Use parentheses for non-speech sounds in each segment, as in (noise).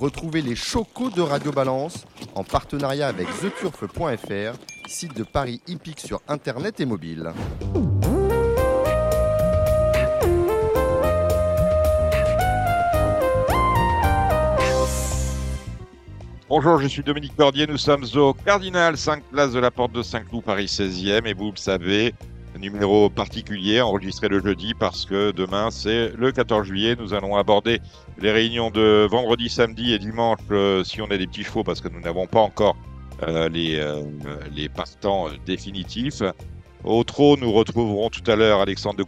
Retrouvez les chocos de Radio Balance en partenariat avec theturf.fr, site de Paris hippique sur internet et mobile. Bonjour, je suis Dominique Cordier. Nous sommes au Cardinal 5 Place de la Porte de Saint-Cloud, Paris 16e. Et vous le savez, numéro particulier enregistré le jeudi parce que demain c'est le 14 juillet. Nous allons aborder les réunions de vendredi, samedi et dimanche euh, si on a des petits chevaux parce que nous n'avons pas encore euh, les, euh, partants définitifs. Au trot, nous retrouverons tout à l'heure Alexandre de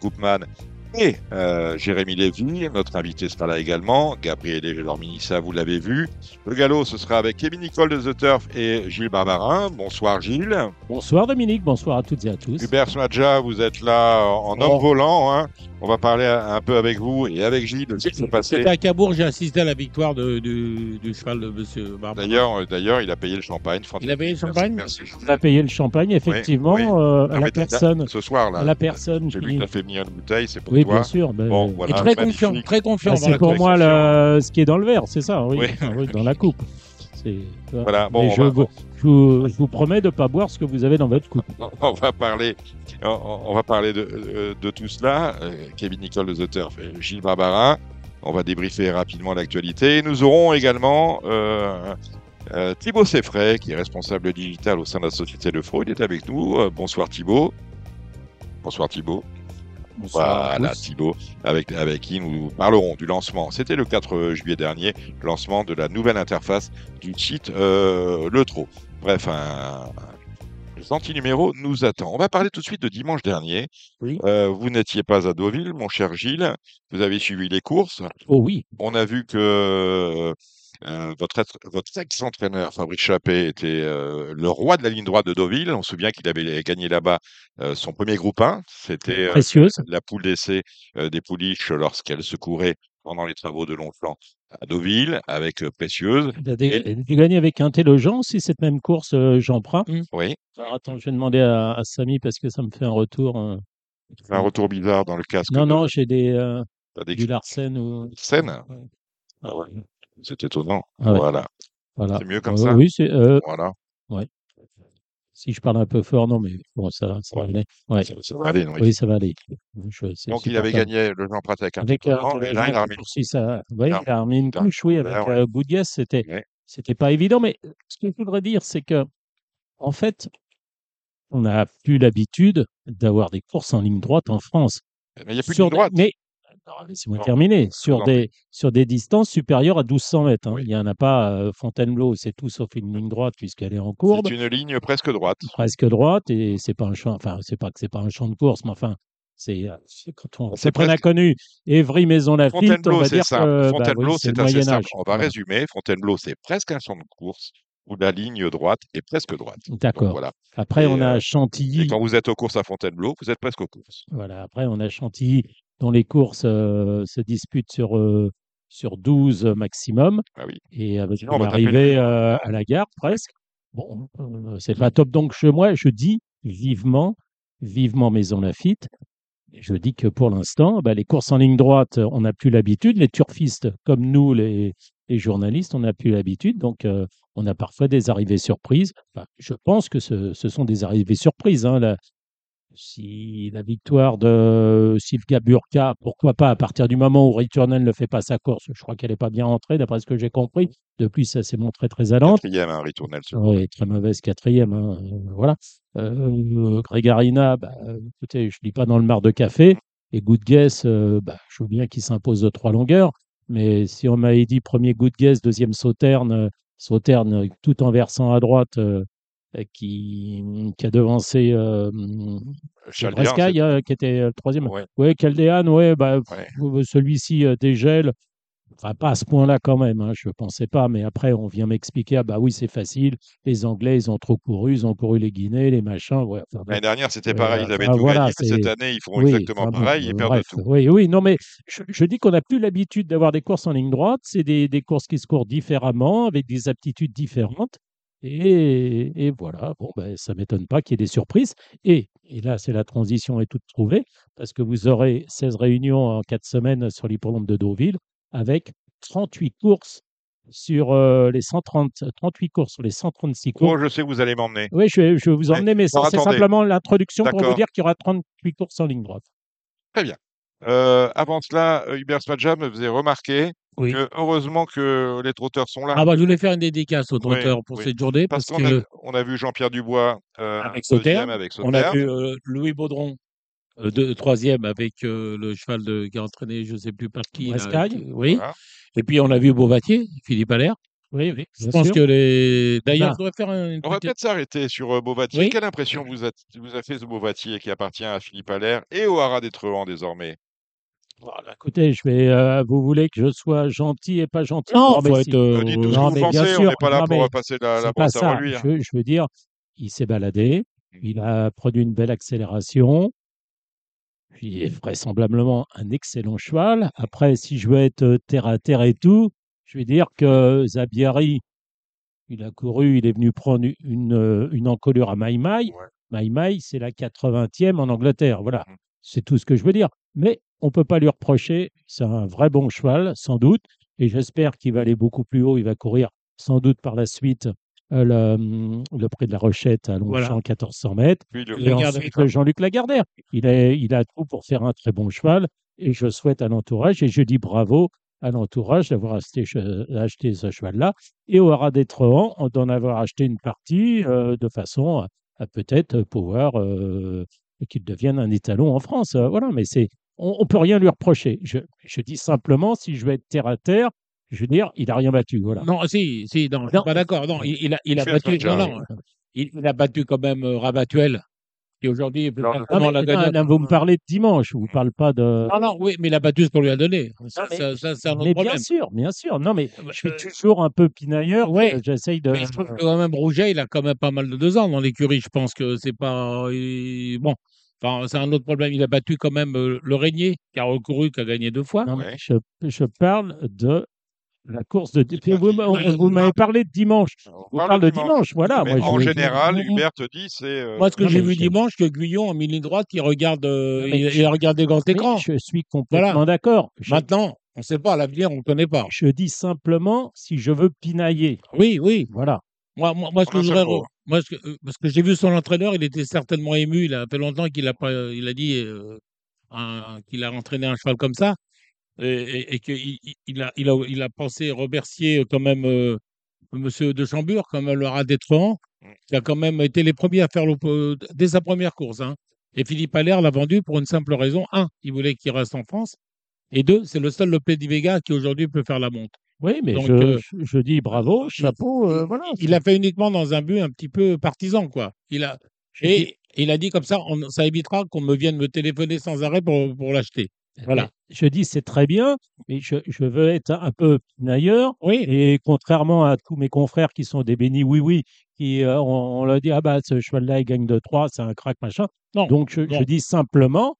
et euh, Jérémy Lévy, notre invité sera là également. Gabriel Lorminissa, vous l'avez vu. Le galop, ce sera avec Kevin Nicole de The Turf et Gilles Barbarin. Bonsoir Gilles. Bonsoir Dominique, bonsoir à toutes et à tous. Hubert Smadja, vous êtes là en homme oh. volant. Hein. On va parler un peu avec vous et avec Gilles de ce qui s'est passé. à Cabourg, j'ai assisté à la victoire de, du cheval de M. Barbarin. D'ailleurs, euh, d'ailleurs, il a payé le champagne. Il a payé le champagne Merci. Il a payé le champagne, effectivement, euh, à la personne. Ce soir, là. À la personne. J'ai vu que tu as fait venir une bouteille, c'est pour oui, bien sûr. Ben, bon, voilà, et très confiant, très confiant. Ah, c'est pour moi ce qui est dans le verre, c'est ça, oui, oui. dans la coupe. Voilà, bon, je, vous, je, vous, je, vous, promets de ne pas boire ce que vous avez dans votre coupe. On va parler, on, va parler de, de, tout cela. Euh, Kevin Nicole de The Gilles Barbarin. On va débriefer rapidement l'actualité. Nous aurons également euh, euh, Thibaut Seffray, qui est responsable digital au sein de la société de Freud, est avec nous. Euh, bonsoir Thibaut. Bonsoir Thibaut. Voilà, Thibaut, avec, avec qui nous parlerons du lancement. C'était le 4 juillet dernier, le lancement de la nouvelle interface du site euh, Le Trot. Bref, un, anti-numéro nous attend. On va parler tout de suite de dimanche dernier. Oui. Euh, vous n'étiez pas à Deauville, mon cher Gilles. Vous avez suivi les courses. Oh oui. On a vu que euh, votre, votre ex-entraîneur, Fabrice Chappé, était euh, le roi de la ligne droite de Deauville. On se souvient qu'il avait gagné là-bas euh, son premier groupe 1. C'était la poule d'essai des pouliches lorsqu'elle se courait pendant les travaux de Longchamp à Deauville avec Précieuse. Il a, gagné avec Intelligence aussi cette même course, Jean Prat. Mmh. Oui. Alors, attends, je vais demander à, à, Samy parce que ça me fait un retour. Un retour bizarre dans le casque. Non, non, j'ai des, des, du Larsen ou. Larsen? Ouais. Ah ouais. C'est étonnant. Ah voilà. voilà. C'est mieux comme ça? Oui, c'est. Euh... Voilà. Ouais. Si je parle un peu fort, non, mais bon, ça, ça va aller. Ouais. Ça, ça, va aller, oui. oui. ça va aller. Je, Donc, il avait gagné le Jean Pratek. Avec, euh, là, il a remis une couche, oui, avec euh, c'était, c'était pas évident. Mais ce que je voudrais dire, c'est que, en fait, on n'a plus l'habitude d'avoir des courses en ligne droite en France. Mais il n'y a plus de ligne droite. Mais Laissez-moi terminer. Sur des, sur des distances supérieures à 1200 mètres. Hein. Oui. Il n'y en a pas euh, Fontainebleau, c'est tout sauf une ligne droite puisqu'elle est en courbe. C'est une ligne presque droite. Presque droite et c'est pas un champ. Enfin, c'est pas que c'est pas un champ de course, mais enfin, c'est quand on c'est presque... connu Évry Maison Lafitte, on va dire simple. que Fontainebleau, bah, oui, c'est assez simple. On va voilà. résumer. Fontainebleau, c'est presque un champ de course où la ligne droite est presque droite. D'accord. Voilà. Après, et on a Chantilly. Et quand vous êtes aux courses à Fontainebleau, vous êtes presque aux courses. Voilà. Après, on a Chantilly dont les courses euh, se disputent sur, euh, sur 12 maximum. Ah oui. Et avec Sinon, l'arrivée euh, à la gare, presque. Bon, c'est pas top. Donc, je, moi, je dis vivement, vivement Maison Lafitte. Je dis que pour l'instant, bah, les courses en ligne droite, on n'a plus l'habitude. Les turfistes, comme nous, les, les journalistes, on n'a plus l'habitude. Donc, euh, on a parfois des arrivées surprises. Enfin, je pense que ce, ce, sont des arrivées surprises. Hein, la, si la victoire de Silvia Burka, pourquoi pas, à partir du moment où Returnal ne fait pas sa course, je crois qu'elle n'est pas bien rentrée, d'après ce que j'ai compris. Depuis, ça s'est montré très allante. Quatrième, hein. Oui, très mauvaise quatrième. Hein, voilà. Euh, Grégarina, bah, écoutez, je ne lis pas dans le mar de café. Et Good Guess, euh, bah, je veux bien qu'il s'impose de trois longueurs. Mais si on m'avait dit premier Good Guess, deuxième Sauterne, Sauterne tout en versant à droite, euh, qui, qui, a devancé euh, euh, qui était le troisième. Oui, ouais, Caldéane, ouais, bah, ouais. celui-ci euh, dégèle. Enfin, pas à ce point-là quand même, hein, je ne pensais pas, mais après on vient m'expliquer, ah bah oui c'est facile, les Anglais ils ont trop couru, ils ont couru les Guinées, les machins. Ouais, enfin, L'année dernière c'était pareil, ils avaient ah, tout voilà, gagné, cette année ils feront oui, exactement enfin, pareil, bon, ils perdent tout. Oui, oui, non mais je, je dis qu'on n'a plus l'habitude d'avoir des courses en ligne droite, c'est des, des courses qui se courent différemment, avec des aptitudes différentes. Et, et, voilà, bon, ben, ça ne m'étonne pas qu'il y ait des surprises. Et, et là, c'est la transition est toute trouvée, parce que vous aurez 16 réunions en 4 semaines sur l'hippodrome de Deauville, avec 38 courses sur euh, les 130, 38 courses, sur les 136 courses. Oh, je sais que vous allez m'emmener. Oui, je vais, vous Mais- emmener, mais alors, c'est simplement l'introduction pour vous dire qu'il y aura 38 courses en ligne droite. Euh, avant cela, euh, Hubert Spadja me faisait remarquer Oui. que heureusement que les trotteurs sont là. Ah bah, je voulais faire une dédicace aux Oui, trotteurs pour oui. cette journée parce parce, qu'on a, on a vu Jean-Pierre Dubois euh, Avec avec on a vu euh, Louis Baudron euh, de, troisième avec euh, le cheval de, qui a entraîné, je ne sais plus par qui. qui- oui. Voilà. Et puis on a vu Beauvatier, Philippe Allaire. Oui, oui. Je bien pense sûr. que les. D'ailleurs, je devrais faire un- une On va peut-être s'arrêter sur euh, Beauvatier. Oui. Quelle impression vous a, vous a fait ce Beauvatier qui appartient à Philippe Allaire et au Haras des Truands désormais? Voilà, écoutez, je vais, euh, vous voulez que je sois gentil et pas gentil? Non, Bon, mais faut si. être. euh, Dites tout ce non, que mais vous bien pensez, on sûr, n'est pas là non, pour mais euh, passer la, la C'est pas brosse à ça. reluire. Je, je veux dire, il s'est baladé, il a produit une belle accélération, puis est vraisemblablement un excellent cheval. Après, si je veux être euh, terre à terre et tout, je vais dire que Zabiari, il a couru, il est venu prendre une, euh, une encolure à Mai Mai. Ouais. Mai Mai, c'est la 80e en Angleterre. Voilà, Mhm. c'est tout ce que je veux dire. Mais on ne peut pas lui reprocher, c'est un vrai bon cheval, sans doute, et j'espère qu'il va aller beaucoup plus haut. Il va courir sans doute par la suite euh, le, hum, le prix de la Rochette à Longchamp, Voilà. 1400 mètres. Puis le- Et ensuite, Jean-Luc Lagardère. Il a, il a tout pour faire un très bon cheval. Et je souhaite à l'entourage, et je dis bravo à l'entourage d'avoir acheté, che- acheté ce cheval-là, et au Haras des d'en avoir acheté une partie euh, de façon à, à peut-être pouvoir euh, qu'il devienne un étalon en France. Voilà, mais c'est, on ne peut rien lui reprocher. Je, je dis simplement, si je veux être terre à terre, je veux dire, il n'a rien battu. Voilà. Non, si, si, non, je Non. suis pas d'accord. Non, il, il a, il a battu. attention, Non, non, il, il a battu quand même euh, Rabatuel, qui aujourd'hui la vous me parlez de dimanche, vous ne parlez pas de. Non, non, oui, mais il a battu ce qu'on lui a donné. Ça, mais- ça- ça, c'est un autre Mais problème. bien sûr, bien sûr. Non, mais je suis Euh, toujours un peu pinailleur. euh, J'essaye de. Mais je trouve que quand même Rouget, il a quand même pas mal de deux ans dans l'écurie. Je pense que c'est pas. Bon, enfin, c'est un autre problème. Il a battu quand même euh, le Régnier, qui a recouru, qui a gagné deux fois. Non, mais Ouais. je, je parle de la course de. Vous, pas- vous- vous m'avez parlé de dimanche. On Vous parle parlez de dimanche. dimanche. Voilà. Mais moi, en je- général, je- Hubert te dit c'est. euh, Moi, ce que j'ai vu dimanche, que Guyon, en ligne droite, il regarde, euh, il, je- il a regardé grand écran. je suis complètement Voilà. d'accord. Je, Maintenant, on ne sait pas, à l'avenir, on ne connaît pas. je dis simplement si je veux pinailler. Oui, oui. Voilà. Moi, moi, moi, ce que je voudrais. Moi, euh, parce que j'ai vu son entraîneur, il était certainement ému. Il a fait longtemps qu'il a, dit euh, qu'il a entraîné un cheval comme ça. Et, qu'il il, il a, pensé remercier quand même euh, Monsieur de Chambure, quand même le rat Mm. qui a quand même été les premiers à faire le, dès sa première course. Hein. Et Philippe Allaire l'a vendu pour une simple raison. Un, il voulait qu'il reste en France. Et deux, c'est le seul Lopé qui aujourd'hui peut faire la monte. Oui, mais Donc, je, euh, je- dis bravo, chapeau. euh, voilà. Il l'a fait uniquement dans un but un petit peu partisan, quoi. Il a, et il a dit comme ça, on- ça évitera qu'on me vienne me téléphoner sans arrêt pour, pour l'acheter. Voilà. mais Je dis c'est très bien, mais je, je veux être un peu pinailleur. Oui, Et contrairement à tous mes confrères qui sont des bénis oui-oui, qui euh, on, on leur dit ah bah ce cheval-là il gagne de 3, c'est un crack machin. Non, Donc je, non. je dis simplement,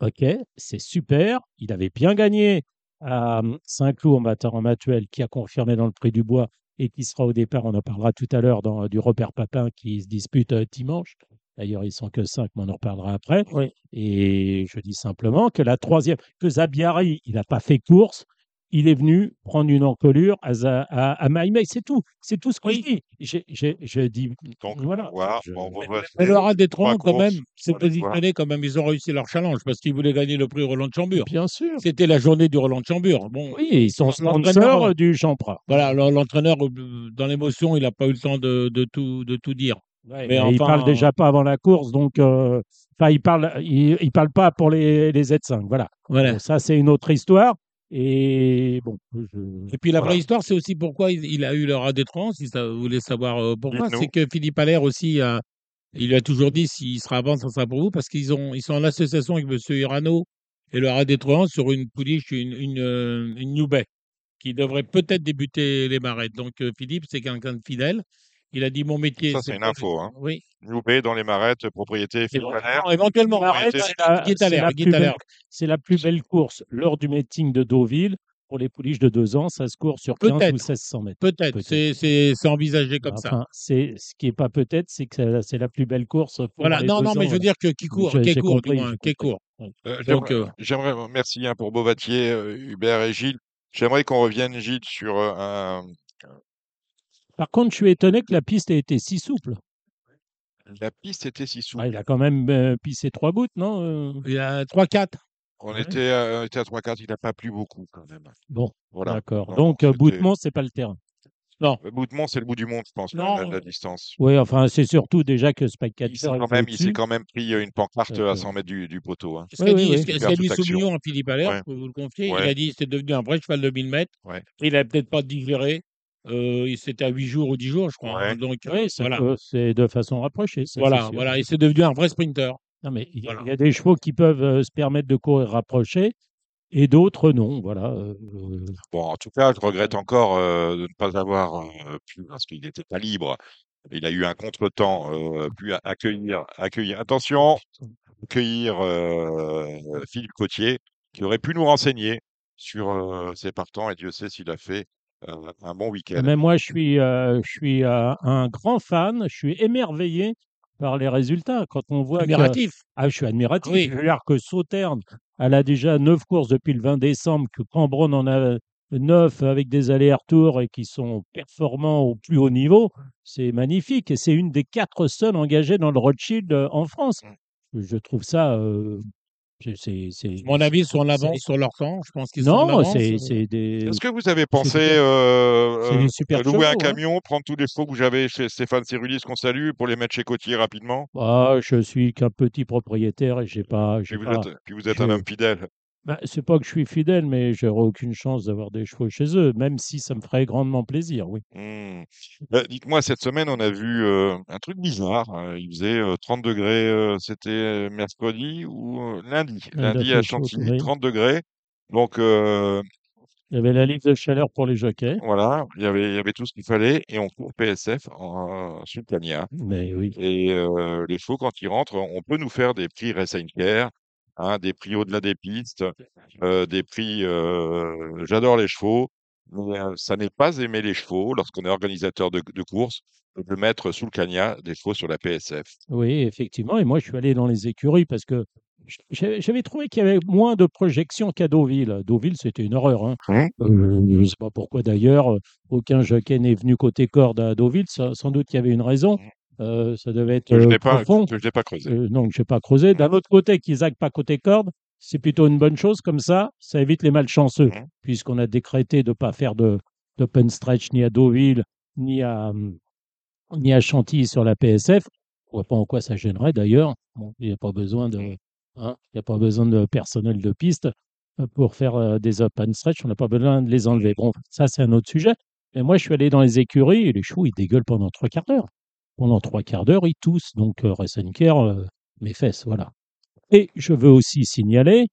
ok, c'est super, il avait bien gagné à Saint-Cloud en battant Matuel qui a confirmé dans le prix du bois et qui sera au départ, on en parlera tout à l'heure, dans du repère Papin qui se dispute euh, dimanche. D'ailleurs, ils sont que 5, mais on en reparlera après. Oui. Et je dis simplement que la troisième, que Zabiari, il n'a pas fait course, il est venu prendre une encolure à, à, c'est tout. C'est tout ce que Oui. je dis. Je dis, Donc, voilà. voilà. Je- Bon, mais, mais le rat des quand même, courses, s'est les voir. positionné quand même. Ils ont réussi leur challenge parce qu'ils voulaient gagner le prix Roland de Chambure. Bien sûr. C'était la journée du Roland de Chambure. Bon, Oui, ils sont L'entraîneur, euh, du Jean Prat. voilà, l'en- l'entraîneur, euh, dans l'émotion, il n'a pas eu le temps de, de tout, de tout dire. Ouais, mais mais il parle déjà pas avant la course, donc euh, enfin il parle, il, il parle pas pour les, les Z5. Voilà. Voilà. Bon, ça c'est une autre histoire. Et bon, je- Et puis la Voilà. vraie histoire, c'est aussi pourquoi il, il a eu le rat des trans, si ça, vous voulez savoir euh, pourquoi. Dites-nous. C'est que Philippe Allaire aussi, a, il lui a toujours dit s'il sera avant, ça sera pour vous, parce qu'ils ont, ils sont en association avec M. Irano et le rat des Truands sur une pouliche, une, une, euh, une New Bay, qui devrait peut-être débuter les marettes. Donc euh, Philippe, c'est quelqu'un de fidèle. Il a dit mon métier. Ça, c'est une info. Hein. Oui. Loupé dans les marettes, propriété. Non, éventuellement. Été- c'est la- plus belle- course lors du meeting de Deauville. Pour les pouliches de deux ans, ça se court sur 15 ou Peut-être. 1600 mètres. Peut-être. C'est, envisagé comme ça. Enfin, c'est ce qui est pas peut-être, c'est que c'est- la plus belle course. Pour Voilà. les Non, deux non, mais je veux dire que qui court, qui court, qui court. Euh, Donc, j'aimerais- euh, merci hein, pour Beauvatier, euh, Hubert et Gilles. J'aimerais qu'on revienne, Gilles, sur euh, un, Par contre, je suis étonné que la piste ait été si souple. La piste était si souple. Ah, il a quand même euh, pissé trois gouttes, non euh? Il y a 3-4. On Ouais. était, à- on était à 3-4, il n'a pas plu beaucoup quand même. Bon, Voilà. d'accord. Non, Donc, euh, c'était- Boutemont, c'est pas le terrain. Le bout de Mont, c'est le bout du monde, je pense, Non. la, la distance. Oui, enfin, c'est surtout déjà que Spike Il quand, même, il s'est quand même pris euh, une pancarte D'accord. à 100 mètres du, du poteau. hein. Ce Oui, qu'a oui, dit, oui. ce ce dit protection. Sauvignon à Philippe Allaire, Ouais. je peux vous le confier, Ouais. il a dit c'est devenu un vrai cheval de 1000 mètres. Ouais. Il n'avait peut-être pas digéré. Euh, il- C'était à 8 jours ou 10 jours, je crois. Ouais. hein. Donc, Oui, voilà. peut- c'est de façon rapprochée. ça, Voilà, sûr. voilà. Et c'est devenu un vrai sprinter. Non, mais il y, a- Voilà. il y a des chevaux qui peuvent euh, se permettre de courir rapproché et d'autres non. Voilà. euh, euh, Bon, en tout cas, je regrette encore euh, de ne pas avoir euh, pu, parce qu'il n'était pas libre. Il a eu un contretemps, euh, pu a- accueillir, accueillir, attention, accueillir euh, Philippe Cotier, qui aurait pu nous renseigner sur euh, ses partants, et Dieu sait s'il a fait un bon week-end. Mais moi, je suis, euh, je suis euh, un grand fan. Je suis émerveillé par les résultats. Quand on voit que- Admiratif. Ah, je suis admiratif. Oui. Je veux dire que Sauterne, elle a déjà neuf courses depuis le 20 décembre, que Cambron en a neuf avec des allers-retours et qui sont performants au plus haut niveau. C'est magnifique. Et c'est une des quatre seules engagées dans le Rothschild euh, en France. Je, je trouve ça. euh, c'est- c'est- c'est- Mon avis, ils sont en c'est- avance sur leur temps. Je pense qu'ils sont en Non, avance. c'est c'est des. Est-ce que vous avez pensé super- euh, c'est euh, louer un hein. camion, prendre tous les chevaux que j'avais chez Stéphane Cyrulis qu'on salue pour les mettre chez Cotier rapidement? Ah, je suis qu'un petit propriétaire et j'ai pas. j'ai puis vous, pas- êtes, puis vous êtes je- un homme fidèle. Ben, c'est pas que je suis fidèle, mais j'aurais aucune chance d'avoir des chevaux chez eux, même si ça me ferait grandement plaisir, oui. Hmm. Euh, Dites-moi, cette semaine, on a vu euh, un truc bizarre. euh, il faisait euh, 30 degrés, euh, c'était euh, mercredi ou euh, lundi? Il Lundi à chaud, Chantilly, oui. 30 degrés. Donc euh, Il y avait la livre de chaleur pour les jockeys, voilà, il y avait, il y avait tout ce qu'il fallait et on court PSF en, le Cagna. mais oui. Et euh, les chevaux, quand ils rentrent, on peut nous faire des prix Race Care, hein, des prix au-delà des pistes, euh, des prix. euh, J'adore les chevaux, mais euh, ça n'est pas aimer les chevaux lorsqu'on est organisateur de, de courses de mettre sous le Cagna des chevaux sur la PSF. Oui, effectivement. Et moi, je suis allé dans les écuries parce que j'avais trouvé qu'il y avait moins de projections qu'à Deauville. Deauville, c'était une horreur. hein. Mmh. Euh, je ne sais pas pourquoi d'ailleurs, euh, aucun jockey n'est venu côté corde à Deauville. Ça- sans doute qu'il y avait une raison. Euh, ça devait être Que je euh, n'ai pas, pas creusé. Euh, non, je n'ai pas creusé. D'un autre côté, qu'ils aillent pas côté corde, c'est plutôt une bonne chose. Comme ça, ça évite les malchanceux, Mhm. puisqu'on a décrété de ne pas faire d'open stretch ni à Deauville, ni à, hum, ni à Chantilly sur la PSF. Je vois pas en quoi ça gênerait d'ailleurs. Bon, il n'y a pas besoin de, hein, il y a pas besoin de personnel de piste euh, pour faire des open stretch. On n'a pas besoin de les enlever. Bon, ça c'est un autre sujet. Mais moi, je suis allé dans les écuries et les chevaux, ils dégueulent pendant trois quarts d'heure. Pendant trois quarts d'heure, ils toussent. Donc, euh, Care, euh, mes fesses, voilà. Et je veux aussi signaler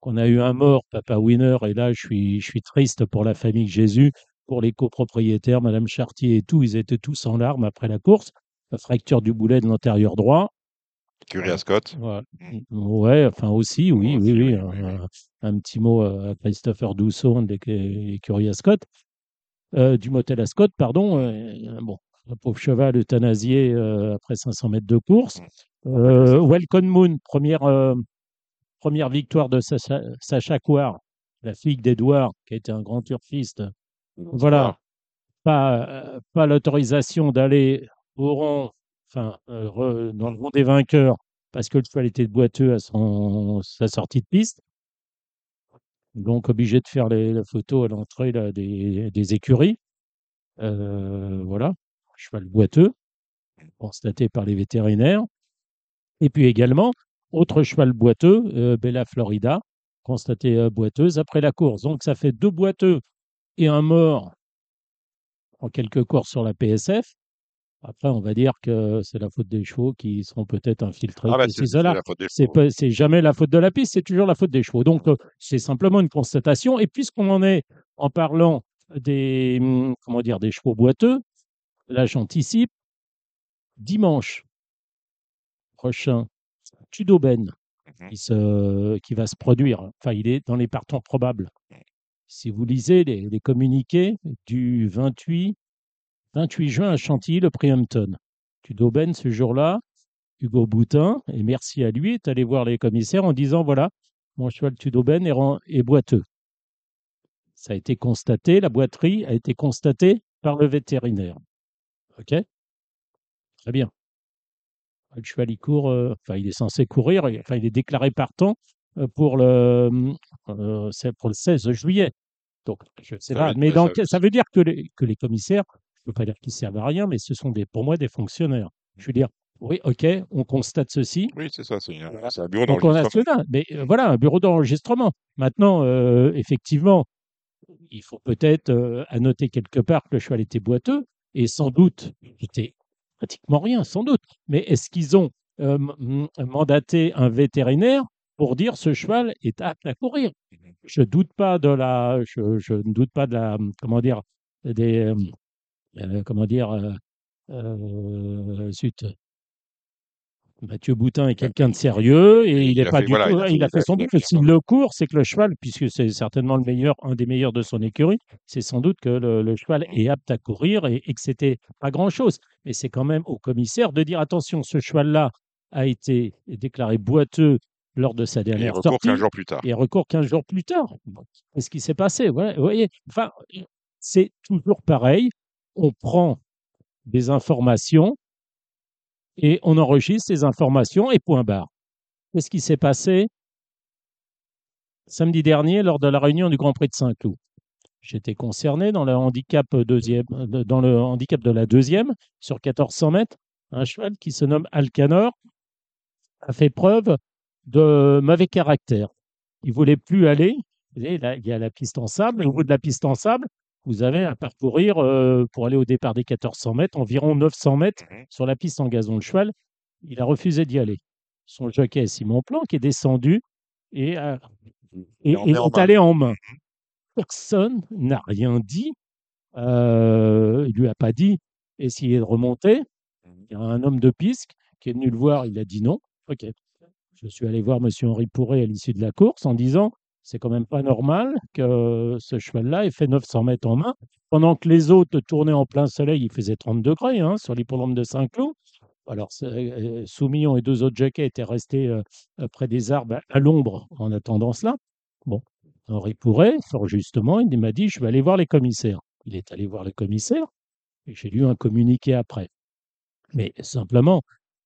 qu'on a eu un mort, Papa Winner, et là, je suis, je suis triste pour la famille Jésus, pour les copropriétaires, Madame Chartier et tout. Ils étaient tous en larmes après la course. La fracture du boulet de l'antérieur droit. Curie à Scott. Voilà. Ouais, enfin aussi, oui, Aussi, oui, oui. oui, Un, oui, oui. un petit mot à Christopher Doussault de l'écurie Ascot, euh, du motel Ascot, pardon. euh, bon, le pauvre cheval euthanasié euh, après 500 mètres de course. Euh, Welcome Moon, première, euh, première victoire de Sacha, Sacha Couard, la fille d'Edouard, qui a été un grand turfiste. Voilà. Pas, pas l'autorisation d'aller au rond, enfin, re- dans le rond des vainqueurs, parce que le cheval était boiteux à son, sa sortie de piste. Donc, obligé de faire les, la photo à l'entrée des, des écuries. Euh, voilà. Cheval boiteux, constaté par les vétérinaires. Et puis également, autre cheval boiteux, euh, Bella Florida, constaté euh, boiteuse après la course. Donc, ça fait deux boiteux et un mort en quelques courses sur la PSF. Après, on va dire que c'est la faute des chevaux qui seront peut-être infiltrés. Ah bah, c'est c'est jamais la faute de la piste, c'est toujours la faute des chevaux. Donc, euh, c'est simplement une constatation. Et puisqu'on en est en parlant des, hum, comment dire, des chevaux boiteux, là, j'anticipe. Dimanche prochain, Tudoben, Mhm. qui, se, qui va se produire. Enfin, il est dans les partants probables. Si vous lisez les, les communiqués du 28, 28 juin à Chantilly, le Prehampton, Tudoben, ce jour-là, Hugo Boutin, et merci à lui, est allé voir les commissaires en disant voilà, mon cheval Tudoben est, est boiteux. Ça a été constaté, la boiterie a été constatée par le vétérinaire. OK. Très bien. Le cheval, il court, euh, enfin, il est censé courir, et- enfin, il est déclaré partant pour le, euh, c'est pour le 16 juillet. Donc, je sais Ça pas. veut- Mais dans ça- veut dire que les, que les commissaires, je ne veux pas dire qu'ils servent à rien, mais ce sont des, pour moi des fonctionnaires. Je veux dire, oui, OK, on constate ceci. Oui, c'est ça, c'est un bureau d'enregistrement. Mais euh, voilà, un bureau d'enregistrement. Maintenant, euh, effectivement, il faut peut-être euh, annoter quelque part que le cheval était boiteux et sans doute, c'était pratiquement rien, sans doute. Mais est-ce qu'ils ont euh, mandaté un vétérinaire pour dire ce cheval est apte à courir? Je doute pas de la, je, ne doute pas de la, comment dire, des, euh, euh, comment dire, zut. Mathieu Boutin est quelqu'un de sérieux et Et il il n'est a pas fait- du voilà, tout. il a Il a fait- son que s'il le court, c'est que le cheval, puisque c'est certainement le meilleur, un des meilleurs de son écurie, c'est sans doute que le, le cheval est apte à courir et, et que c'était pas grand-chose. Mais c'est quand même au commissaire de dire attention, ce cheval-là a été déclaré boiteux lors de sa Et il dernière recourt sortie 15 jours plus tard. et recourt 15 jours plus tard. Qu'est-ce qui s'est passé? Voilà, Vous voyez, enfin, c'est toujours pareil. On prend des informations et on enregistre ces informations et point barre. Qu'est-ce qui s'est passé samedi dernier lors de la réunion du Grand Prix de Saint-Cloud J'étais concerné dans le handicap deuxième, de la deuxième sur 1400 mètres. Un cheval qui se nomme Alcanor a fait preuve de mauvais caractère. Il voulait plus aller. Il y a la piste en sable. Au bout de la piste en sable, vous avez à parcourir euh, pour aller au départ des 1400 mètres, environ 900 mètres Mhm. sur la piste en gazon. Le cheval, il a refusé d'y aller. Son jockey Simon Planck est descendu et, a- et, Et est allé en main. Personne n'a rien dit. Euh, il lui a pas dit essayez de remonter. Il y a un homme de pisque qui est venu le voir. Il a dit non. Ok. Je suis allé voir Monsieur Henri Pourret à l'issue de la course en disant c'est quand même pas normal que ce cheval-là ait fait 900 mètres en main pendant que les autres tournaient en plein soleil. Il faisait 30 degrés hein, sur l'hippodrome de Saint-Cloud. Alors, c'est- euh, Soumillon et deux autres jockeys étaient restés euh, euh, près des arbres à l'ombre en attendant cela. Bon, Henri Pourret, fort justement, il m'a dit je vais aller voir les commissaires. Il est allé voir les commissaires et j'ai lu un communiqué après. Mais simplement,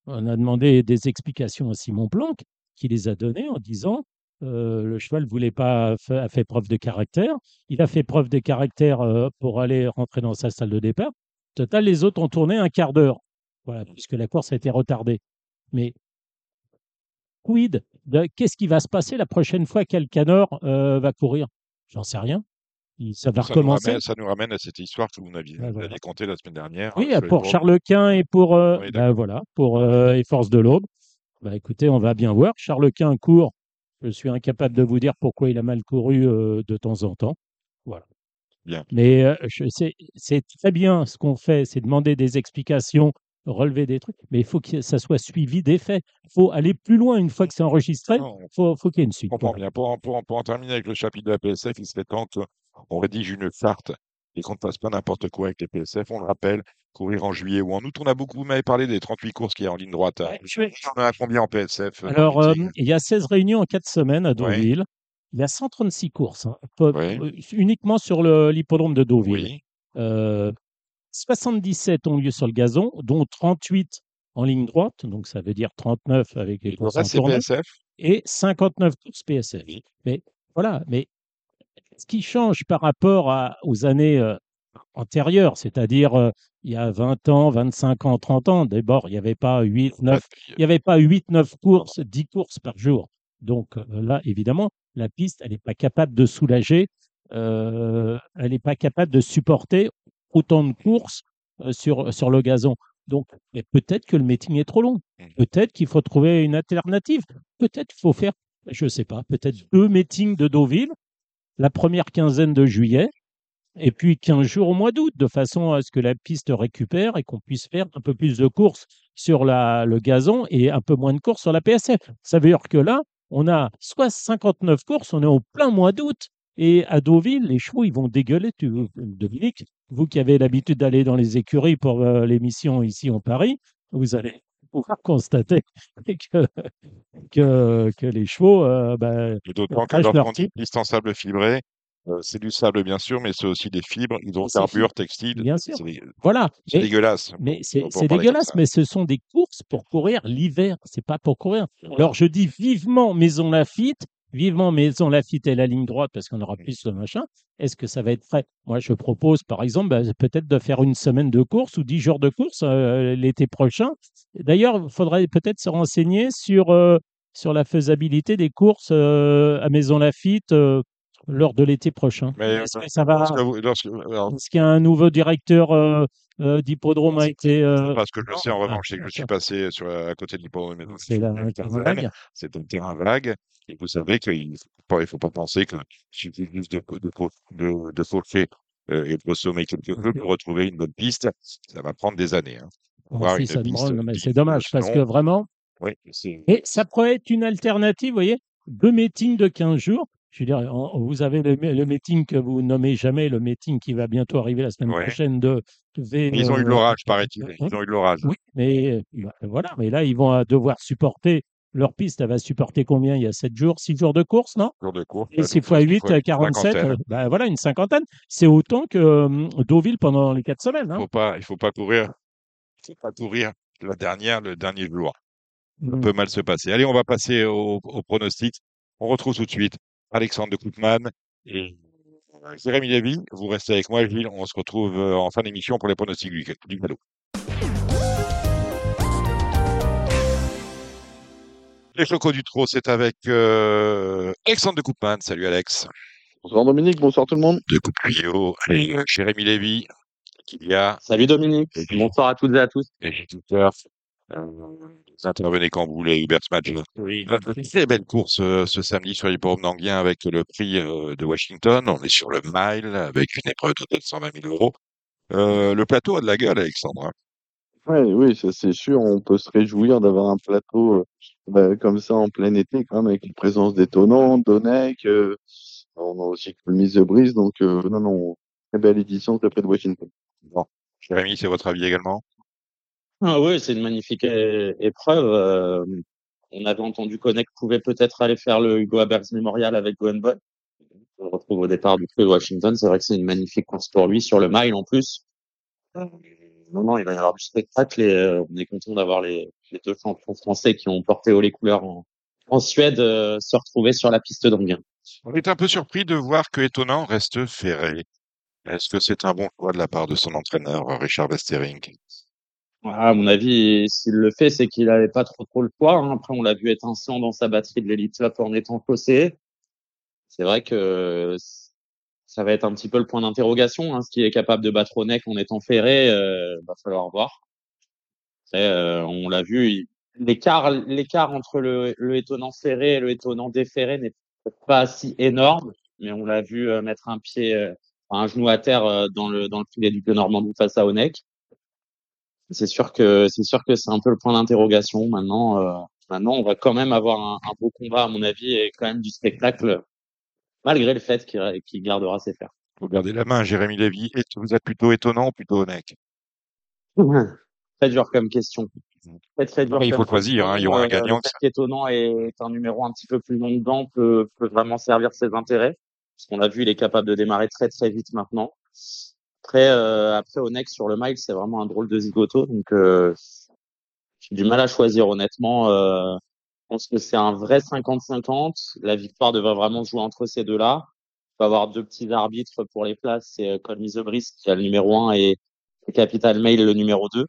on a demandé des explications à Simon Planck, qui les a données en disant euh, le cheval voulait pas a fait preuve de caractère. Il a fait preuve de caractère euh, pour aller rentrer dans sa salle de départ. Total, les autres ont tourné un quart d'heure, voilà, puisque la course a été retardée. Mais quid qu'est-ce qui va se passer la prochaine fois qu'Alcanor euh, va courir? J'en sais rien. Il- Ça va Ça nous, recommencer. ramène, ça nous ramène à cette histoire que vous m'aviez Ouais, vous voilà. aviez contée la semaine dernière. Oui, les pour. Charles Quint et pour, euh, Oui, bah d'accord. voilà, pour euh, et Force de l'Aube. Bah écoutez, on va bien voir. Charles Quint court. Je suis incapable de vous dire pourquoi il a mal couru euh, de temps en temps. Voilà. Bien. Mais euh, c'est très bien ce qu'on fait, c'est demander des explications, relever des trucs, mais il faut que ça soit suivi des faits. Il faut aller plus loin une fois que c'est enregistré. Il faut, faut qu'il y ait une suite. comprends voilà. bien. Pour, en- pour, en- pour en terminer avec le chapitre de la PSF, il serait temps qu'on rédige une charte et qu'on ne fasse pas n'importe quoi avec les PSF. On le rappelle, courir en juillet ou en août. On a beaucoup, vous m'avez parlé des 38 courses qu'il y a en ligne droite. Ouais, je vais- On en a combien en PSF euh, Alors, euh, il y a 16 réunions en 4 semaines à Deauville. Il y a 136 courses, hein, Ouais. euh, uniquement sur l'hippodrome de Deauville. Oui. Euh, 77 ont lieu sur le gazon, dont 38 en ligne droite, donc ça veut dire 39 avec les Le courses en tournée, PSF. et 59 courses PSF. Oui. Mais voilà, mais ce qui change par rapport à- aux années euh, antérieures, c'est-à-dire euh, il y a 20 ans, 25 ans, 30 ans, d'abord, il n'y avait pas 8, 9, il n'y avait pas 8, 9 courses, 10 courses par jour. Donc euh, là, évidemment, la piste, elle n'est pas capable de soulager, euh, elle n'est pas capable de supporter autant de courses sur, sur le gazon. Donc, mais peut-être que le meeting est trop long. Mm. Peut-être qu'il faut trouver une alternative. Peut-être qu'il faut faire, je ne sais pas, peut-être deux meetings de Deauville, la première quinzaine de juillet, et puis 15 jours au mois d'août, de façon à ce que la piste récupère et qu'on puisse faire un peu plus de courses sur la, le gazon et un peu moins de courses sur la PSF. Ça veut dire que là, on a soit 59 courses, on est au plein mois d'août, et à Deauville, les chevaux, ils vont dégueuler. Tu, Dominique, vous qui avez l'habitude d'aller dans les écuries pour euh, l'émission ici en Paris, vous allez pouvoir (laughs) constater que, que, que les chevaux, euh, ben, Et D'autant que leur fibré, Euh, c'est du sable, bien sûr, mais c'est aussi des fibres, hydrocarbures, textiles. Bien sûr. Voilà. c'est dégueulasse. mais c'est dégueulasse, mais ce sont des courses pour courir l'hiver. C'est pas pour courir. Alors je dis vivement Maison Lafitte, vivement Maison Lafitte et la ligne droite parce qu'on aura plus de machin. Est-ce que ça va être prêt Moi, je propose, par exemple, bah, peut-être de faire une semaine de course ou dix jours de course euh, l'été prochain. D'ailleurs, il faudrait peut-être se renseigner sur, euh, sur la faisabilité des courses euh, à Maison Lafitte lors de l'été prochain. Est-ce que ça va Est-ce qu'il y a un nouveau directeur euh, euh, d'hippodrome a été euh, parce que je sais, en ah, revanche, c'est que je suis passé sur, à côté de l'hippodrome c'est la Tarzan. vague. C'est un terrain vague. Et vous savez qu'il ne faut faut pas penser qu'il suffit juste de, de, de, de faucher euh, et de consommer quelque peu pour retrouver une bonne piste. Ça va prendre des années. Hein. Si, digne c'est dommage ce parce que vraiment, Oui, et ça pourrait être une alternative, vous voyez, deux meetings de 15 jours. Je veux dire, en- vous avez le, le meeting que vous nommez jamais, le meeting qui va bientôt arriver la semaine Ouais. prochaine de, de V. Ils ont eu de euh, l'orage, paraît-il. euh, Ils ont eu de l'orage. Oui, mais euh, bah, voilà, mais là, ils vont euh, devoir supporter leur piste. Elle va supporter combien Il y a 7 jours, 6 jours de course, non? Jour de course. Et euh, 6 donc, fois il 8, faut une 47, cinquantaine. euh, bah voilà, une cinquantaine. C'est autant que euh, Deauville pendant les 4 semaines. Il Hein. faut pas, il faut pas courir. Il faut pas courir la dernière, le dernier jour. Ça Mm. peut mal se passer. Allez, on va passer au, au pronostic. On retrouve tout de suite Alexandre de Koutman et Jérémy Lévy. Vous restez avec moi, Gilles. On se retrouve euh, en fin d'émission pour les pronostics du, du galop. Les chocos du trot, c'est avec euh, Alexandre de Koutman. Salut Alex. Bonsoir Dominique, bonsoir tout le monde. De Couprio. Et euh, Jérémy Lévy. Qu'il y a Salut Dominique. Et- Bonsoir à toutes et à tous. et vous intervenez quand vous voulez, Hubert Smadge. Oui. (laughs) Très belle course euh, ce samedi sur l'hippodrome d'Anguien avec le prix euh, de Washington. On est sur le mile avec une épreuve de 220 000 euros. Euh, le plateau a de la gueule, Alexandre. hein. Ouais, oui, ça c'est sûr, on peut se réjouir d'avoir un plateau euh, bah, comme ça en plein été, quand même, avec une présence d'étonnants, d'Onek. euh, on a aussi le mise de brise, donc euh, non, non, très belle édition de près de Washington. Bon. Jérémy, c'est votre avis également? Ah oui, c'est une magnifique é- épreuve. Euh, on avait entendu qu'Onek pouvait peut-être aller faire le Hugo Abergs Memorial avec Goenbon. On le retrouve au départ du prix de Washington. C'est vrai que c'est une magnifique course pour lui sur le mile en plus. Euh, Non, non, il va y avoir du spectacle et euh, on est content d'avoir les, les deux champions français qui ont porté haut les couleurs en, en Suède euh, se retrouver sur la piste d'Anguin. On est un peu surpris de voir que Étonnant reste ferré. Est-ce que c'est un bon choix de la part de son entraîneur, Richard Westering? À mon avis, s'il le fait, c'est qu'il avait pas trop trop le choix. hein. Après, on l'a vu étincelant dans sa batterie de l'Elite Cup en étant faussé. C'est vrai que ça va être un petit peu le point d'interrogation. Hein. Ce qui est capable de battre Onek en étant ferré, euh, va falloir voir. Euh, on l'a vu, il- l'écart, entre le, le étonnant ferré et le étonnant déferré n'est pas si énorme, mais on l'a vu euh, mettre un pied, un genou à terre dans le dans le filet du Normandie face à Onek. C'est sûr que c'est sûr que c'est un peu le point d'interrogation. Maintenant, euh, maintenant, on va quand même avoir un, un beau combat à mon avis et quand même du spectacle, malgré le fait qu'il qu'il gardera ses fers. Vous gardez la main, Jérémy Lévy. Et vous êtes plutôt étonnant ou plutôt honnête? (laughs) Très dur comme question. Très très dur. Il faut choisir, hein, il y aura un. Euh, gagnant. Le fait qu'étonnant est un numéro un petit peu plus long dedans peut, peut vraiment servir ses intérêts. Parce qu'on l'a vu, il est capable de démarrer très très vite maintenant. Après, euh, après Onex sur le mile, c'est vraiment un drôle de zigoto. Donc, euh, j'ai du mal à choisir honnêtement. Euh, je pense que c'est un vrai 50-50. La victoire devrait vraiment se jouer entre ces deux-là. Il y avoir deux petits arbitres pour les places. C'est euh, Colm Isobris qui a le numéro 1 et Capital Mail le numéro 2.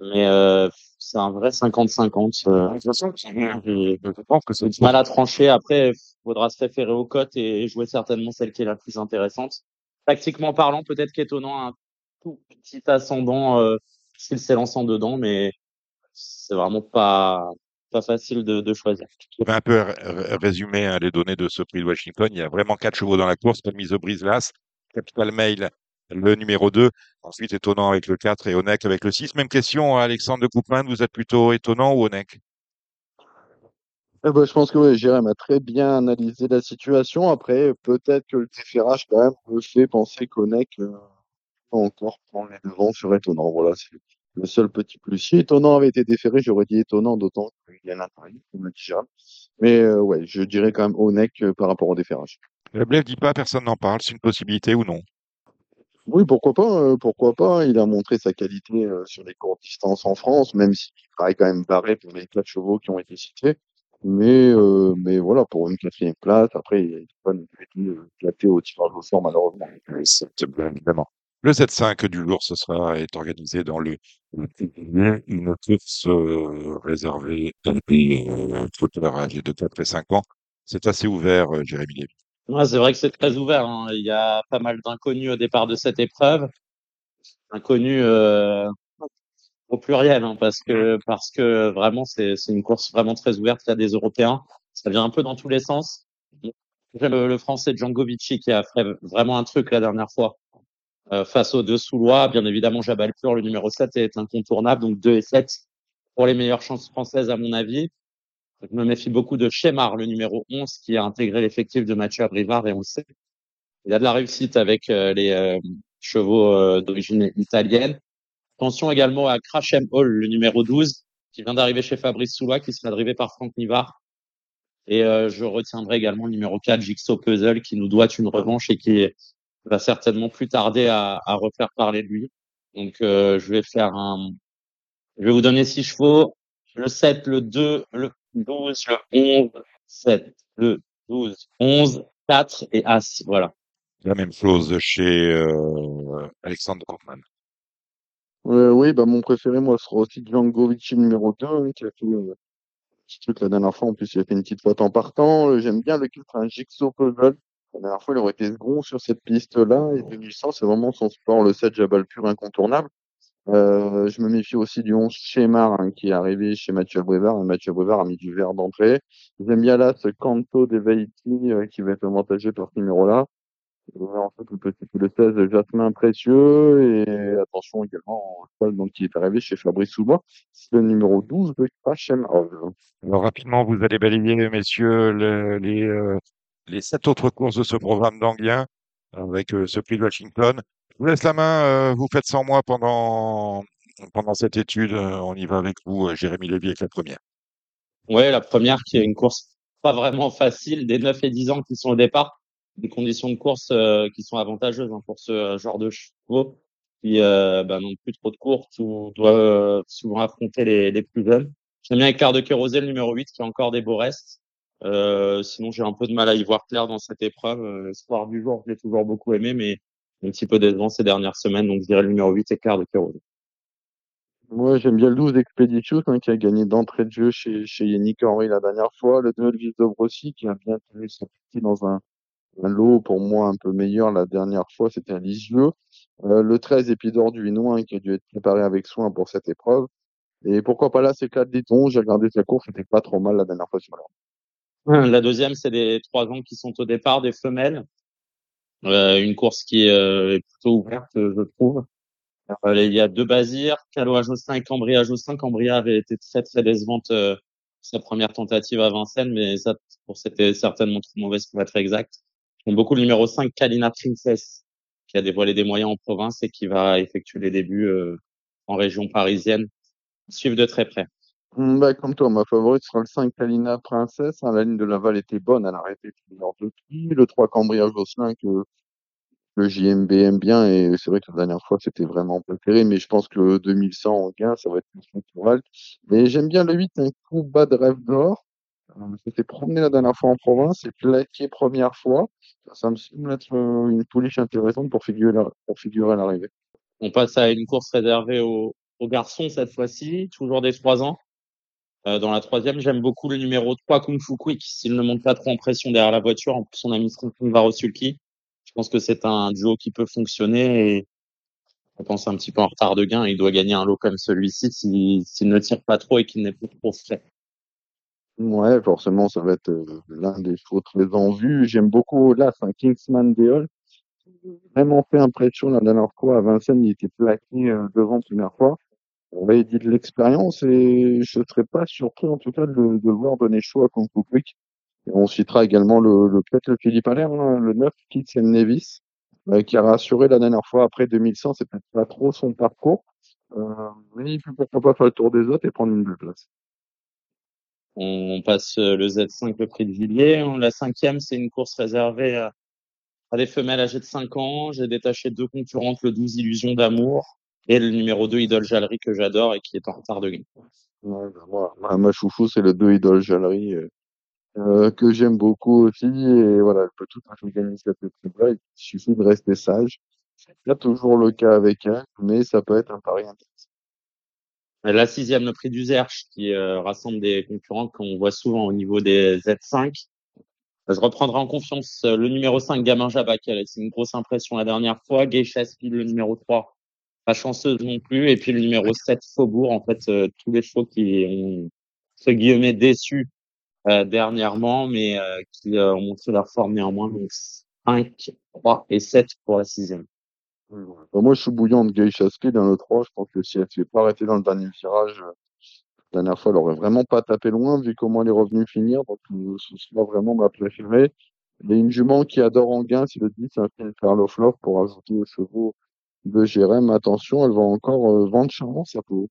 Mais euh, c'est un vrai 50-50. Euh, De toute façon, j'ai je pense que c'est du mal à trancher. Après, il faudra se référer aux cotes et jouer certainement celle qui est la plus intéressante. Tactiquement parlant, peut-être qu'étonnant un tout petit ascendant euh, s'il s'élançant dedans, mais c'est vraiment pas pas facile de, choisir. Je vais un peu résumer hein, les données de ce prix de Washington. Il y a vraiment quatre chevaux dans la course. Mise au brise-las, Capital Mail, le numéro 2. Ensuite, étonnant avec le 4 et Onek avec le 6. Même question à Alexandre de Coupman. Vous êtes plutôt étonnant ou Onek Eh ben, je pense que ouais, Jérém a très bien analysé la situation. Après, peut-être que le déferrage, quand même, me fait penser qu'Onek euh, encore prendre les devants sur étonnant. Voilà, c'est le seul petit plus. Si étonnant avait été déféré, j'aurais dit étonnant, d'autant qu'il y a l'intérêt, comme l'a dit Jérém. Mais euh, ouais, je dirais quand même Onek euh, par rapport au déferrage. Le Blef dit pas, personne n'en parle. C'est une possibilité ou non? Oui, pourquoi pas, euh, pourquoi pas. Il a montré sa qualité euh, sur les courtes distances en France, même s'il paraît quand même barré pour les quatre chevaux qui ont été cités. Mais, euh, mais voilà, pour une quatrième place, après, il n'a pas non plus éclaté au tirage au sort, malheureusement. Oui, c'est bien évidemment. Le Z5 du jour, ce sera est organisé dans le, le une course euh, réservée euh, trotteurs âgés de 4 et 5 ans. C'est assez ouvert, euh, Jérémy Lévy. Ouais, c'est vrai que c'est très ouvert. hein. Il y a pas mal d'inconnus au départ de cette épreuve. Inconnus euh, au pluriel, hein, parce que parce que vraiment c'est c'est une course vraiment très ouverte. Il y a des Européens. Ça vient un peu dans tous les sens. J'aime le, le Français Djangovici qui a fait vraiment un truc la dernière fois euh, face aux deux Soulois. Bien évidemment, Jabalpur, le numéro 7, est incontournable. Donc 2 et 7 pour les meilleures chances françaises, à mon avis. Je me méfie beaucoup de Chemar, le numéro 11, qui a intégré l'effectif de Mathieu Abrivard, et on le sait. Il a de la réussite avec euh, les euh, chevaux euh, d'origine italienne. Attention également à Crashem Hall, le numéro 12, qui vient d'arriver chez Fabrice Soulois, qui sera drivé par Franck Nivard. Et euh, je retiendrai également le numéro 4, Jigsaw Puzzle, qui nous doit une revanche et qui va certainement plus tarder à, à refaire parler de lui. Donc euh, je vais faire un... Je vais vous donner six chevaux. Le 7, le 2, le 12, le 11, 7, le 12, 11, 4 et As. Voilà. La même chose chez euh, Alexandre Kaufmann. Euh, oui, bah, mon préféré, moi, sera aussi Djangovic numéro 2, hein, qui a fait euh, petit truc la dernière fois. En plus, il a fait une petite faute en partant. Euh, J'aime bien le 4, un Jigsaw Puzzle. La dernière fois, il aurait été second sur cette piste-là. Et 2100, c'est vraiment son sport. Le 7, Jabal pur incontournable. Euh, je me méfie aussi du 11 Chemar, hein, qui est arrivé chez Mathieu Brevard. Mathieu Brevard a mis du vert d'entrée. J'aime bien là ce Canto de Veiti, euh, qui va être avantagé par ce numéro-là. Euh, ensuite, le petit le 16, Jasmin Précieux, et attention également, Paul, donc, qui est arrivé chez Fabrice Soubois, c'est le numéro 12 de Hall. Alors rapidement, vous allez balayer, messieurs, le- les, euh, les sept autres courses de ce programme d'Anguien avec euh, ce prix de Washington. Je vous laisse la main, euh, vous faites sans moi pendant, pendant cette étude. Euh, on y va avec vous, euh, Jérémy Lévy, avec la première. Ouais, la première qui est une course pas vraiment facile, des 9 et 10 ans qui sont au départ, des conditions de course euh, qui sont avantageuses hein, pour ce euh, genre de chevaux qui euh, bah, n'ont plus trop de courses ou doivent souvent affronter les, les plus jeunes. J'aime bien Éclair de Kérosé, le numéro 8, qui a encore des beaux restes. Euh, sinon, j'ai un peu de mal à y voir clair dans cette épreuve. Euh, L'espoir du jour, je l'ai toujours beaucoup aimé, mais un petit peu décevant ces dernières semaines. Donc, je dirais le numéro 8, Éclair de Kérosé. Moi, j'aime bien le 12 Expeditious, hein, qui a gagné d'entrée de jeu chez, chez Yannick Henry la dernière fois. Le 2 Elvis Dobrossi, qui a bien tenu sa partie dans un, un lot, pour moi, un peu meilleur la dernière fois, c'était un Lisieux. Euh, le 13 Épidore du Hinois, qui a dû être préparé avec soin pour cette épreuve. Et pourquoi pas là, c'est 4 Détons. J'ai regardé sa course, c'était pas trop mal la dernière fois sur l'heure. La deuxième, c'est des trois ans qui sont au départ, des femelles. Euh, une course qui euh, est plutôt ouverte, je trouve. Euh, il y a deux Basirs, Caloa Josselin et Cambria Josselin. Cambria avait été très très décevante euh, sa première tentative à Vincennes, mais ça, pour c'était certainement trop mauvaise pour être exact. J'aime beaucoup le numéro 5, Kalina Princess, qui a dévoilé des moyens en province et qui va effectuer les débuts euh, en région parisienne. Suivre de très près. Hum, Bah, comme toi, ma favorite sera le 5 Kalina Princesse. hein, la ligne de Laval était bonne, elle a arrêté plusieurs de qui. Le 3 Cambria Josselin que le JMB aime bien et c'est vrai que la dernière fois c'était vraiment préféré, mais je pense que le 2100 en gain, ça va être plus naturel. Mais j'aime bien le 8, un coup bas de rêve d'or. Euh, C'était promené la dernière fois en province et plaqué première fois. Ça, me semble être euh, une pouliche intéressante pour figurer, pour figurer à l'arrivée. On passe à une course réservée aux, garçons cette fois-ci, toujours des trois ans. Euh, dans la troisième, j'aime beaucoup le numéro 3, Kung Fu Quick, s'il ne monte pas trop en pression derrière la voiture. En plus, on a mis Stephen Varosulki. Je pense que c'est un duo qui peut fonctionner et je pense un petit peu en retard de gain. Il doit gagner un lot comme celui-ci s'il ne tire pas trop et qu'il n'est plus trop frais. Ouais, forcément, ça va être euh, l'un des chevaux très en vue. J'aime beaucoup là, c'est un Kingsman Deol. Vraiment fait impression la dernière fois à Vincennes, il était plaqué euh, devant première fois. On va dit de l'expérience et je serais pas surpris en tout cas de, de voir donner chaud à. Et on citera également le, le peut-être le Philippe Allaire, hein, le 9, Kitsen Nevis, euh, qui a rassuré la dernière fois après 2100, c'est peut-être pas trop son parcours. Euh, mais il peut pourquoi pas faire le tour des autres et prendre une belle place. On passe le Z5, le prix de Villiers. La cinquième, c'est une course réservée à, des femelles âgées de 5 ans. J'ai détaché deux concurrentes, le 12 Illusion d'amour et le numéro 2 Idole Jalerie que j'adore et qui est en retard de gain. Bah, ma chouchou, c'est le 2 Idole Jalerie, euh, euh, que j'aime beaucoup aussi. Et voilà, elle peut tout à fait gagner cette épreuve-là. Il suffit de rester sage. C'est pas toujours le cas avec elle, mais ça peut être un pari intéressant. La sixième, le prix du Zerche, qui euh, rassemble des concurrents qu'on voit souvent au niveau des Z5. Je reprendrai en confiance euh, le numéro 5, Gamin Jabba, qui a laissé une grosse impression la dernière fois. Geisha Speed, le numéro 3, pas chanceuse non plus. Et puis le numéro 7, Faubourg. En fait, euh, tous les chevaux qui ont, ce guillemets, déçus euh, dernièrement, mais euh, qui euh, ont montré leur forme néanmoins. Donc 5, 3 et 7 pour la sixième. Bah, moi, je suis bouillant de Speed dans le 3. Je pense que si elle ne s'est pas arrêtée dans le dernier virage, euh, la dernière fois, elle aurait vraiment pas tapé loin, vu comment elle est revenue finir. Donc, euh, ce sera vraiment ma préférée. Il y a une jument qui adore Anguin, c'est le 10, c'est un film Karl of Love pour ajouter aux chevaux de Jérém. Attention, elle va encore euh, vendre charmant sa peau.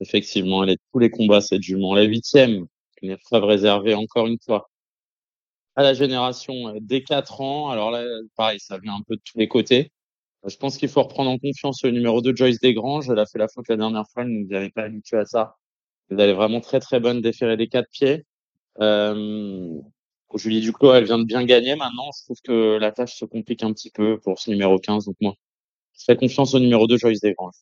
Effectivement, elle est tous les combats, cette jument. La huitième, une épreuve réservée encore une fois à la génération euh, des 4 ans. Alors là, pareil, ça vient un peu de tous les côtés. Euh, Je pense qu'il faut reprendre en confiance le numéro 2, Joyce Desgranges. Elle a fait la faute la dernière fois, elle ne nous pas habitué à ça. Elle est vraiment très très bonne déférée des quatre pieds. Euh, Julie Duclos, elle vient de bien gagner maintenant. Je trouve que la tâche se complique un petit peu pour ce numéro 15. Donc moi, je fais confiance au numéro 2, Joyce Desgranges.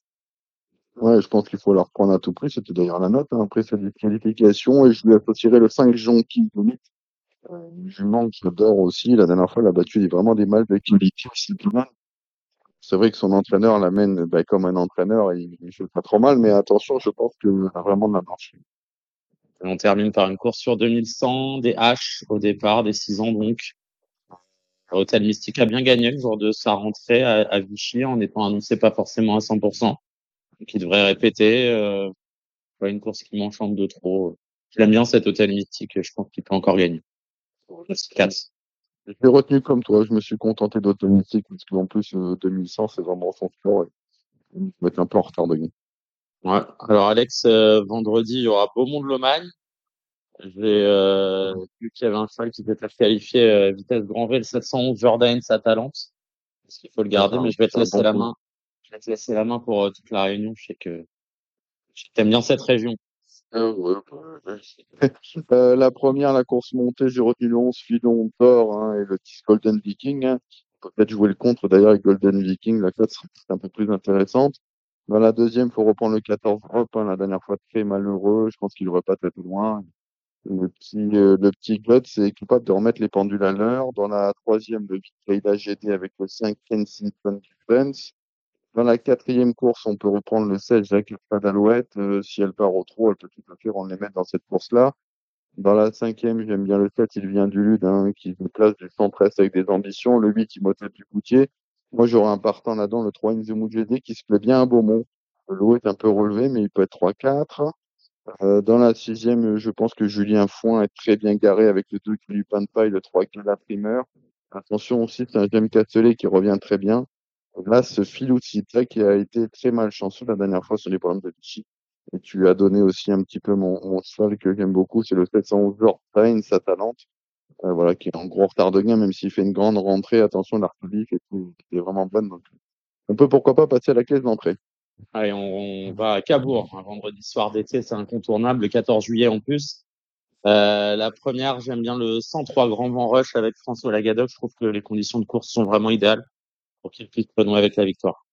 Ouais, je pense qu'il faut la reprendre à tout prix. C'était d'ailleurs la note hein, après cette disqualification. Et je lui ai retiré le 5 Jonky Limite. Euh, jument que aussi. La dernière fois, elle a battu vraiment des mâles de qualité. aussi. C'est vrai que son entraîneur l'amène bah, comme un entraîneur. Il ne fait pas trop mal, mais attention, je pense qu'elle a vraiment de la marche. On termine par une course sur 2100, des H au départ, des 6 ans donc. Hôtel Mystique a bien gagné le jour de sa rentrée à, Vichy en étant annoncé pas forcément à 100%. Donc il devrait répéter. Euh, une course qui m'enchante de trop. Je l'aime bien cet Hôtel Mystique je pense qu'il peut encore gagner. 4. Je l'ai retenu comme toi. Je me suis contenté d'automatique parce qu'en plus, euh, 2100, c'est vraiment son sport. Et je vais être un peu en retard de gain. Ouais. Alors Alex, euh, vendredi, il y aura Beaumont-de-Lomagne. J'ai euh, vu qu'il y avait un cheval qui était qualifié euh, vitesse grand V, le 711 Jordan Satalante. Est-ce qu'il faut le garder, Ah, mais je vais te laisser bon la coup. main. Je vais te laisser la main pour euh, toute la réunion. Je sais que je sais que t'aimes bien cette région. Euh, ouais, ouais. (laughs) Euh, la première, la course montée, j'ai retenu le 11 Filon d'or hein, et le 10 Golden Viking. Hein. On peut peut-être jouer le contre d'ailleurs avec Golden Viking. La cote serait un peu plus intéressante. Dans la deuxième, faut reprendre le 14 Hop. Hein, la dernière fois, très malheureux. Je pense qu'il aurait pas très loin. Le petit, euh, le petit Glut, c'est capable de remettre les pendules à l'heure. Dans la troisième, le Victoria GD avec le 5 Kensington Defense. Dans la quatrième course, on peut reprendre le 16 Jacques d'Alouette. Euh, si elle part au trot, elle peut tout à fait rendre les mettre dans cette course-là. Dans la cinquième, j'aime bien le 7, il vient du Lude, hein, qui se place du 113 avec des ambitions. Le 8, Imhotep du Coutier. Moi, j'aurais un partant là-dedans, le 3 Inzumou GD, qui se plaît bien à Beaumont. Le lot est un peu relevé, mais il peut être 3-4. Euh, dans la sixième, je pense que Julien Foin est très bien garé avec le 2 du pain de paille, le 3 qui la primeur. Attention aussi, c'est un James Cattelet qui revient très bien. Là, ce Filoucita qui a été très malchanceux la dernière fois sur les problèmes de Vichy. Et tu as donné aussi un petit peu mon, mon cheval que j'aime beaucoup, c'est le 711 Jordan, sa talente. Euh, voilà, qui est en gros retard de gain, même s'il fait une grande rentrée. Attention, l'artillerie et tout, qui est vraiment bonne. Donc, on peut pourquoi pas passer à la caisse d'entrée. Allez, on, on va à Cabourg, un vendredi soir d'été, c'est incontournable, le 14 juillet en plus. Euh, la première, j'aime bien le 103 Grand Vent Rush avec François Lagadoc. Je trouve que les conditions de course sont vraiment idéales pour qu'il puisse renouer avec la victoire.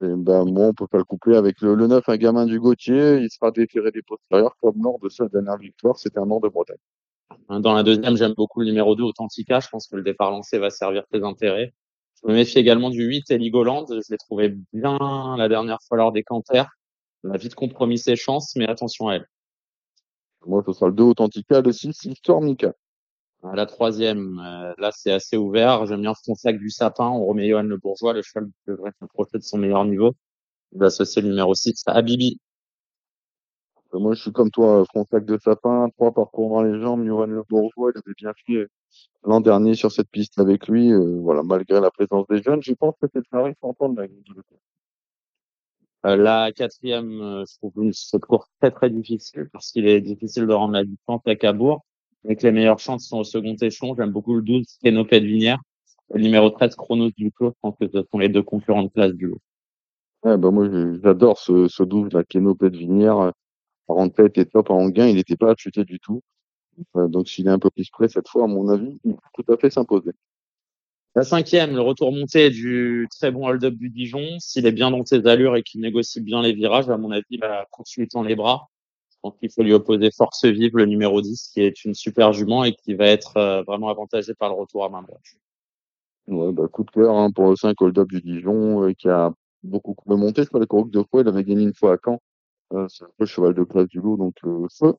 Et ben, moi, on peut pas le coupler avec le, le 9, un gamin du Gauthier. Il sera déféré des postérieurs comme lors de sa dernière victoire. C'était un Nord de Bretagne. Dans la deuxième, j'aime beaucoup le numéro 2, Authentica. Je pense que le départ lancé va servir tes intérêts. Je me méfie également du 8, Heligoland. Je l'ai trouvé bien la dernière fois lors des canters. Elle a vite compromis ses chances, mais attention à elle. Moi, ce sera le 2 Authentica, le 6 Stormica. À La troisième, euh, là, c'est assez ouvert. J'aime bien Fronsac du Sapin. On remet Johan Le Bourgeois. Le cheval devrait s'approcher de son meilleur niveau. Il va associer le numéro 6 à Bibi. Euh, Moi, je suis comme toi, Fronsac de Sapin, trois parcours dans les jambes, Johan Le Bourgeois, il avait bien fait euh, l'an dernier sur cette piste avec lui, euh, voilà, malgré la présence des jeunes, je pense que c'est le pari s'entendre de la Euh, la quatrième, euh, je trouve une, cette course très très difficile parce qu'il est difficile de rendre la distance à Cabourg. Donc les meilleures chances sont au second échelon. J'aime beaucoup le 12, Kenopet Vinière. Le numéro 13, Chronos du Clos. Je pense que ce sont les deux concurrents de place du lot. Ouais, bah moi j'adore ce, ce 12, la Kenopet Vinière. En tête et top en gain, il n'était pas chuté du tout. Euh, donc s'il est un peu plus près cette fois, à mon avis, il peut tout à fait s'imposer. La cinquième, le retour monté du très bon hold-up du Dijon. S'il est bien dans ses allures et qu'il négocie bien les virages, à mon avis, il va continuer dans les bras. Pense qu'il faut lui opposer Force Vive, le numéro 10, qui est une super jument et qui va être euh, vraiment avantagé par le retour à main droite. Ouais, bah, coup de cœur hein, pour le 5 hold-up du Dijon, euh, qui a beaucoup remonté. Je crois les couronnes deux fois, il avait gagné une fois à Caen. Euh, c'est un peu le cheval de classe du lot, donc euh, feu.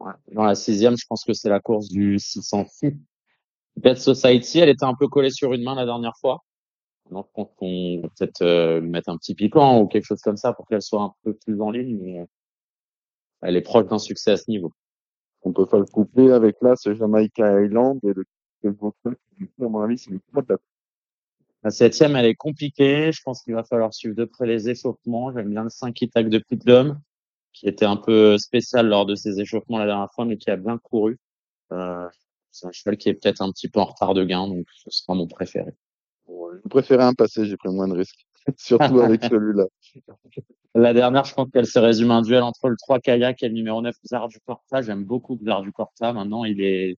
Ouais. Dans la sixième, je pense que c'est la course du 606. Bad Society, elle était un peu collée sur une main la dernière fois. Donc, qu'on va peut-être euh, mettre un petit piquant ou quelque chose comme ça pour qu'elle soit un peu plus en ligne. Mais euh, elle est proche d'un succès à ce niveau. On peut faire le couplet avec là, ce Jamaica Island et le à mon avis, c'est le la septième, elle est compliquée. Je pense qu'il va falloir suivre de près les échauffements. J'aime bien le 5 Itac de Prud'homme, qui était un peu spécial lors de ses échauffements la dernière fois, mais qui a bien couru. Euh, c'est un cheval qui est peut-être un petit peu en retard de gain, donc ce sera mon préféré. Ouais, Je préférais un passé, j'ai pris moins de risques. (laughs) Surtout avec celui-là. La dernière, je pense qu'elle se résume à un duel entre le 3 Kayak et le numéro 9 Xar du Corta. J'aime beaucoup Xar du Corta. Maintenant, il est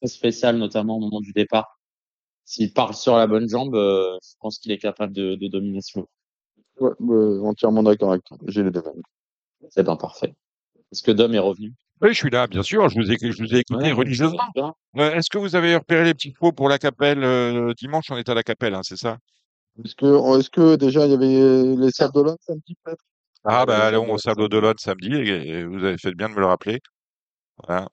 très spécial, notamment au moment du départ. S'il part sur la bonne jambe, euh, je pense qu'il est capable de, de domination. Ouais, euh, entièrement d'accord avec toi. J'ai les deux. C'est bien parfait. Est-ce que Dom est revenu? Oui, je suis là, bien sûr. Je vous ai, je vous ai écouté Ouais, religieusement. Euh, Est-ce que vous avez repéré les petits pots pour la capelle euh, dimanche? On est à la capelle, hein, c'est ça? Est-ce que, est-ce que déjà il y avait les sables d'Olonne samedi peut-être? Ah, bah allons Sables au Sable d'Olonne samedi. Et, et vous avez fait bien de me le rappeler. Voilà.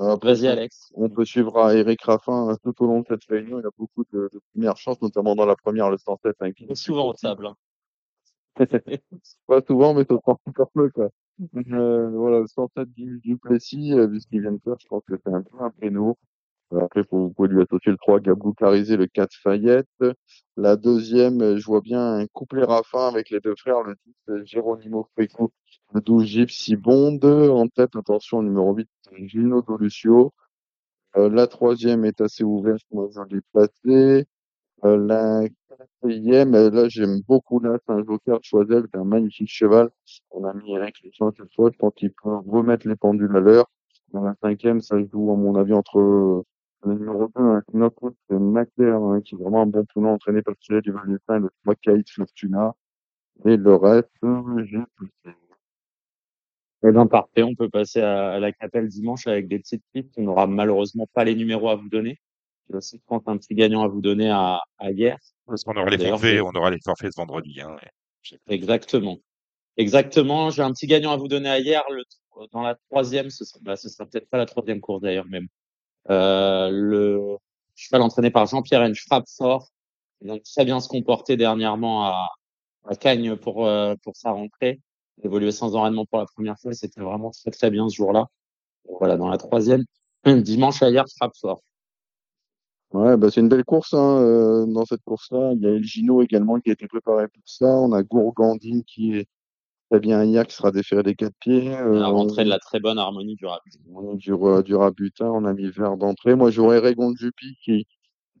Euh, Vas-y, Alex. On peut suivre à Eric Raffin hein, tout au long de cette réunion. Il a beaucoup de, de premières chances, notamment dans la première, le 107. Avec Il est souvent au sable. hein. (laughs) Pas souvent, mais ça se porte super peu, quoi. Euh, voilà, le 107 du, du Plessis, euh, vu ce qu'il vient de faire, je pense que c'est un peu un péno. Après, vous pouvez lui associer le 3 Gablou Carizé, le 4 Fayette. La deuxième, je vois bien un couplet Raffin avec les deux frères, le 10 euh, Geronimo Freco, le 12 Gypsy Bond. En tête, attention, numéro 8, Gino Dolucio. Euh, la troisième est assez ouverte, moi je l'ai placée. Euh, la quatrième, euh, là j'aime beaucoup là, c'est un joker de Choisel, c'est un magnifique cheval. On a mis Eric Léchon cette fois, je pense qu'il peut remettre les pendules à l'heure. Dans la cinquième, ça joue à mon avis entre le numéro 2, un Knockout, c'est Macaire, hein, qui est vraiment un bon poulain entraîné par le du Valentin, le 3 Kate Fortuna. Et le reste, euh, j'ai poussé. Eh ben, parfait. On peut passer à, à la capelle dimanche avec des petites pistes. On n'aura malheureusement pas les numéros à vous donner. J'ai aussi, je pense, un petit gagnant à vous donner à, à hier. Parce qu'on aura les forfaits, on aura les forfaits ce vendredi. Hein. Exactement. Exactement. J'ai un petit gagnant à vous donner à hier. Le, dans la troisième, ce sera, bah, ce sera peut-être pas la troisième course d'ailleurs même. Euh, le cheval entraîné par Jean-Pierre N. frappe fort. Il a très bien se comporter dernièrement à, à Cagnes pour, euh, pour sa rentrée. Évoluer sans enraînement pour la première fois. C'était vraiment très, très bien ce jour-là. Voilà, dans la troisième. (clears throat) Dimanche à hier, frappe fort. Ouais, bah c'est une belle course hein, euh, dans cette course-là. Il y a El Gino également qui a été préparé pour ça. On a Gourgandine qui est très bien hier, qui sera déféré des quatre pieds. Euh, La rentrée de la très bonne harmonie du a du, du rabutin, on a mis vert d'entrée. Moi, j'aurais Régon Juppy qui,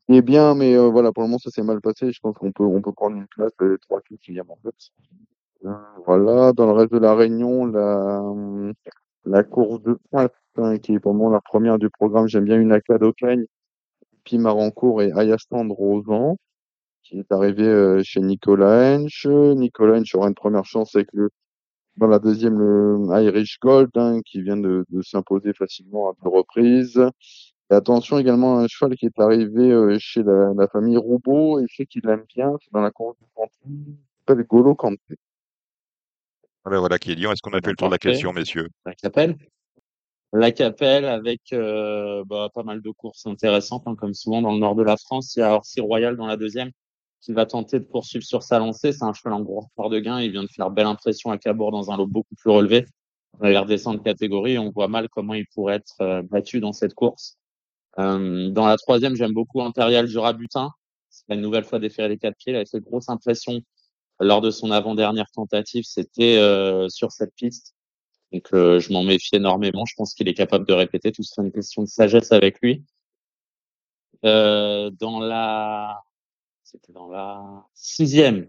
qui est bien, mais euh, voilà, pour le moment, ça s'est mal passé. Je pense qu'on peut, on peut prendre une place, euh, trois quatrièmes en fait. Euh, voilà, dans le reste de la Réunion, la, la course de passe, hein, qui est pour moment la première du programme. J'aime bien une Acade Aucagne, Pimarancourt et Ayastand Rosan, qui est arrivé euh, chez Nicolas Hench. Nicolas Hench aura une première chance avec le, dans la deuxième, le Irish Gold, hein, qui vient de, de s'imposer facilement à deux reprises. Et attention également à un cheval qui est arrivé euh, chez la, la famille Roubaud, et je sais qu'il l'aime bien, c'est dans la course du Canton, il s'appelle Golo Kanté. Ah ben voilà qui est dit. Est-ce qu'on a fait le tour de la question, messieurs? La Capelle. La Capelle avec euh, bah, pas mal de courses intéressantes, hein, comme souvent dans le nord de la France. Il y a Orsi Royal dans la deuxième qui va tenter de poursuivre sur sa lancée. C'est un cheval en gros retard de gain. Il vient de faire belle impression à Cabourg dans un lot beaucoup plus relevé. On va redescendre de catégorie. On voit mal comment il pourrait être euh, battu dans cette course. Euh, dans la troisième, j'aime beaucoup Impérial du Rabutin. C'est une nouvelle fois déféré les quatre pieds. Il a fait grosse impression lors de son avant-dernière tentative, c'était euh, sur cette piste. Donc je m'en méfie énormément. Je pense qu'il est capable de répéter. Tout sera une question de sagesse avec lui. dans la, c'était dans la sixième,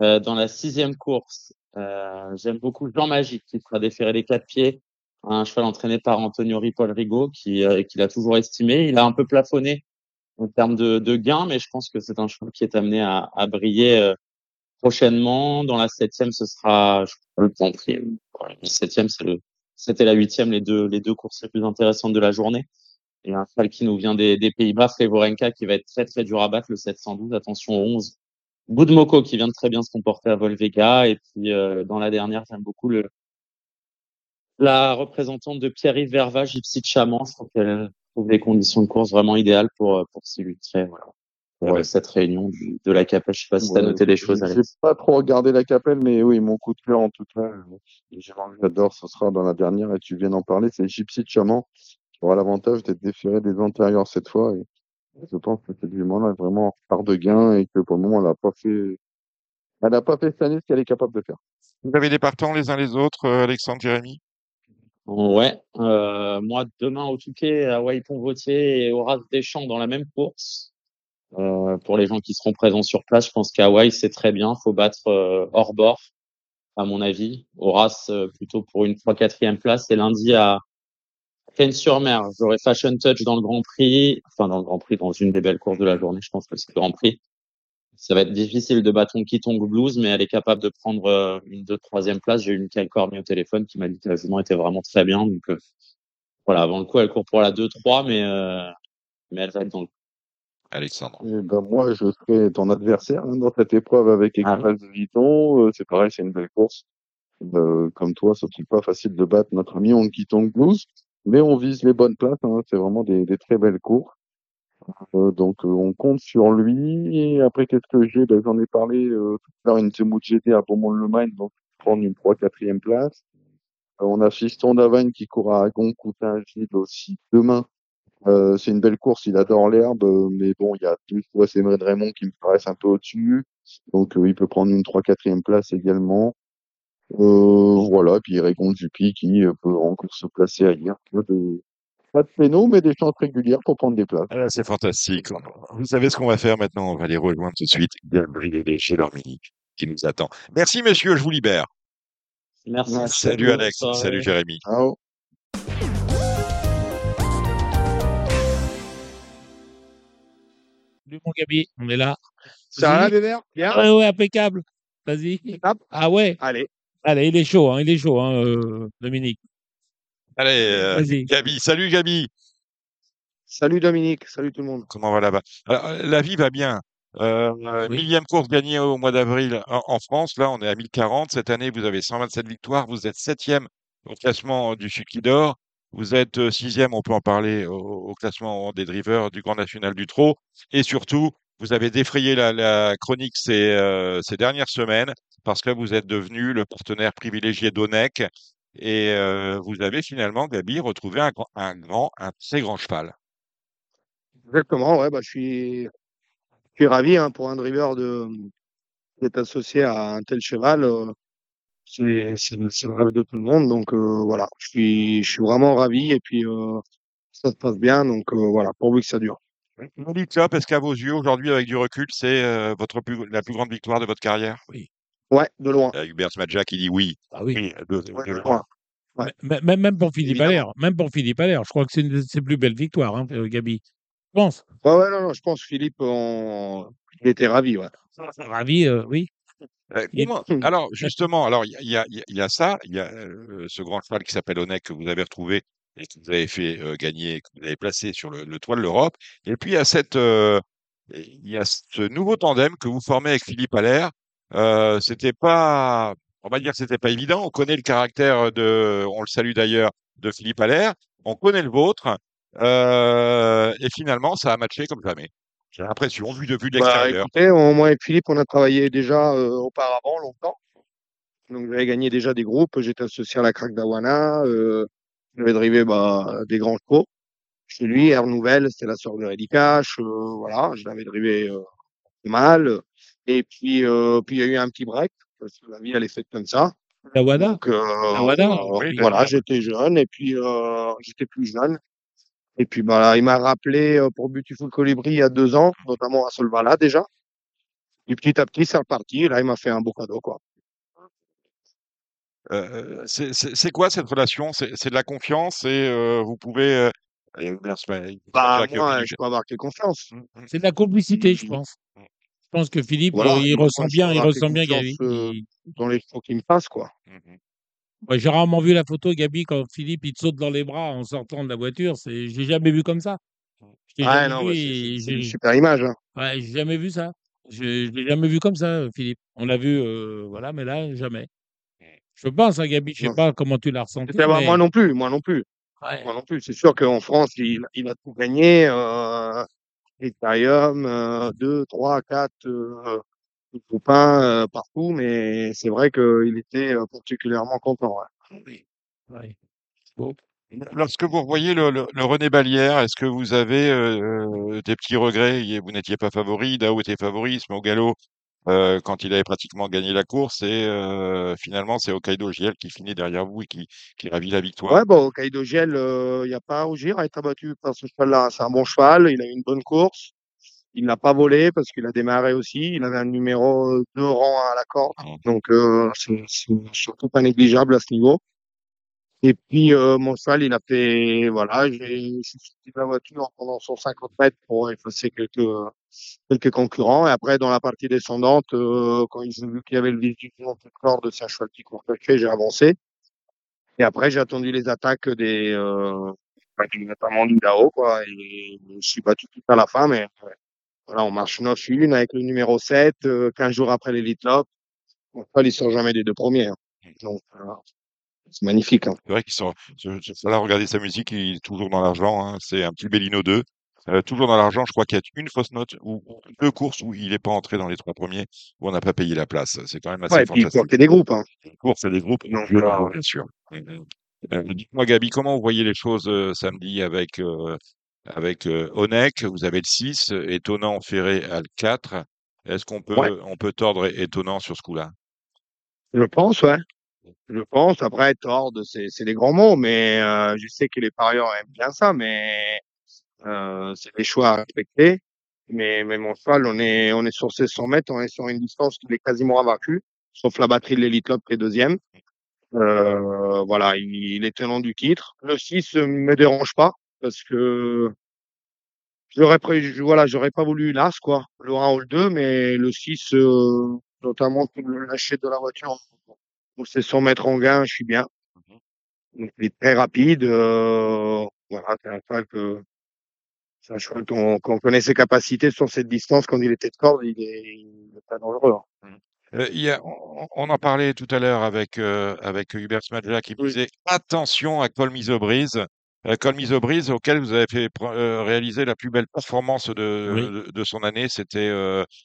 dans la sixième course, j'aime beaucoup Jean Magique qui sera déféré les quatre pieds un cheval entraîné par Antonio Ripoll Rigo qui, euh, qui l'a toujours estimé. Il a un peu plafonné en termes de, de gains, mais je pense que c'est un cheval qui est amené à, à briller euh, prochainement. Dans la septième, ce sera je crois, le. Le septième, c'est le, c'était la huitième, les deux, les deux courses les plus intéressantes de la journée. Et un cheval qui nous vient des, des Pays-Bas, Flevorenka, qui va être très très dur à battre, le 712. Attention au 11. Boudmoko qui vient de très bien se comporter à Volvega. Et puis euh, dans la dernière, j'aime beaucoup le, la représentante de Pierre-Yves Verva, Gypsy de Chaman. Je trouve qu'elle trouve les conditions de course vraiment idéales pour, euh, pour s'illustrer. Voilà. Pour Ouais. cette réunion du, de la Capelle. Je sais pas si tu as Ouais, noté des choses, J'ai pas trop regardé la capelle, mais oui, mon coup de cœur en tout cas, euh, j'adore, ce sera dans la dernière et tu viens d'en parler, c'est Gypsy de Chaman aura l'avantage d'être déféré des antérieurs cette fois. Et je pense que cette jument-là est vraiment en retard de gain et que pour le moment, elle a pas fait, elle a pas fait cette année ce qu'elle est capable de faire. Vous avez des partants les uns les autres, euh, Alexandre, Jérémy? Ouais, euh, moi demain au Touquet, à Hawaï-Pont-Vautier et Horace Deschamps dans la même course. Euh, pour les gens qui seront présents sur place, je pense qu'Hawaï c'est très bien, faut battre euh, hors bord, à mon avis. Horace euh, plutôt pour une 3-4e place et lundi à Cannes-sur-Mer, j'aurai Fashion Touch dans le Grand Prix, enfin dans le Grand Prix, dans une des belles courses de la journée, je pense que c'est le Grand Prix. Ça va être difficile de battre Honky Tonk Blues, mais elle est capable de prendre euh, une deux, troisième place. J'ai eu une Cormier au téléphone qui m'a dit que la jument était vraiment très bien. Donc euh, voilà, avant le coup, elle court pour la 2-3, mais, euh, mais elle va être dans le Alexandre. Et ben moi, je serai ton adversaire hein, dans cette épreuve avec Ah Express Vuitton. Euh, c'est pareil, c'est une belle course. Euh, comme toi, ce n'est pas facile de battre notre ami Honky Tonk Blues, mais on vise les bonnes places. Hein, c'est vraiment des, des très belles courses. Euh, donc euh, on compte sur lui. Et après, qu'est-ce que j'ai? Ben, J'en ai parlé euh, tout à l'heure, une GT à Beaumont-le-Maine, donc prendre une 3-4e place. Euh, on a Fiston Davagne qui court à Agon, Coutin-Gilles aussi demain. Euh, c'est une belle course, il adore l'herbe, mais bon, il y a plus fois de Raymond qui me paraissent un peu au-dessus. Donc euh, il peut prendre une 3-4e place également. Euh, voilà, puis Régon Juppy qui euh, peut encore se placer ailleurs. Pas de, pas de pénaux, mais des chances régulières pour prendre des places. Ah, c'est fantastique. Vous savez ce qu'on va faire maintenant? On va les rejoindre tout de suite. Gabriel chez Lormini qui nous attend. Merci, monsieur, je vous libère. Merci. Salut Alex, salut Jérémy. Ciao. Salut mon Gabi, on est là. Ça va, Bien? Ouais, ouais, impeccable. Vas-y. Hop. Ah ouais. Allez. Allez, il est chaud, hein, il est chaud, hein, euh, Dominique. Allez, euh, Vas-y. Gabi, salut Gabi. Salut Dominique, salut tout le monde. Comment va là-bas? Euh, La vie va bien. Euh, Oui. Millième course gagnée au mois d'avril en, en France. Là, on est à 1040. Cette année, vous avez 127 victoires. Vous êtes septième au classement du Sulky d'Or. Vous êtes sixième, on peut en parler, au, au classement des drivers du Grand National du Trot. Et surtout, vous avez défrayé la, la chronique ces, euh, ces dernières semaines parce que vous êtes devenu le partenaire privilégié d'Onec. Et euh, vous avez finalement, Gabi, retrouvé un, grand- un grand, un très grand cheval. Exactement, ouais, bah, je suis, je suis ravi hein, pour un driver de d'être associé à un tel cheval. euh, c'est c'est le rêve de tout le monde, donc euh, voilà, je suis, je suis vraiment ravi et puis euh, ça se passe bien, donc euh, voilà, pourvu que ça dure. Dites ça parce qu'à vos yeux, aujourd'hui, avec du recul, c'est euh, votre plus, la plus grande victoire de votre carrière? Ouais, de loin. Euh, Hubert Smadja qui dit oui. Ah oui. Oui, de- Ouais, de loin. Ouais. Même, même pour Philippe. Allaire, même pour Philippe Allaire, je crois que c'est une de ses plus belles victoires, hein, euh, Gabi. Je pense. Ouais, ouais, non, non, je pense que Philippe, on... il était ravi, ouais. Ravi, euh, oui. Euh, comment- Alors, justement, alors il y a, il y y a- ça, il y a euh, ce grand cheval qui s'appelle Onek que vous avez retrouvé et que vous avez fait euh, gagner, que vous avez placé sur le, le toit de l'Europe. Et puis, il y a cette, euh, il y a ce nouveau tandem que vous formez avec Philippe Allaire. Euh, c'était pas, on va dire que c'était pas évident. On connaît le caractère de, on le salue d'ailleurs, de Philippe Allaire. On connaît le vôtre. Euh, et finalement, ça a matché comme jamais. J'ai l'impression, vu de vue de Bah, l'extérieur. on- moi et Philippe, on a travaillé déjà euh, auparavant, longtemps. Donc, j'avais gagné déjà des groupes. J'étais associé à la Crack d'Awana. Euh, j'avais drivé bah, des grands chevaux. Chez lui, Air Nouvelle, c'était la sœur de Reddy Cash. Euh, voilà, je l'avais drivé euh, mal. Et puis, euh, puis il y a eu un petit break, parce que la vie, elle est faite comme ça. La WADA Donc, euh, La WADA euh, Oui, voilà, j'étais jeune et puis euh, j'étais plus jeune. Et puis, bah, il m'a rappelé euh, pour Beautiful Colibri il y a deux ans, notamment à Solvala déjà. Et petit à petit, c'est reparti. Et là, il m'a fait un beau cadeau, quoi. Euh, c'est quoi cette relation? C'est de la confiance? Et euh, vous pouvez. euh, Bah, Jacques moi, je peux avoir que confiance. Mm, mm. C'est de la complicité, je Mm. pense. Je pense que Philippe, Voilà, euh, il ressent bien, il ressent bien Gabi. euh, dans les choses qu'il me passe, quoi. Mhm. J'ai rarement vu la photo, Gabi, quand Philippe il te saute dans les bras en sortant de la voiture. J'ai jamais vu comme ça. Jamais non, ouais, c'est- une super image. hein. ouais, j'ai jamais vu ça. Je, je l'ai jamais vu comme ça, Philippe. On l'a vu, euh, voilà, mais là, jamais. Je pense, hein, Gabi, je sais Non. pas comment tu l'as ressenti, mais Moi non plus, moi non plus. ouais. Moi non plus. C'est sûr qu'en France, il, il a tout gagné. Euh, Ethereum, euh, 2, 3, 4 euh, copains euh, partout, mais c'est vrai qu'il était euh, particulièrement content. ouais. ouais. Lorsque vous revoyez le, le- le René Balière, est-ce que vous avez euh, des petits regrets? Et Vous n'étiez pas favori, Dao était favori, il euh, quand il avait pratiquement gagné la course et euh, finalement c'est Hokkaido GL qui finit derrière vous et qui, qui ravit la victoire. Ouais, bon, au Kaido Giel, il n'y a pas à rougir à être abattu par ce cheval-là. C'est un bon cheval, il a eu une bonne course. Il n'a pas volé parce qu'il a démarré aussi. Il avait un numéro 2 rang à la corde. Mhm. Donc, euh, c'est c'est surtout pas négligeable à ce niveau. Et puis, euh, mon cheval, il a fait, voilà, j'ai sorti de la voiture pendant 150 mètres pour effacer quelques, quelques concurrents. Et après, dans la partie descendante, euh, quand j'ai vu qu'il y avait le visage de corde, c'est un cheval qui court j'ai avancé. Et après, j'ai attendu les attaques des, euh, bah, du- notamment du Dao, quoi. Et je suis battu tout à la fin, mais voilà, on marche 9-1 avec le numéro 7, euh, 15 jours après l'Elite Lop. Mon cheval, il sort jamais des deux premiers. hein. Donc, euh, c'est magnifique. Hein. C'est vrai qu'ils sont. Là, regardez sa musique, il est toujours dans l'argent. hein. C'est un petit Bellino 2. Euh, toujours dans l'argent, je crois qu'il y a une fausse note ou deux courses où il n'est pas entré dans les trois premiers, où on n'a pas payé la place. C'est quand même assez Ouais, et puis il fantastique. portait des groupes. Hein. Une course et des groupes, Donc, violents, euh, bien sûr. Mhm. Euh, Dites-moi, Gabi, comment vous voyez les choses euh, samedi avec, euh, avec Onek Vous avez le 6, euh, étonnant Ferré à le 4. Est-ce qu'on peut, Ouais, on peut tordre étonnant sur ce coup-là? Je pense, ouais. Je pense. Après, Tord, c'est des grands mots, mais euh, je sais que les parieurs aiment bien ça, mais euh, c'est des choix à respecter. Mais, mais mon cheval, on est, on est sur ces 100 mètres, on est sur une distance qui est quasiment invaincue, sauf la batterie de l'Elite Lop qui est deuxième. Euh, voilà, il, il est tenant du titre. Le 6 ne me dérange pas parce que j'aurais voilà, j'aurais pas voulu l'As, quoi, le 1 ou le 2, mais le 6, euh, notamment pour le lâcher de la voiture, pour ces 100 mètres en gain, je suis bien. Donc, il est très rapide. Euh, voilà, c'est un cheval que, c'est un cheval qu'on connaît ses capacités sur cette distance. Quand il était de corde, il est, il est pas dangereux. hein. Euh, il y a- on, on en parlait tout à l'heure avec, euh, avec Hubert Smadja qui disait attention à Col Misobrise. Euh, Col Misobrise, auquel vous avez fait réaliser la plus belle performance de, Oui. de, de son année, c'était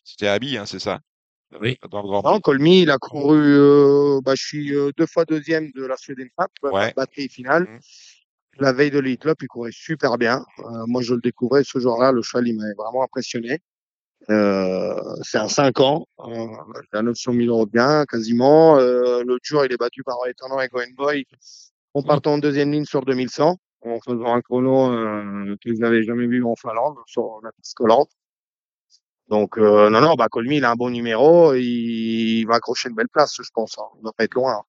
c'était à Abi, hein, c'est ça? Oui. Non. Colmy, il a couru, euh, bah, je suis euh, deux fois deuxième de la Sweden Cup, la Ouais. batterie finale. Mhm. La veille de Club, il courait super bien. Euh, moi, je le découvrais ce jour-là. Le cheval, il m'avait vraiment impressionné. Euh, c'est un 5 ans. Euh, à 900 000 euros de gain, quasiment. Euh, L'autre jour, il est battu par Eternal et Cohen Boy en partant en deuxième ligne sur 2100, en faisant un chrono euh, que je n'avais jamais vu en Finlande, sur la piste collante. Donc, euh, non, non, bah, Colmy, il a un bon numéro. Il, il va accrocher une belle place, je pense. Hein. Il va pas être loin.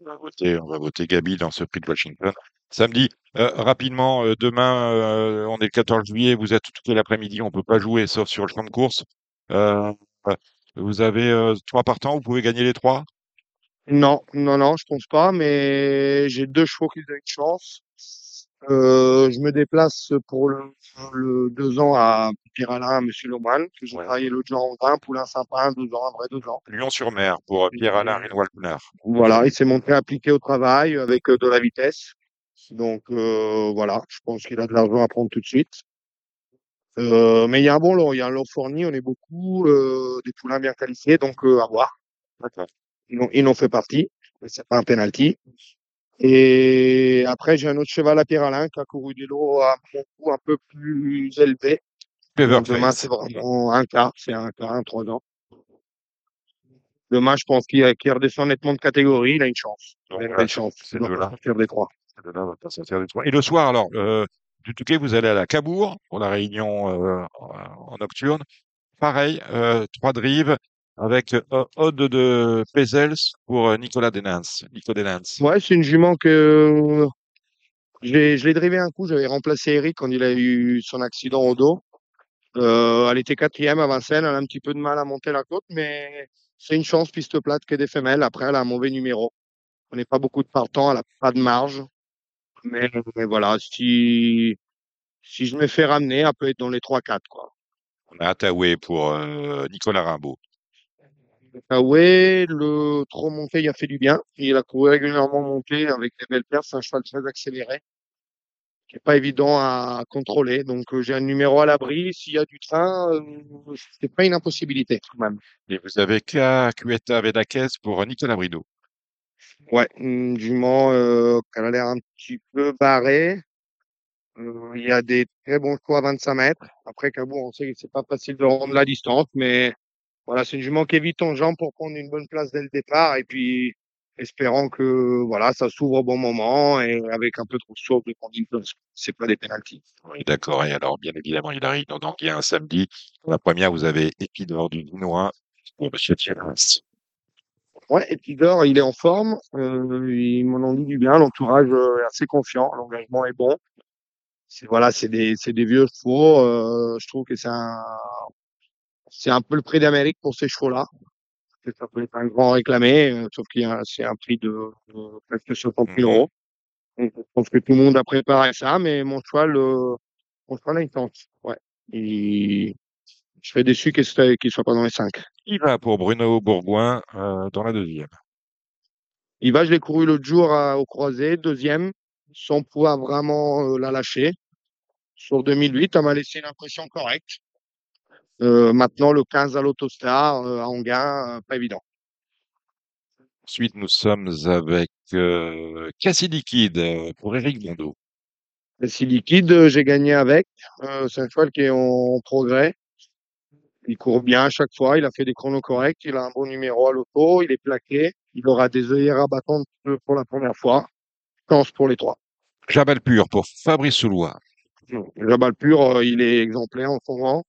On va voter, on va voter Gabi dans ce prix de Washington. Samedi, euh, rapidement, euh, demain, euh, on est le 14 juillet, vous êtes tout l'après-midi, on peut pas jouer sauf sur le champ de course. Euh, vous avez euh, trois partants, vous pouvez gagner les trois? Non, non, non, je pense pas, mais j'ai deux chevaux qui ont une chance. Euh, je me déplace pour le, le deux ans à Pierre-Alain, à Monsieur Lebrun, que j'ai Ouais. travaillé l'autre jour en vin, Poulain Saint-Pin, deux ans, un vrai deux ans. Lyon-sur-Mer pour euh, Pierre-Alain Renoir-Lunard. Voilà, il s'est montré appliqué au travail avec euh, de la vitesse. Donc euh, voilà, je pense qu'il a de l'argent à prendre tout de suite. Euh, mais il y a un bon lot, il y a un lot fourni, on est beaucoup, euh, des poulains bien qualifiés, donc euh, à voir. Ils en, ils en fait partie, mais c'est pas un penalty. Et après, j'ai un autre cheval à Pierre-Alain qui a couru des lots à mon coup un peu plus élevé. Demain, c'est vraiment un quart, c'est un quart, un trois ans. demain, je pense qu'il redescend nettement de catégorie. Il a une chance. Il a une belle chance. c'est de là. sortir des trois. De là, va sortir des trois. Et le soir, alors, euh, du Touquet, vous allez à la Cabourg pour la réunion euh, en, en nocturne. Pareil, euh, trois drives avec euh, Ode de Pezels pour euh, Nicolas Denens. Nico Denens. Ouais, c'est une jument que j'ai, je l'ai drivé un coup. J'avais remplacé Eric quand il a eu son accident au dos. Euh, elle était quatrième à Vincennes. Elle a un petit peu de mal à monter la côte, mais c'est une chance piste plate que des femelles. Après, elle a un mauvais numéro. On n'est pas beaucoup de partants. Elle a pas de marge. Mais, mais voilà, si, si je me fais ramener, elle peut être dans les 3-4, quoi. On a Ataoué pour euh, Nicolas Rimbaud. Kawe, le trop monté, il a fait du bien. Il a couru régulièrement monté avec des belles pertes. C'est un cheval très accéléré, qui est pas évident à contrôler. Donc, euh, j'ai un numéro à l'abri. S'il y a du train, euh, c'est pas une impossibilité, quand même. Et vous avez Cueta Vedakes pour Nicolas Brideau. Ouais, une jument, euh, qu'elle a l'air un petit peu barrée. Euh, il y a des très bons choix à 25 mètres. Après, Cabourg, on sait que c'est pas facile de rendre la distance, mais voilà, c'est une jument qui est vite en jambes pour prendre une bonne place dès le départ. Et puis, espérant que, voilà, ça s'ouvre au bon moment et avec un peu de ressources de conduite, c'est pas des pénalties. Oui, d'accord. Et alors, bien évidemment, il arrive dans Danguien un samedi. Pour la première, vous avez Épidore du Vinois pour Monsieur Thierry. Ouais, Tidor, il est en forme. Euh, il m'en en dit du bien. L'entourage euh, est assez confiant. L'engagement est bon. C'est voilà, c'est des c'est des vieux chevaux. Euh, je trouve que c'est un c'est un peu le prix d'Amérique pour ces chevaux-là. Ça peut être un grand réclamé, euh, sauf qu'il y a c'est un prix de, de presque 60 000 euros. Donc, je pense que tout le monde a préparé ça, mais mon cheval, euh, mon cheval a une tente. Ouais. Et je serais déçu qu'il soit, soit pas dans les cinq. Il va pour Bruno Bourgoin euh, dans la deuxième. Il va, je l'ai couru l'autre jour à- au croisé, deuxième, sans pouvoir vraiment euh, la lâcher. Sur 2008, elle m'a laissé une impression correcte. Euh, maintenant, le 15 à l'Autostar, euh, à Anguin, euh, pas évident. Ensuite, nous sommes avec euh, Cassie Liquide pour Eric Bondo. Si liquide, j'ai gagné avec. Euh, c'est un cheval qui est en, en progrès. Il court bien à chaque fois. Il a fait des chronos corrects. Il a un bon numéro à l'auto. Il est plaqué. Il aura des œillères abattantes pour la première fois. Chance pour les trois. Jabal Pur pour Fabrice Soulois. Jabal Pur, euh, il est exemplaire en ce moment.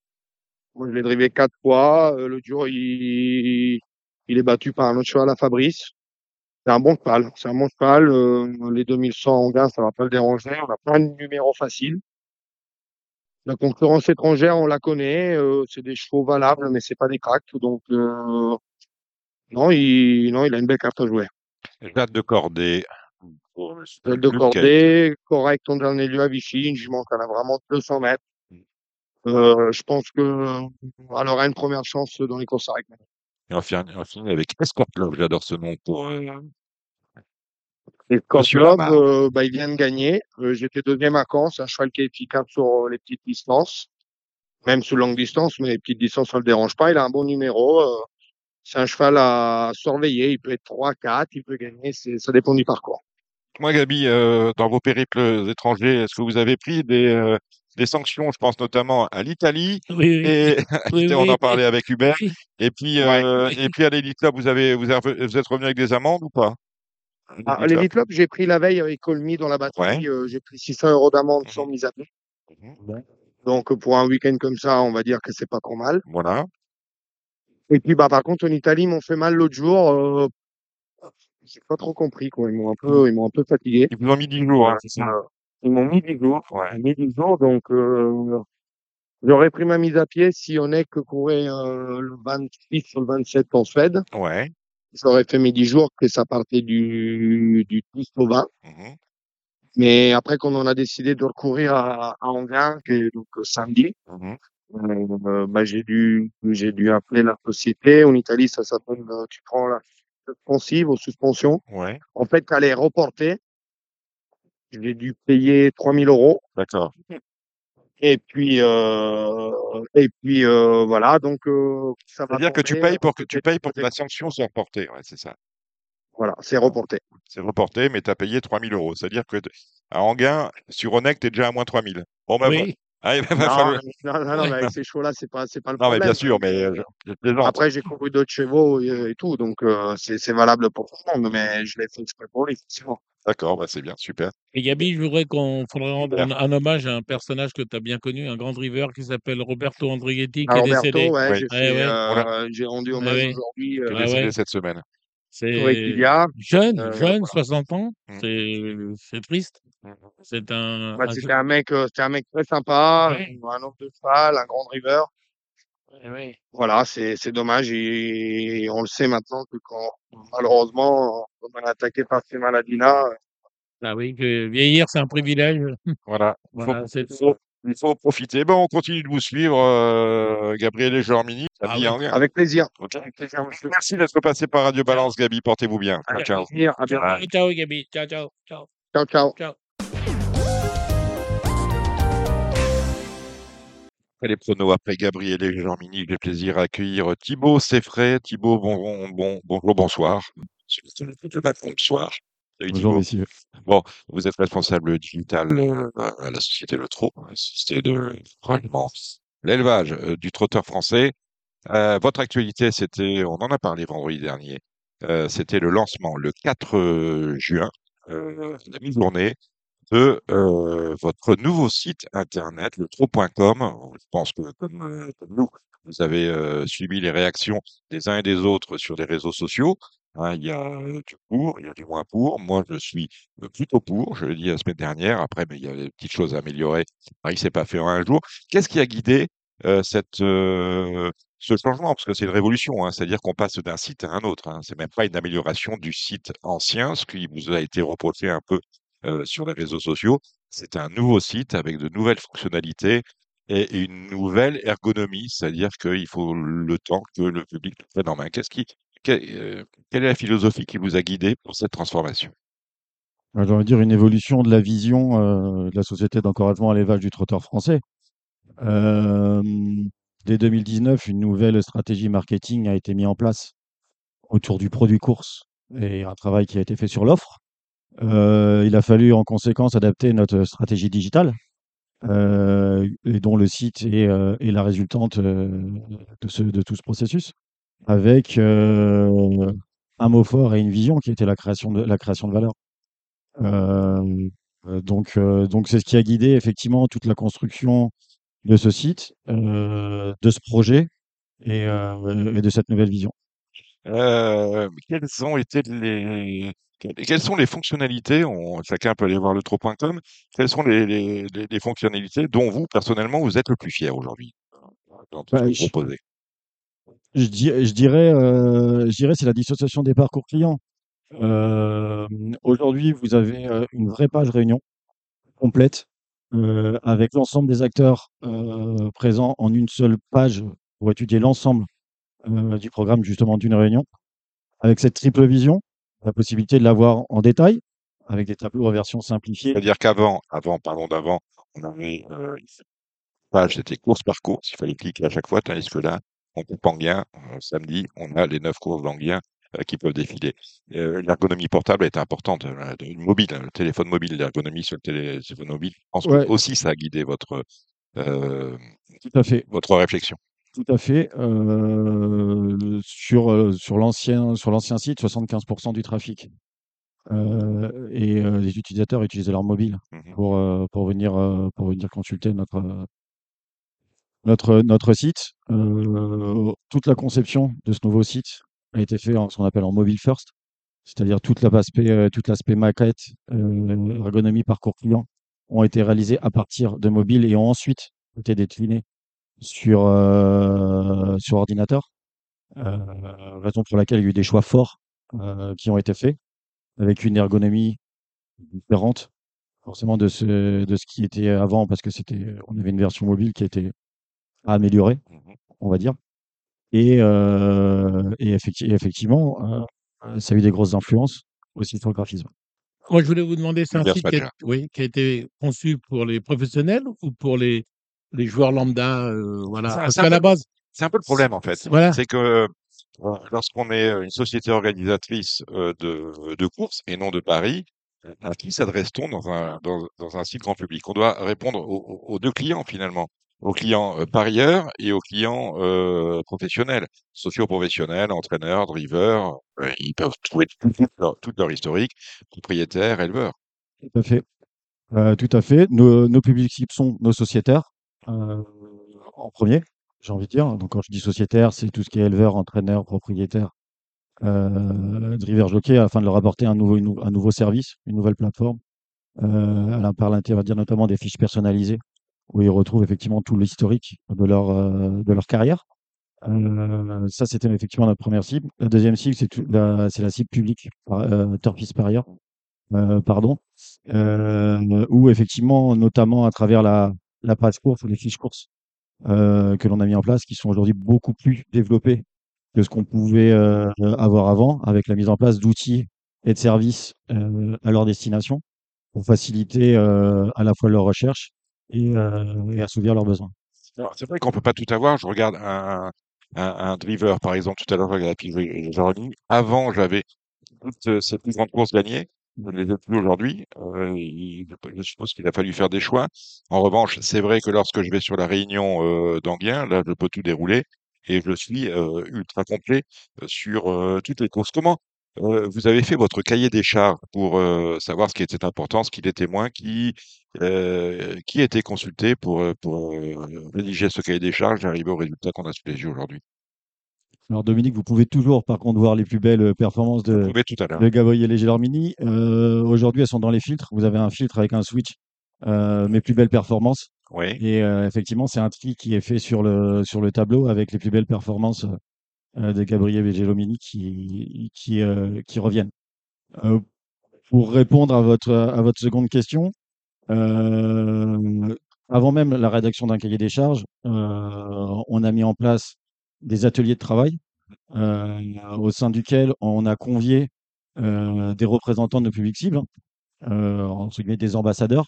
Moi, je l'ai drivé quatre fois. Euh, le jour, il, il est battu par un autre cheval à Fabrice. C'est un bon cheval. C'est un bon cheval. Euh, les 2100 en gain, ça va pas le déranger. On a plein de numéros faciles. La concurrence étrangère, on la connaît. Euh, c'est des chevaux valables, mais c'est pas des cracks. Donc, euh, non, il, non, il a une belle carte à jouer. Jade de Cordée. Celle de cordée, correct en dernier lieu à Vichy. Une jument qu'elle a vraiment 200 mètres. Euh, je pense que elle aura une première chance dans les courses à règles. Et on finit, on finit avec Escort Love. J'adore ce nom pour euh, Lamar. euh, bah, il vient de gagner. Euh, J'étais deuxième à Caen. C'est un cheval qui est efficace sur euh, les petites distances, même sur longue distance, mais les petites distances, ça le dérange pas. Il a un bon numéro. euh, c'est un cheval à surveiller. Il peut être 3, 4, il peut gagner. C'est, ça dépend du parcours. Moi, Gabi, euh, dans vos périples étrangers, est-ce que vous avez pris des, euh, des sanctions Je pense notamment à l'Italie. Oui, oui. Et Oui, (laughs) on en parlait avec Hubert. Oui. Et puis, euh, et puis à l'Elite Club, vous avez, vous avez, vous êtes revenu avec des amendes ou pas? Ah, l'Elite Club, j'ai pris la veille avec Colmy dans la batterie. euh, j'ai pris 600 euros d'amende sans mise à pied. Mhm. Donc, euh, pour un week-end comme ça, on va dire que c'est pas trop mal. Voilà. Et puis, bah, par contre, en Italie, ils m'ont fait mal l'autre jour. Euh, j'ai pas trop compris, quoi. Ils m'ont un peu, ils m'ont un peu fatigué. Ils vous ont mis 10 jours, hein, c'est ça? Euh, Ils m'ont mis 10 jours. Ouais. Mis 10 jours, donc, euh, j'aurais pris ma mise à pied si on est que courait, euh, le 26 sur le 27 en Suède. Ouais. J'aurais fait mes 10 jours que ça partait du, du 10 au 20. Mhm. Mais après, quand on a décidé de recourir à, à Anguin, qui est donc euh, samedi, Mhm. euh, bah, j'ai dû, j'ai dû appeler la société. En Italie, ça s'appelle, euh, tu prends la suspensive aux suspensions. Ouais. En fait, elle est reportée. J'ai dû payer 3000 euros. D'accord. Et puis, euh, et puis, euh, voilà. Donc, euh, ça va C'est-à-dire que tu payes pour que, tu payes pour que la sanction soit reportée. Ouais, c'est ça. Voilà, c'est reporté. C'est reporté, mais tu as payé 3000 euros. C'est-à-dire que t- à Anguin, sur Onec, tu es déjà à moins 3000. Bon, bah, Oui. Ah, va (laughs) Non, falloir- non, non, non, mais avec (laughs) ces chevaux-là, c'est pas, c'est pas le Non, mais problème. bien sûr, mais euh, je. Après, j'ai couru d'autres chevaux et, et tout, donc euh, c'est c'est valable pour tout le monde, mais je l'ai fait exprès pour lui, forcément. D'accord, bah, c'est bien, super. Et Gabi, je voudrais qu'on faudrait rendre un, un hommage à un personnage que tu as bien connu, un grand driver qui s'appelle Roberto Andrighetti, qui À est Roberto, décédé. ouais, Oui. j'ai Ouais, fait, ouais. euh, j'ai rendu hommage aujourd'hui Qui est euh, Ouais, décédé cette semaine. C'est jeune, Euh, jeune, voilà. 60 ans. Mm. C'est c'est triste. C'est un, Bah, un c'était un mec, euh, c'était un mec très sympa, un homme de cheval, un grand driver. Ouais. Voilà, c'est c'est dommage et on le sait maintenant que quand malheureusement on est attaqué par ces maladies-là, Ah oui, que vieillir, c'est un privilège. Voilà. Faut, Voilà, il faut- faut profiter. Bon, on continue de vous suivre, euh, Gabriel et Germini. Ah oui. hein. avec plaisir. Ok. Avec plaisir, monsieur. Merci d'être passé par Radio Balance, Gabi. Portez-vous bien. Ciao, Avec ciao. plaisir. À bientôt. Ouais. Ciao, Gabi. Ciao, ciao, ciao, Ciao, ciao. ciao. Après les pronos, après Gabriel et Germini, j'ai le plaisir à accueillir Thibaut Seffray. Thibaut, bon, bon, bon, bonjour, bonsoir. Bonsoir. Salut, Bonjour messieurs. Vous êtes responsable digital euh, à la société Le Trot, la société de vraiment l'élevage euh, du trotteur français. Euh, votre actualité, c'était, on en a parlé vendredi dernier, euh, c'était le lancement le 4 euh, juin, euh, la mi-journée, de euh, votre nouveau site internet, le trot.com. Je pense que comme, euh, comme nous, vous avez euh, suivi les réactions des uns et des autres sur les réseaux sociaux. Hein, il y a du pour, il y a du moins pour. Moi, je suis plutôt pour. Je l'ai dit la semaine dernière. Après, mais il y a des petites choses à améliorer. Paris, c'est pas fait en un jour. Qu'est-ce qui a guidé ce changement? Parce que c'est une révolution. Hein, C'est-à-dire qu'on passe d'un site à un autre. Hein. C'est même pas une amélioration du site ancien, ce qui vous a été reproché un peu sur les réseaux sociaux. C'est un nouveau site avec de nouvelles fonctionnalités et une nouvelle ergonomie, c'est-à-dire qu'il faut le temps que le public le prenne en main. Qu'est-ce qui, euh, quelle est la philosophie qui vous a guidé pour cette transformation? Euh, J'ai envie de dire une évolution de la vision euh, de la société d'encouragement à l'élevage du trotteur français. Euh, dès 2019, une nouvelle stratégie marketing a été mise en place autour du produit course et un travail qui a été fait sur l'offre. Euh, il a fallu en conséquence adapter notre stratégie digitale et dont le site est, euh, la résultante euh, de, tout ce processus avec euh, un mot fort et une vision qui était la création de, la création de valeur. Euh, euh, donc, euh, c'est ce qui a guidé effectivement toute la construction de ce site, euh, de ce projet et, euh, et de cette nouvelle vision. Euh, quelles ont été les quelles sont les fonctionnalités on, Chacun peut aller voir le trot.com. Quelles sont les, les, les- les fonctionnalités dont vous personnellement vous êtes le plus fier aujourd'hui dans tout ce Bah, que je- vous proposez? Je, dirais, euh, je dirais c'est la dissociation des parcours clients. Euh, aujourd'hui, vous avez une vraie page réunion complète euh, avec l'ensemble des acteurs présents en une seule page pour étudier l'ensemble euh, du programme justement d'une réunion. Avec cette triple vision, la possibilité de l'avoir en détail, avec des tableaux en version simplifiée. C'est-à-dire qu'avant, avant, parlons d'avant, on avait euh, une page, c'était course par course, il fallait cliquer à chaque fois, tandis que là, on coupe en gain, euh, samedi, on a les neuf courses d'Anguien euh, qui peuvent défiler. L'ergonomie portable est importante, mobile, le téléphone mobile, l'ergonomie sur le télé- téléphone mobile. Je pense Ouais. que aussi ça a guidé votre, Tout à fait. votre réflexion. Tout à fait. Euh, sur euh, sur l'ancien sur l'ancien site, 75% du trafic euh, et euh, les utilisateurs utilisaient leur mobile Mhm. pour pour venir pour venir consulter notre notre notre site. Toute la conception de ce nouveau site a été fait en ce qu'on appelle en mobile first, c'est-à-dire toute l'aspect toute l'aspect maquette, ergonomie, parcours client ont été réalisés à partir de mobile et ont ensuite été déclinés sur, euh, sur ordinateur. Euh, raison pour laquelle il y a eu des choix forts euh, qui ont été faits, avec une ergonomie différente forcément de ce, de ce qui était avant, parce que c'était, on avait une version mobile qui était améliorée, Mhm. on va dire. Et, euh, et effecti- effectivement, euh, ça a eu des grosses influences aussi sur le graphisme. Moi, je voulais vous demander, c'est un site qui a, Badger. oui, qui a été conçu pour les professionnels ou pour les, les joueurs lambda euh, voilà. Ça- Parce qu'à la base, C'est un peu le problème en fait. Voilà. C'est que euh, lorsqu'on est une société organisatrice euh, de, de courses et non de paris, À qui s'adresse-t-on dans un, dans, dans un site grand public? On doit répondre aux, deux clients finalement, aux clients euh, parieurs et aux clients euh, professionnels, socio-professionnels, entraîneurs, drivers. Euh, ils peuvent trouver tout, tout leur, historique, propriétaires, éleveurs. Tout à fait. Euh, tout à fait. Nos, nos publics sont nos sociétaires, euh, en premier, j'ai envie de dire. Donc, quand je dis sociétaire, c'est tout ce qui est éleveur, entraîneur, propriétaire, euh, driver jockey, afin de leur apporter un nouveau, un nouveau service, une nouvelle plateforme, euh, par l'intermédiaire notamment des fiches personnalisées, où ils retrouvent effectivement tout l'historique de leur, euh, de leur carrière. Euh, ça, c'était effectivement notre première cible. La deuxième cible, c'est la, la cible publique, euh, Turf Parieur, pardon, euh, où effectivement, notamment à travers la, la passe course ou les fiches courses euh, que l'on a mis en place, qui sont aujourd'hui beaucoup plus développées que ce qu'on pouvait euh, avoir avant, avec la mise en place d'outils et de services euh, à leur destination pour faciliter à la fois leur recherche et, assouvir leurs besoins. C'est vrai qu'on peut pas tout avoir. Je regarde un, driver, par exemple, tout à l'heure, je regardais la. Avant, j'avais toutes ces plus grandes courses gagnées. Ne les ai plus aujourd'hui. Euh, je suppose qu'il a fallu faire des choix. En revanche, c'est vrai que lorsque je vais sur la réunion euh, d'Anguien, là, je peux tout dérouler et je suis euh, ultra complet sur toutes les courses. Comment vous avez fait votre cahier des charges pour savoir ce qui était important, ce qui l'était moins, qui qui a été consulté pour, pour rédiger ce cahier des charges? Et arriver au résultat qu'on a sous les yeux aujourd'hui? Alors Dominique, vous pouvez toujours par contre voir les plus belles performances Vous de, Gabriel et Mini. Euh, aujourd'hui, elles sont dans les filtres. Vous avez un filtre avec un switch, euh, mes plus belles performances. Oui. Et euh, effectivement, c'est un tri qui est fait sur le, sur le tableau avec les plus belles performances euh, de Gabriel et Gelomini qui, qui, euh, qui reviennent. Euh, pour répondre à votre, à votre seconde question, euh, avant même la rédaction d'un cahier des charges, euh, on a mis en place des ateliers de travail euh, au sein duquel on a convié euh, des représentants de nos publics cibles, euh, entre guillemets des ambassadeurs.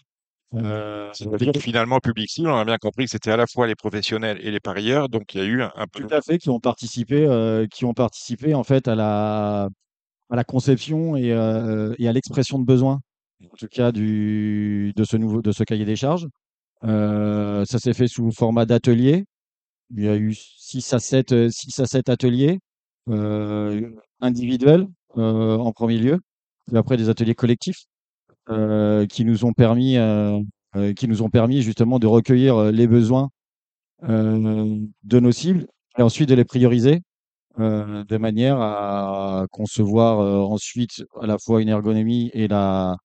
Euh, que finalement, public cible, on a bien compris que c'était à la fois les professionnels et les parieurs, donc il y a eu un, un peu. Tout à fait, qui ont participé, euh, qui ont participé en fait à la, à la conception et, euh, et à l'expression de besoins, en tout cas du, de ce nouveau, de ce cahier des charges. Ça s'est fait sous format d'atelier. Il y a eu 6 à 7, 6 à 7 ateliers euh, individuels euh, en premier lieu, et après des ateliers collectifs euh, qui nous ont permis, euh, euh, qui nous ont permis justement de recueillir euh, les besoins euh, de nos cibles et ensuite de les prioriser euh, de manière à concevoir euh, ensuite à la fois une ergonomie et la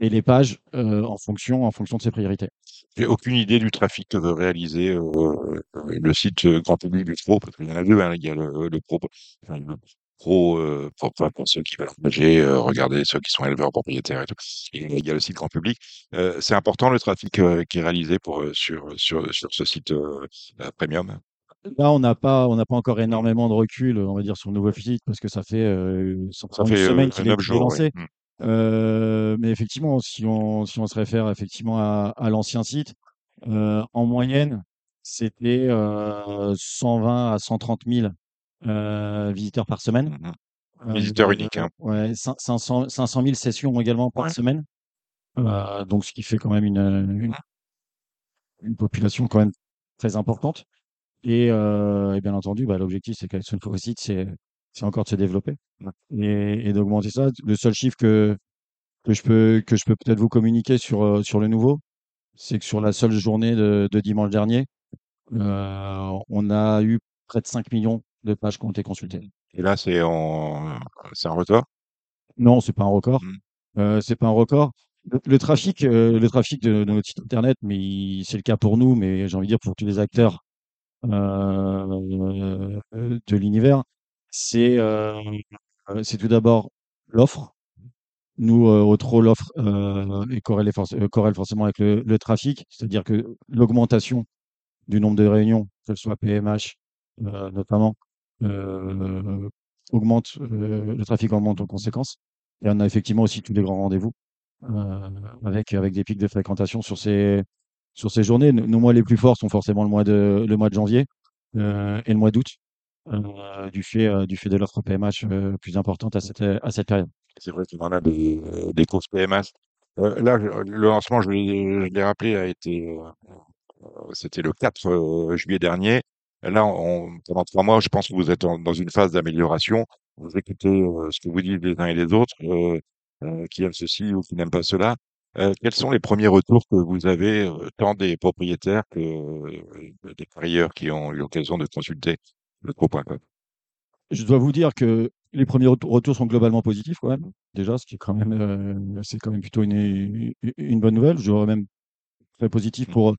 et les pages euh, en fonction en fonction de ses priorités. J'ai aucune idée du trafic que veut réaliser euh, le site euh, grand public du pro, parce qu'il y en a deux. Hein. Il y a le, le pro, enfin, le pro euh, pour, ceux qui veulent engager, euh, regarder ceux qui sont éleveurs, propriétaires et tout. Et il y a le site grand public. Euh, c'est important le trafic euh, qui est réalisé pour euh, sur sur sur ce site euh, euh, premium? Là, on n'a pas, on n'a pas encore énormément de recul, on va dire, sur le nouveau site parce que ça fait, euh, ça une euh, semaine qu'il est, jours. lancé. Mm. Euh, mais effectivement, si on, si on se réfère effectivement à, à l'ancien site, euh, en moyenne, c'était euh, 120 à 130 000 euh, visiteurs par semaine. Mhm. Visiteurs uniques, hein. Ouais, cin- 500, 500 000 sessions également par Ouais. semaine. Euh, donc, ce qui fait quand même une, une, une population quand même très importante. Et, euh, et bien entendu, bah, l'objectif, c'est qu'avec ce nouveau site, c'est, c'est encore de se développer et, et d'augmenter ça. Le seul chiffre que, que je peux, que je peux peut-être vous communiquer sur, euh, sur le nouveau, c'est que sur la seule journée de, de dimanche dernier, euh, on a eu près de 5 millions de pages qui ont été consultées. Et là, c'est en c'est un record? Non, c'est pas un record. Mm. Euh, c'est pas un record. Le, le trafic, euh, le trafic de, de notre site internet, mais c'est le cas pour nous, mais j'ai envie de dire pour tous les acteurs de l'univers, c'est euh, euh, c'est tout d'abord l'offre. Nous, euh, au trop l'offre euh, est corrélée, forcément avec le, trafic, c'est-à-dire que l'augmentation du nombre de réunions, que ce soit PMH notamment, augmente, le trafic augmente en conséquence. Et on a effectivement aussi tous les grands rendez-vous avec, des pics de fréquentation sur ces, journées. Nos mois les plus forts sont forcément le mois de, janvier et le mois d'août, euh, du fait, euh, du fait de l'offre PMH euh, plus importante à cette, à cette période. C'est vrai qu'on en a des, des courses PMS. Euh, là, le lancement, je je l'ai rappelé, a été, c'était le 4 euh, juillet dernier. Là, pendant trois mois, je pense que vous êtes dans une phase d'amélioration. Vous écoutez ce que vous dites les uns et les autres, qui aiment ceci ou qui n'aiment pas cela. Quels sont les premiers retours que vous avez, tant des propriétaires que des parieurs qui ont eu l'occasion de consulter? Le? Je dois vous dire que les premiers retours sont globalement positifs quand même. Déjà, ce qui est quand même, euh, c'est quand même plutôt une, une- bonne nouvelle. Je dirais même très positif pour,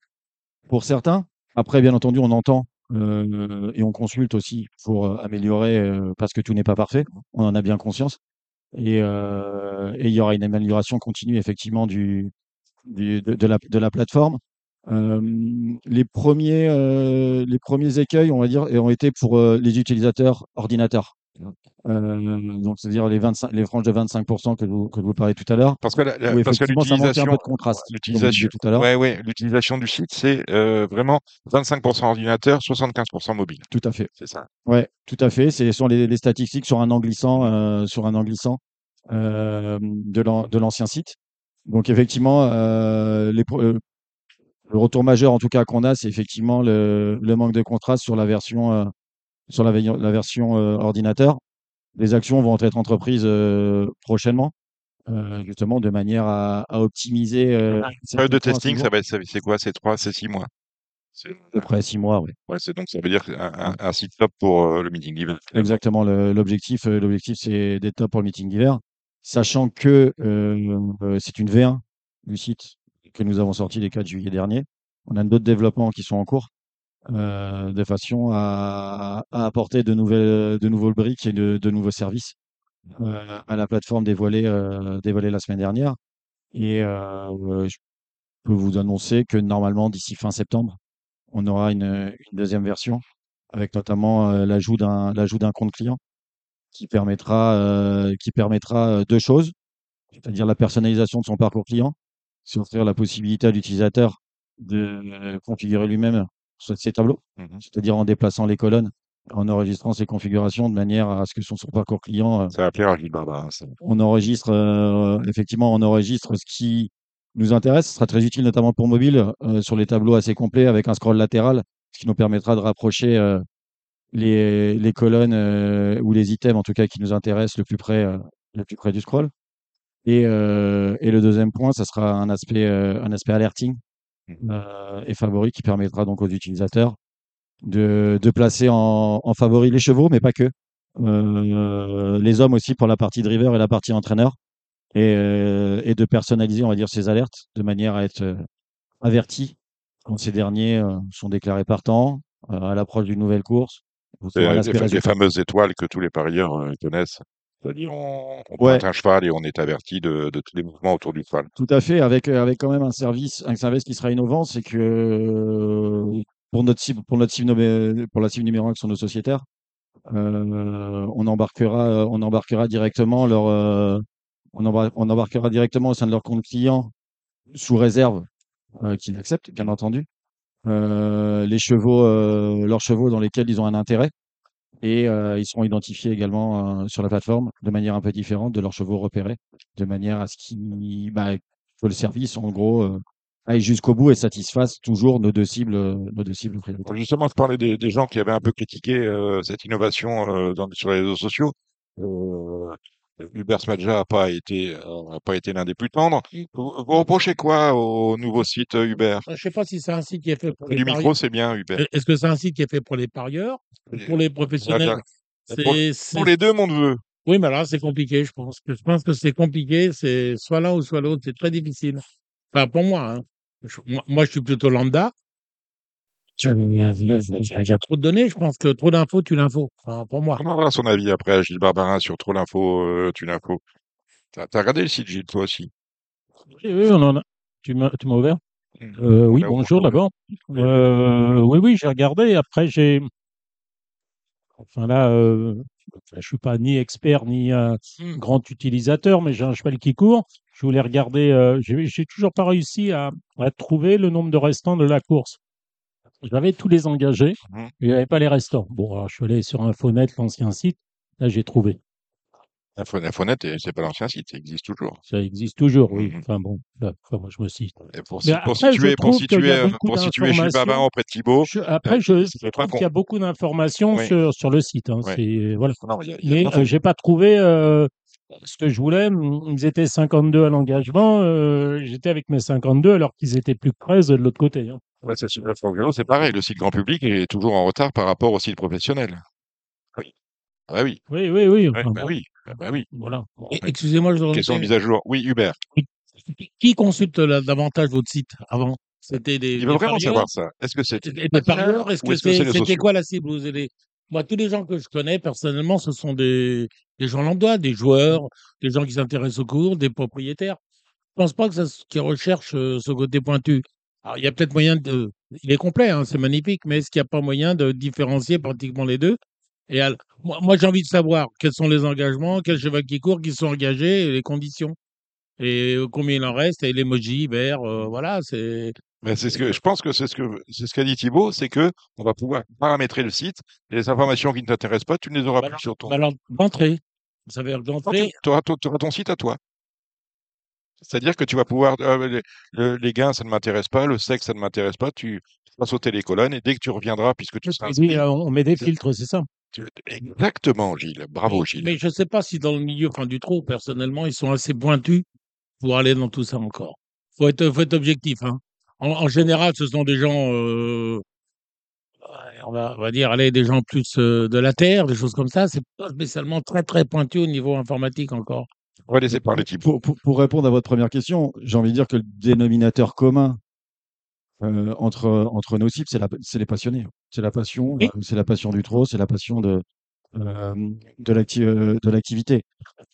pour certains. Après, bien entendu, on entend euh, et on consulte aussi pour euh, améliorer euh, parce que tout n'est pas parfait. On en a bien conscience. Et, et il y aura une amélioration continue effectivement du, du- de, de la, de la plateforme. Les premiers, les premiers écueils, on va dire, ont été pour les utilisateurs ordinateurs. Euh, donc, c'est-à-dire les 25, les franges de 25% que vous, que vous parlez tout à l'heure. Parce que, la- la- parce que manque un l'utilisation, peu de contraste. l'utilisation, tout à l'heure. ouais, ouais, l'utilisation du site, c'est euh, vraiment 25% ordinateur, 75% mobile. Tout à fait. C'est ça. Ouais, tout à fait. Ce sont les, les statistiques sur un an glissant, euh, sur un an glissant de l'an- de l'ancien site. Donc effectivement, les, le retour majeur en tout cas qu'on a, c'est effectivement le, le manque de contraste sur la version, euh, sur la, version euh, ordinateur. Les actions vont être entreprises euh, prochainement, euh, justement de manière à, à optimiser. Euh, cette Période de testing, ça va être, c'est quoi? C'est trois, c'est six mois. C'est À peu près six mois, oui. ouais, c'est donc ça veut dire un, site top pour euh, le meeting finalement. Exactement. L'objectif, l'objectif, c'est d'être top pour le meeting d'hiver, sachant que euh, c'est une V1 du site que nous avons sorti le 4 juillet dernier. On a d'autres développements qui sont en cours, euh, de façon à, à apporter de nouvelles, de nouveaux briques et de, nouveaux services euh, à la plateforme dévoilée, euh, dévoilée la semaine dernière. Et euh, je peux vous annoncer que normalement, d'ici fin septembre, on aura une, une deuxième version avec notamment euh, l'ajout d'un l'ajout d'un compte client qui permettra euh, qui permettra deux choses, c'est-à-dire la personnalisation de son parcours client, c'est offrir la possibilité à l'utilisateur de euh, configurer lui-même ses tableaux, Mhm. c'est-à-dire en déplaçant les colonnes, en enregistrant ses configurations de manière à ce que son, son parcours client euh, Ça va plaire à ça. on enregistre euh, effectivement on enregistre ce qui nous intéresse. Ce sera très utile notamment pour mobile euh, sur les tableaux assez complets avec un scroll latéral, ce qui nous permettra de rapprocher euh, les, les colonnes ou les items en tout cas qui nous intéressent le plus près le plus près du scroll. Et, euh, et le deuxième point, ça sera un aspect euh, un aspect alerting Mhm. euh, et favori qui permettra donc aux utilisateurs de, de placer en, en favori les chevaux, mais pas que. Euh, les hommes aussi pour la partie driver et la partie entraîneur. Et, euh, et de personnaliser, on va dire, ces alertes de manière à être euh, avertis quand ces derniers sont déclarés partants à l'approche d'une nouvelle course. Les, les fameuses étoiles que tous les parieurs connaissent. C'est-à-dire, on, on Ouais. un cheval et on est averti de, de tous les mouvements autour du cheval. Tout à fait, avec, euh, avec quand même un service, un service qui sera innovant, c'est que euh, pour notre cible, pour notre cible, pour la cible numéro un qui sont nos sociétaires, euh, on embarquera, on embarquera directement leur, euh, on, embar- on embarquera directement au sein de leur compte client sous réserve euh, qu'ils acceptent, bien entendu, les chevaux, leurs chevaux dans lesquels ils ont un intérêt. Et euh, ils seront identifiés également euh, sur la plateforme de manière un peu différente de leurs chevaux repérés, de manière à ce qu'ils, bah, que le service, en gros, euh, aille jusqu'au bout et satisfasse toujours nos deux cibles, nos deux cibles prioritaires. Justement, je parlais des, des gens qui avaient un peu critiqué euh, cette innovation euh, dans, sur les réseaux sociaux. Euh, Hubert Smadja n'a pas été, euh, a pas été l'un des plus tendres. Vous, vous reprochez quoi au nouveau site euh, Hubert? Je ne sais pas si c'est un site qui est fait pour les Du micro, parieurs. c'est bien, Hubert. Est-ce que c'est un site qui est fait pour les parieurs? Ou pour les professionnels. Pour, les deux, mon neveu. Oui, mais là, c'est compliqué. Je pense que, je pense que c'est compliqué. C'est soit l'un ou soit l'autre. C'est très difficile. Enfin, pour moi, hein. Je- moi, moi, je suis plutôt lambda. Il y a trop de données. Je pense que trop d'infos tue l'info. Enfin, pour moi. On aura son avis après à Gilles Barbarin sur trop l'info, euh, tu l'info. T'as t'as regardé le site, Gilles, toi aussi? Oui, oui, on en a. Tu m'as tu m'as ouvert? Mmh. Euh, Oui, bonjour d'abord. Euh, oui, oui, j'ai regardé. Après, j'ai. Enfin là, euh, je suis pas ni expert ni un Hmm. grand utilisateur, mais j'ai un cheval qui court. Je voulais regarder. Euh, j'ai j'ai toujours pas réussi à, à trouver le nombre de restants de la course. J'avais tous les engagés, Mhm. mais il n'y avait pas les restants. Bon, alors je suis allé sur Infonet, l'ancien site. Là, j'ai trouvé. Info- Infonet, et c'est pas l'ancien site, ça existe toujours. Ça existe toujours, oui. Mhm. Enfin bon, là, enfin, moi je me suis. Et pour, si- après, je situer, pour situer, euh, pour situer d'informations. Babin auprès de Thibaut, Je- après, je, euh, je trouve con. qu'il y a beaucoup d'informations Oui. sur, sur le site. Hein. Oui. C'est voilà. Non, il y a- il y a Mais euh, j'ai pas trouvé euh, ce que je voulais. Ils étaient 52 à l'engagement. euh, J'étais avec mes 52 alors qu'ils étaient plus que 13 de l'autre côté. hein. Ouais, c'est Info Vélo, c'est pareil. Le site grand public est toujours en retard par rapport au site professionnel. Oui. Ah bah oui. Oui, oui, oui. Ouais, enfin, bah oui. Ah bah oui. Voilà. Et- Excusez-moi, je Question de mise à jour? Oui, Hubert. Qui consulte davantage votre site? Avant C'était des, Il veut vraiment savoir ça. Est-ce que C'était des parieurs? Est-ce que c'était quoi la cible? Vous allez- Moi, tous les gens que je connais personnellement, ce sont des, des gens lambda, des joueurs, des gens qui s'intéressent au cours, des propriétaires. Je pense pas que ça, qu'ils recherchent euh, ce côté pointu. Alors, il y a peut-être moyen de. Il est complet, hein, c'est magnifique, mais est-ce qu'il n'y a pas moyen de différencier pratiquement les deux? Et moi, moi, j'ai envie de savoir quels sont les engagements, quels chevaux qui courent, qui sont engagés, et les conditions. Et euh, combien il en reste, et l'emoji vert, euh, voilà, c'est. Mais c'est ce que je pense que c'est ce que c'est ce qu'a dit Thibaut, c'est que on va pouvoir paramétrer le site et les informations qui ne t'intéressent pas, tu ne les auras Bah plus sur ton. bah. Ça veut dire Tu auras ton site à toi. C'est-à-dire que tu vas pouvoir euh, les, le- les gains, ça ne m'intéresse pas, le sexe, ça ne m'intéresse pas. Tu vas sauter les colonnes et dès que tu reviendras, puisque tu seras euh, on met des filtres, c'est ça. exactement, Gilles. Bravo, Gilles. mais je ne sais pas si dans le milieu enfin, du trou, personnellement, ils sont assez pointus pour aller dans tout ça encore. faut être, faut être objectif. Hein. En, en général, ce sont des gens, euh, ouais, on, va, on va dire, allez, des gens plus euh, de la terre, des choses comme ça. C'est pas spécialement très, très pointu au niveau informatique encore. Pour, pour- pour répondre à votre première question, j'ai envie de dire que le dénominateur commun euh, entre, entre nos cibles, c'est les passionnés. C'est la passion, Oui. euh, c'est la passion du trot, c'est la passion de, euh, de l'acti- de l'activité.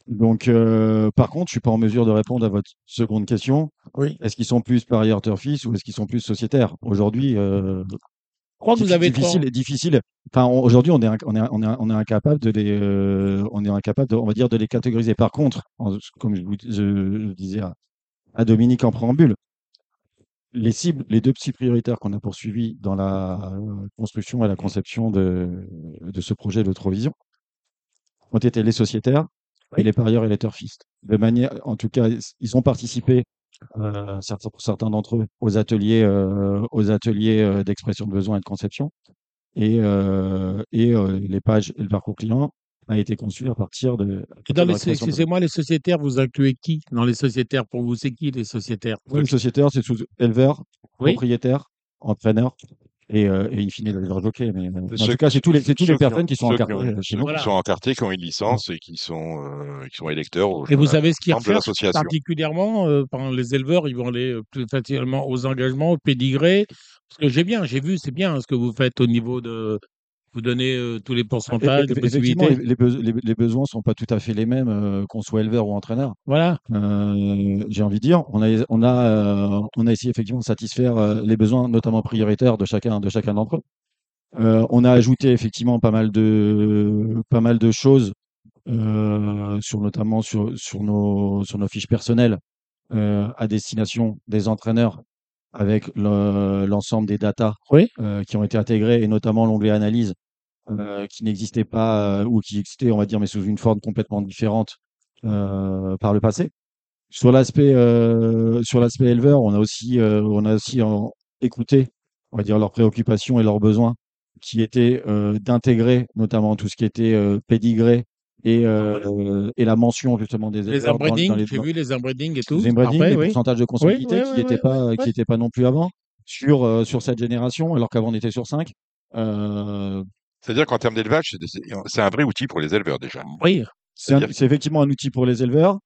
Donc, euh, par contre, je suis pas en mesure de répondre à votre seconde question. Oui. Est-ce qu'ils sont plus parieurs turfistes ou est-ce qu'ils sont plus sociétaires? Aujourd'hui, euh, crois que vous avez trois. difficile, difficile. Enfin, aujourd'hui, on est, inc- on est, on est, on est incapable de les, euh, on est incapable, de, on va dire, de les catégoriser. Par contre, en- comme je, vous, je le disais à, à Dominique en préambule, les cibles, les deux cibles prioritaires qu'on a poursuivis dans la euh, construction et la conception de, de ce projet de Trovision ont été les sociétaires et les parieurs et les turfistes. De manière, en tout cas, ils ont participé, euh, certains, pour certains d'entre eux, aux ateliers, euh, aux ateliers euh, d'expression de besoin et de conception. Et, euh, et les pages et le parcours client a été conçu à partir de. Et dans de les, de- excusez-moi, les sociétaires, vous incluez qui dans les sociétaires? Pour vous, c'est qui les sociétaires? Oui, le sociétaire, c'est sous éleveur, Oui. propriétaire, entraîneur et, euh, et in fine l'éleveur jockey. Mais euh, en Ceux- tout cas, c'est tous les, c'est toutes les personnes qui sont encartées ont- euh, chez nous. Voilà. qui sont encartés, qui ont une licence et qui sont, euh, qui sont électeurs au Et vous savez ce qu'ils recherchent particulièrement euh, par les éleveurs, ils vont aller euh, plus facilement aux engagements, au pédigré. Parce que j'ai bien, j'ai vu, c'est bien hein, ce que vous faites au niveau de. Vous donnez euh, tous les pourcentages, les possibilités. les, les beso- les- les besoins sont pas tout à fait les mêmes euh, qu'on soit éleveur ou entraîneur. Voilà. Euh, J'ai envie de dire, on a, on a, on a essayé effectivement de satisfaire les besoins, notamment prioritaires de chacun, de chacun d'entre eux. On a ajouté effectivement pas mal de, pas mal de choses sur notamment sur, sur nos, sur nos fiches personnelles à destination des entraîneurs avec le- l'ensemble des datas Oui. euh, qui ont été intégrées et notamment l'onglet analyse euh, qui n'existait pas euh, ou qui existait, on va dire, mais sous une forme complètement différente euh, par le passé. Sur l'aspect sur l'aspect éleveur, on a aussi on a aussi en- écouté, on va dire leurs préoccupations et leurs besoins, qui étaient d'intégrer notamment tout ce qui était pédigré et euh, et la mention justement des Les inbreeding, les- j'ai vu les inbreeding et tout? les inbreeding, les oui. pourcentages de consanguinité oui, qui n'étaient pas qui oui. étaient pas non plus avant sur sur cette génération, alors qu'avant on était sur 5. C'est-à-dire qu'en termes d'élevage, c'est un vrai outil pour les éleveurs déjà. Oui. C'est effectivement un outil pour les éleveurs.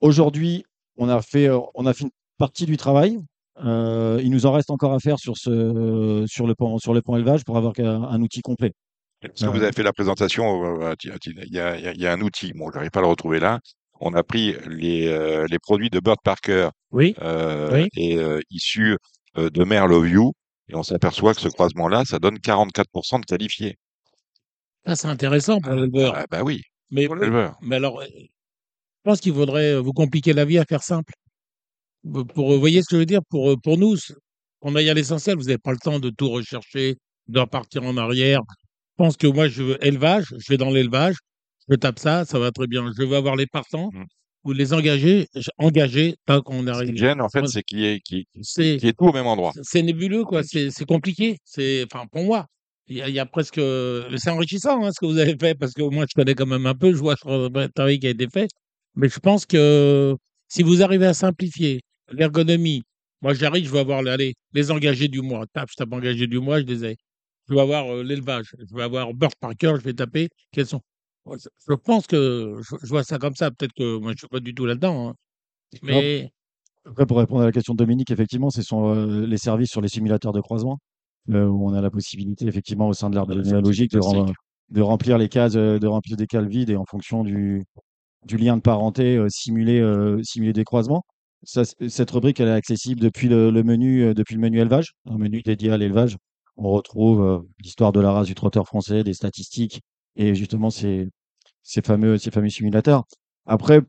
Aujourd'hui, on a fait, euh, on a fait une partie du travail. Euh, il nous en reste encore à faire sur, ce, sur, le, pan, sur le pan élevage pour avoir un, un outil complet. Parce que vous avez fait la présentation, euh, il y a, il y un outil, bon, j'arrive pas à le retrouver là. On a pris les, euh, les produits de Bird Parker Oui. euh, Oui. et euh, issus euh, de Love You, et on s'aperçoit que ce croisement-là, ça donne 44% de qualifiés. Ça, c'est intéressant pour l'éleveur. Ah, bah oui, Mais, pour l'éleveur. mais alors, euh, je pense qu'il faudrait euh, vous compliquer la vie à faire simple. Vous- Pour, vous voyez ce que je veux dire? Pour, euh, pour nous, on aille à l'essentiel. Vous n'avez pas le temps de tout rechercher, de repartir en arrière. Je pense que moi, je veux élevage, je vais dans l'élevage. je tape ça, ça va très bien. Je veux avoir les partants Mm. Ou les engagés, engagés, tant qu'on Ce qui arrive. gêne, en fait, Moi, c'est qu'il y ait qu'il y ait tout au même endroit. c'est nébuleux, quoi. C'est compliqué. C'est, enfin, pour moi, il y a, il y a presque. C'est enrichissant hein, ce que vous avez fait parce qu'au moins je connais quand même un peu. Je vois le travail qui a été fait. Mais je pense que si vous arrivez à simplifier l'ergonomie, moi j'arrive, je vais avoir allez, les engagés du mois. Tape, je tape engagés du mois, je les ai. Je vais avoir euh, l'élevage. Je vais avoir Bird Parker, je vais taper. Quels sont Ouais, Je je pense que je, je vois ça comme ça. Peut-être que moi je suis pas du tout là-dedans. hein. Mais Après, pour répondre à la question de Dominique, effectivement, ce sont euh, les services sur les simulateurs de croisement, euh, où on a la possibilité, effectivement, au sein de l'arbre Ouais, ça, généalogique, de, rem- classique. de remplir les cases, euh, de remplir des cases vides et en fonction du, du lien de parenté, euh, simuler, euh, simuler des croisements. Ça, c- cette rubrique, elle est accessible depuis le, le menu, euh, depuis le menu élevage, un menu dédié à l'élevage. On retrouve euh, l'histoire de la race du trotteur français, des statistiques et justement ces, ces fameux, ces fameux simulateurs. Après,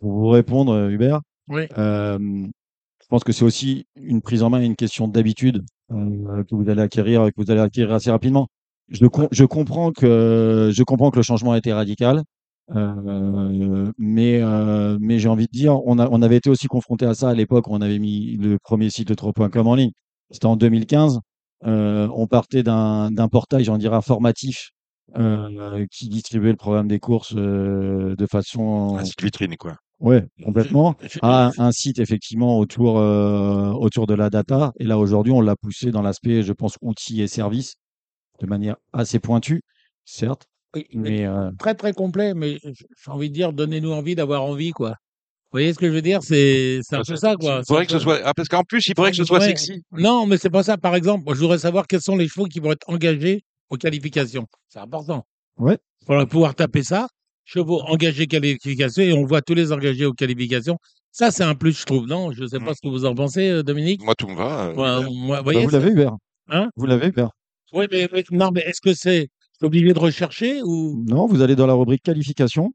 pour vous répondre, euh, Hubert, oui. euh, je pense que c'est aussi une prise en main et une question d'habitude euh, que vous allez acquérir, que vous allez acquérir assez rapidement. Je, com- je comprends que je comprends que le changement a été radical, euh, mais mais j'ai envie de dire, on a on avait été aussi confronté à ça à l'époque où on avait mis le premier site de trop.com en ligne. C'était en 2015. Euh, on partait d'un d'un portail, j'en dirais informatif, euh, qui distribuait le programme des courses euh, de façon Un site vitrine, quoi. Ouais, complètement. À un site effectivement autour euh, autour de la data. Et là aujourd'hui, on l'a poussé dans l'aspect, je pense, outils et services de manière assez pointue, certes, oui, mais mais euh, très très complet, mais j'ai envie de dire, donnez-nous envie d'avoir envie, quoi. Vous voyez ce que je veux dire? C'est c'est un Ah, peu ça, quoi. Il faudrait que ce soit. Ah, parce qu'en plus, il faudrait que ce soit Ouais. sexy. Non, mais c'est pas ça. Par exemple, je voudrais savoir quels sont les chevaux qui vont être engagés aux qualifications. C'est important. ouais. Il faudra pouvoir taper ça. Chevaux engagés qualifications et on voit tous les engagés aux qualifications. Ça, c'est un plus, je trouve. Non, je sais pas Mm. ce que vous en pensez, euh, Dominique. Moi, tout me va. euh, moi, Bah, voyez, vous ça- l'avez Hubert. Hein? Vous l'avez Hubert. Oui, mais, mais- non, mais est-ce que c'est obligé de rechercher ou? Non, vous allez dans la rubrique qualification.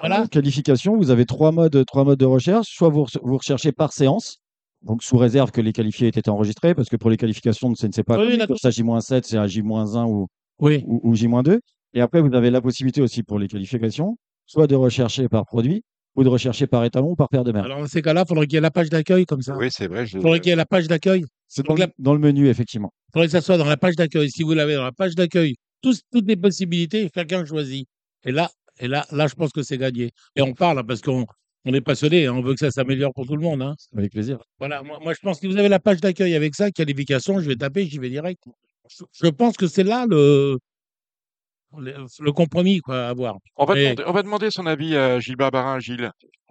voilà Qualification, vous avez trois modes, trois modes de recherche. Soit vous, vous recherchez par séance, donc sous réserve que les qualifiés aient été enregistrés, parce que pour les qualifications, ce ne sait pas Oui, d'accord. ça J-7, c'est à J-1 ou, Oui. ou, ou J-2. Et après, vous avez la possibilité aussi pour les qualifications, soit de rechercher par produit, ou de rechercher par étalon ou par paire de merde. Alors dans ces cas-là, il faudrait qu'il y ait la page d'accueil comme ça. Oui, c'est vrai. je- Il faudrait qu'il y ait la page d'accueil. C'est dans, la- dans le menu, effectivement. Il faudrait que ça soit dans la page d'accueil. Si vous l'avez dans la page d'accueil, tous- toutes les possibilités, chacun choisit. Et là, et là, là, je pense que c'est gagné. Et on parle hein, parce qu'on on est passionné, hein, on veut que ça s'améliore pour tout le monde. hein. Avec plaisir. Voilà, moi, moi, je pense que vous avez la page d'accueil avec ça, qualification, je vais taper, j'y vais direct. Je, je pense que c'est là le, le, le compromis quoi, à avoir. On va, demander, on va demander son avis à Gilles Barbarin. Gilles,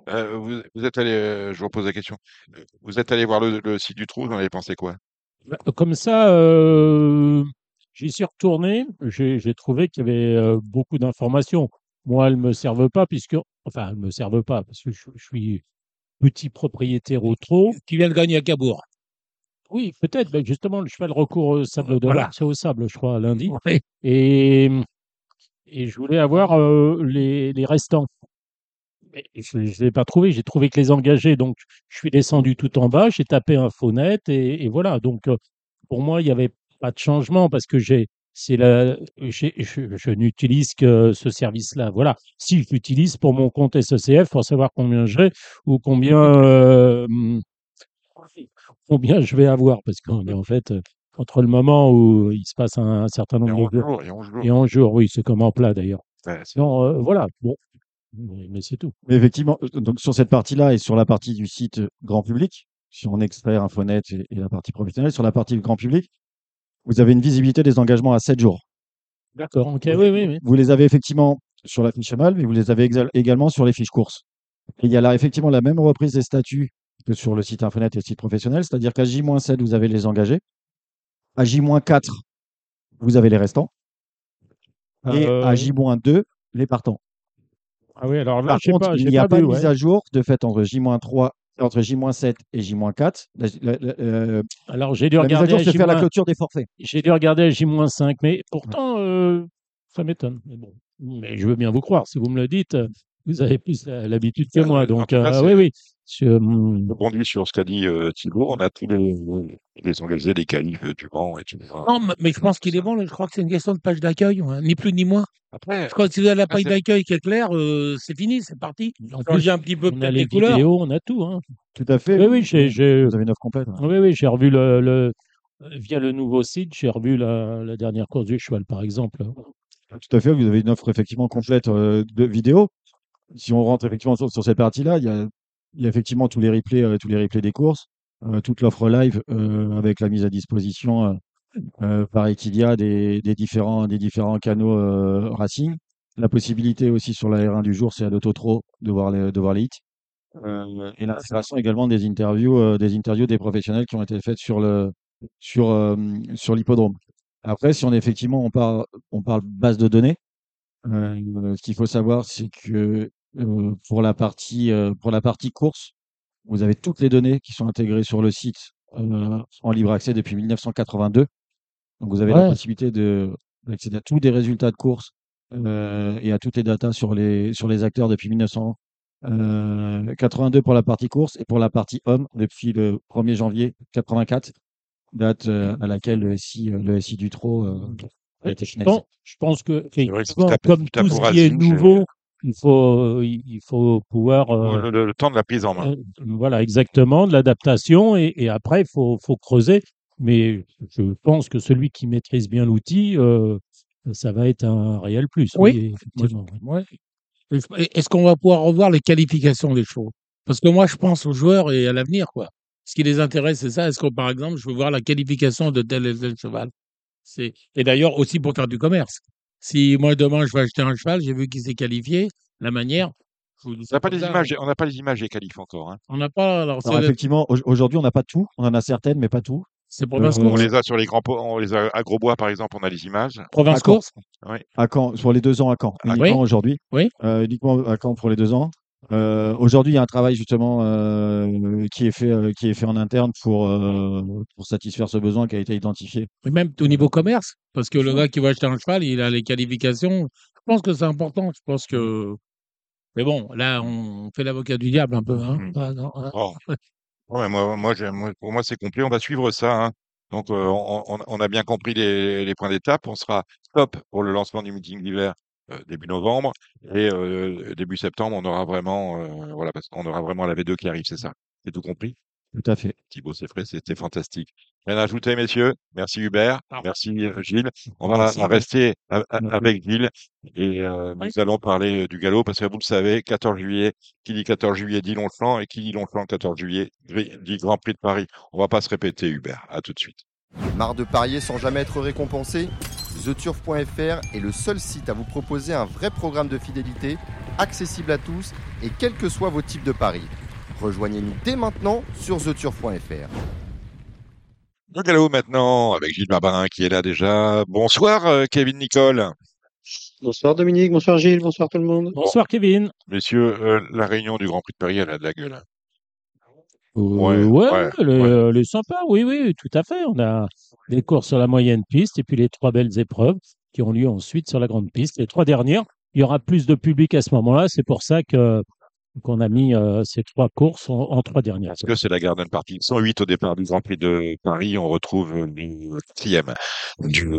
euh, vous, vous êtes allé, euh, je vous repose la question. Vous êtes allé voir le, le site du trou, vous en avez pensé quoi? Bah, Comme ça, euh, j'y suis retourné. J'ai trouvé qu'il y avait euh, beaucoup d'informations. Moi, elles me servent pas puisque, enfin, elles me servent pas parce que je, je suis petit propriétaire au trot. Qui vient de gagner à Cabourg? Oui, peut-être. Ben justement, le cheval recours au sable de Voilà. c'est au sable, je crois, lundi. Oui. Et, et je voulais avoir euh, les, les restants. Mais je ne les ai pas trouvés. J'ai trouvé que les engagés. Donc, je suis descendu tout en bas. J'ai tapé Infonet et, et voilà. Donc, euh, pour moi, il n'y avait pas de changement parce que j'ai, c'est la, je, je n'utilise que ce service-là. Voilà. Si je l'utilise pour mon compte SECF pour savoir combien j'ai ou combien, euh, combien je vais avoir parce qu'en en fait, entre le moment où il se passe un, un certain nombre on de jours joue, et on joue. et en jour, oui, c'est comme en plat d'ailleurs. Ouais, euh, voilà. Bon, mais, mais c'est tout. Mais effectivement, euh, donc sur cette partie-là et sur la partie du site grand public, si on extrait Infonet et, et la partie professionnelle, sur la partie grand public, vous avez une visibilité des engagements à 7 jours. D'accord. Ok. Oui, oui, oui. Vous les avez effectivement sur la fiche cheval, mais vous les avez également sur les fiches courses. Et il y a là effectivement la même reprise des statuts que sur le site Infonet et le site professionnel, c'est-à-dire qu'à J-7, vous avez les engagés. À J-4, vous avez les restants. Et Euh, à J-2, les partants. ah oui, alors là, Par contre, pas, il n'y a pas de ouais. mise à jour de fait entre J-3, entre J-7 et J-4. La, la- la- euh, Alors, j'ai dû la mise à regarder jour à se fait à la J-, clôture des forfaits. j'ai dû regarder à J-5, mais pourtant, euh, ça m'étonne. Mais bon, mais je veux bien vous croire si vous me le dites. Vous avez plus l'habitude que Euh, moi. Donc, cas, euh, oui, oui. Je, rebondis sur ce qu'a dit euh, Thibault. On a tous les, les engagés des qualifs euh, du Mans, etc. Non, mais- mais je pense qu'il est bon. Je crois que c'est une question de page d'accueil, hein, ni plus ni moins. Après, Je crois que si vous avez la Ah, page d'accueil qui est claire, euh, c'est fini, c'est parti. en plus, un petit peu on a les les couleurs. vidéos, on a tout. Hein. Tout à fait. Oui, oui, j'ai, j'ai- Vous avez une offre complète. ouais. oui, oui, j'ai revu le, le- via le nouveau site, j'ai revu la, la dernière course du cheval, par exemple. Tout à fait, vous avez une offre effectivement complète de vidéos. Si on rentre effectivement sur, sur cette partie-là, il y a, effectivement tous les replays, euh, tous les replays des courses, euh, toute l'offre live euh, avec la mise à disposition par Equidia des, des différents, des différents canaux racing. La possibilité aussi sur la R1 du jour, c'est à l'autotro de voir les, de voir les hits. Euh, et l'installation également des interviews, des interviews des professionnels qui ont été faites sur l'hippodrome. Après, si on effectivement on parle, on parle base de données, ce qu'il faut savoir, c'est que euh, pour la partie euh, pour la partie course, vous avez toutes les données qui sont intégrées sur le site euh, en libre accès depuis 1982. Donc vous avez la possibilité de d'accéder à tous les résultats de course euh, et à toutes les datas sur les sur les acteurs depuis 1982 pour la partie course et pour la partie homme depuis le 1er janvier 84, date euh, à laquelle le SI euh, le SI du euh, été Je finalisé. pense, je pense que, comme tout ce qui est nouveau, il faut, il faut pouvoir euh, le, le- le temps de la prise en main. Euh, voilà, exactement, de l'adaptation et, et après, il faut, faut creuser. Mais je pense que celui qui maîtrise bien l'outil, euh, ça va être un réel plus. Oui. effectivement. Ouais. Est-ce qu'on va pouvoir revoir les qualifications des chevaux? Parce que moi, je pense aux joueurs et à l'avenir, quoi. Ce qui les intéresse, c'est ça. Est-ce que, par exemple, je veux voir la qualification de tel et tel cheval? C'est Et d'ailleurs, aussi pour faire du commerce. Si moi, demain, je vais acheter un cheval, j'ai vu qu'il s'est qualifié, la manière. je vous dis On ça n'a pas comme les ça, images, on n'a pas les images des qualifs encore. hein. On n'a pas. Alors, Alors c'est effectivement, au- aujourd'hui, on n'a pas tout. On en a certaines, mais pas tout. c'est Province Euh, On Course. les a sur les grands, po- on les a à Grosbois par exemple, on a les images. Province D'accord. Course? À Caen, sur les deux ans à Caen, Ah, uniquement oui? aujourd'hui. Oui. Euh, uniquement à Caen pour les deux ans. Euh, aujourd'hui, il y a un travail justement euh, qui est fait, euh, qui est fait en interne pour euh, pour satisfaire ce besoin qui a été identifié. Et même au niveau commerce, parce que le gars qui va acheter un cheval, il a les qualifications. Je pense que c'est important. Je pense que. Mais bon, là, on fait l'avocat du diable un peu. Hein Mhm. Ah, non, hein. Oh. Ouais, moi, moi, j'aime- moi, pour moi, c'est complet. On va suivre ça. hein. Donc, euh, on, on- on a bien compris les, les points d'étape. On sera stop pour le lancement du meeting d'hiver euh, début novembre et euh, début septembre, on aura vraiment, euh, voilà, parce qu'on aura vraiment la V2 qui arrive, c'est ça. C'est tout compris? Tout à fait. Thibaut Seffray, c'était fantastique. Rien à ajouter, messieurs. Merci Hubert. Merci euh, Gilles. On va Merci. rester a- a- Merci. avec Gilles et euh, Oui. nous allons parler du galop parce que vous le savez, 14 juillet, qui dit 14 juillet dit Longchamp et qui dit Longchamp 14 juillet dit Grand Prix de Paris. On va pas se répéter Hubert. À tout de suite. Marre de parier sans jamais être récompensé TheTurf.fr est le seul site à vous proposer un vrai programme de fidélité, accessible à tous et quels que soient vos types de paris. Rejoignez-nous dès maintenant sur TheTurf.fr. Le galop maintenant avec Gilles Barbarin qui est là déjà. Bonsoir euh, Kevin Nicole. Bonsoir Dominique, bonsoir Gilles, bonsoir tout le monde. Bonsoir, Kevin. Messieurs, euh, la réunion du Grand Prix de Paris, elle a de la gueule. Euh, Ouais, ouais, elle est sympa, oui, oui, tout à fait. On a des courses sur la moyenne piste et puis les trois belles épreuves qui ont lieu ensuite sur la grande piste. Les trois dernières, il y aura plus de public à ce moment-là. C'est pour ça que qu'on a mis euh, ces trois courses en, en trois dernières. Parce que c'est la Garden Party. 108 au départ du Grand Prix de Paris. On retrouve euh, le quatrième du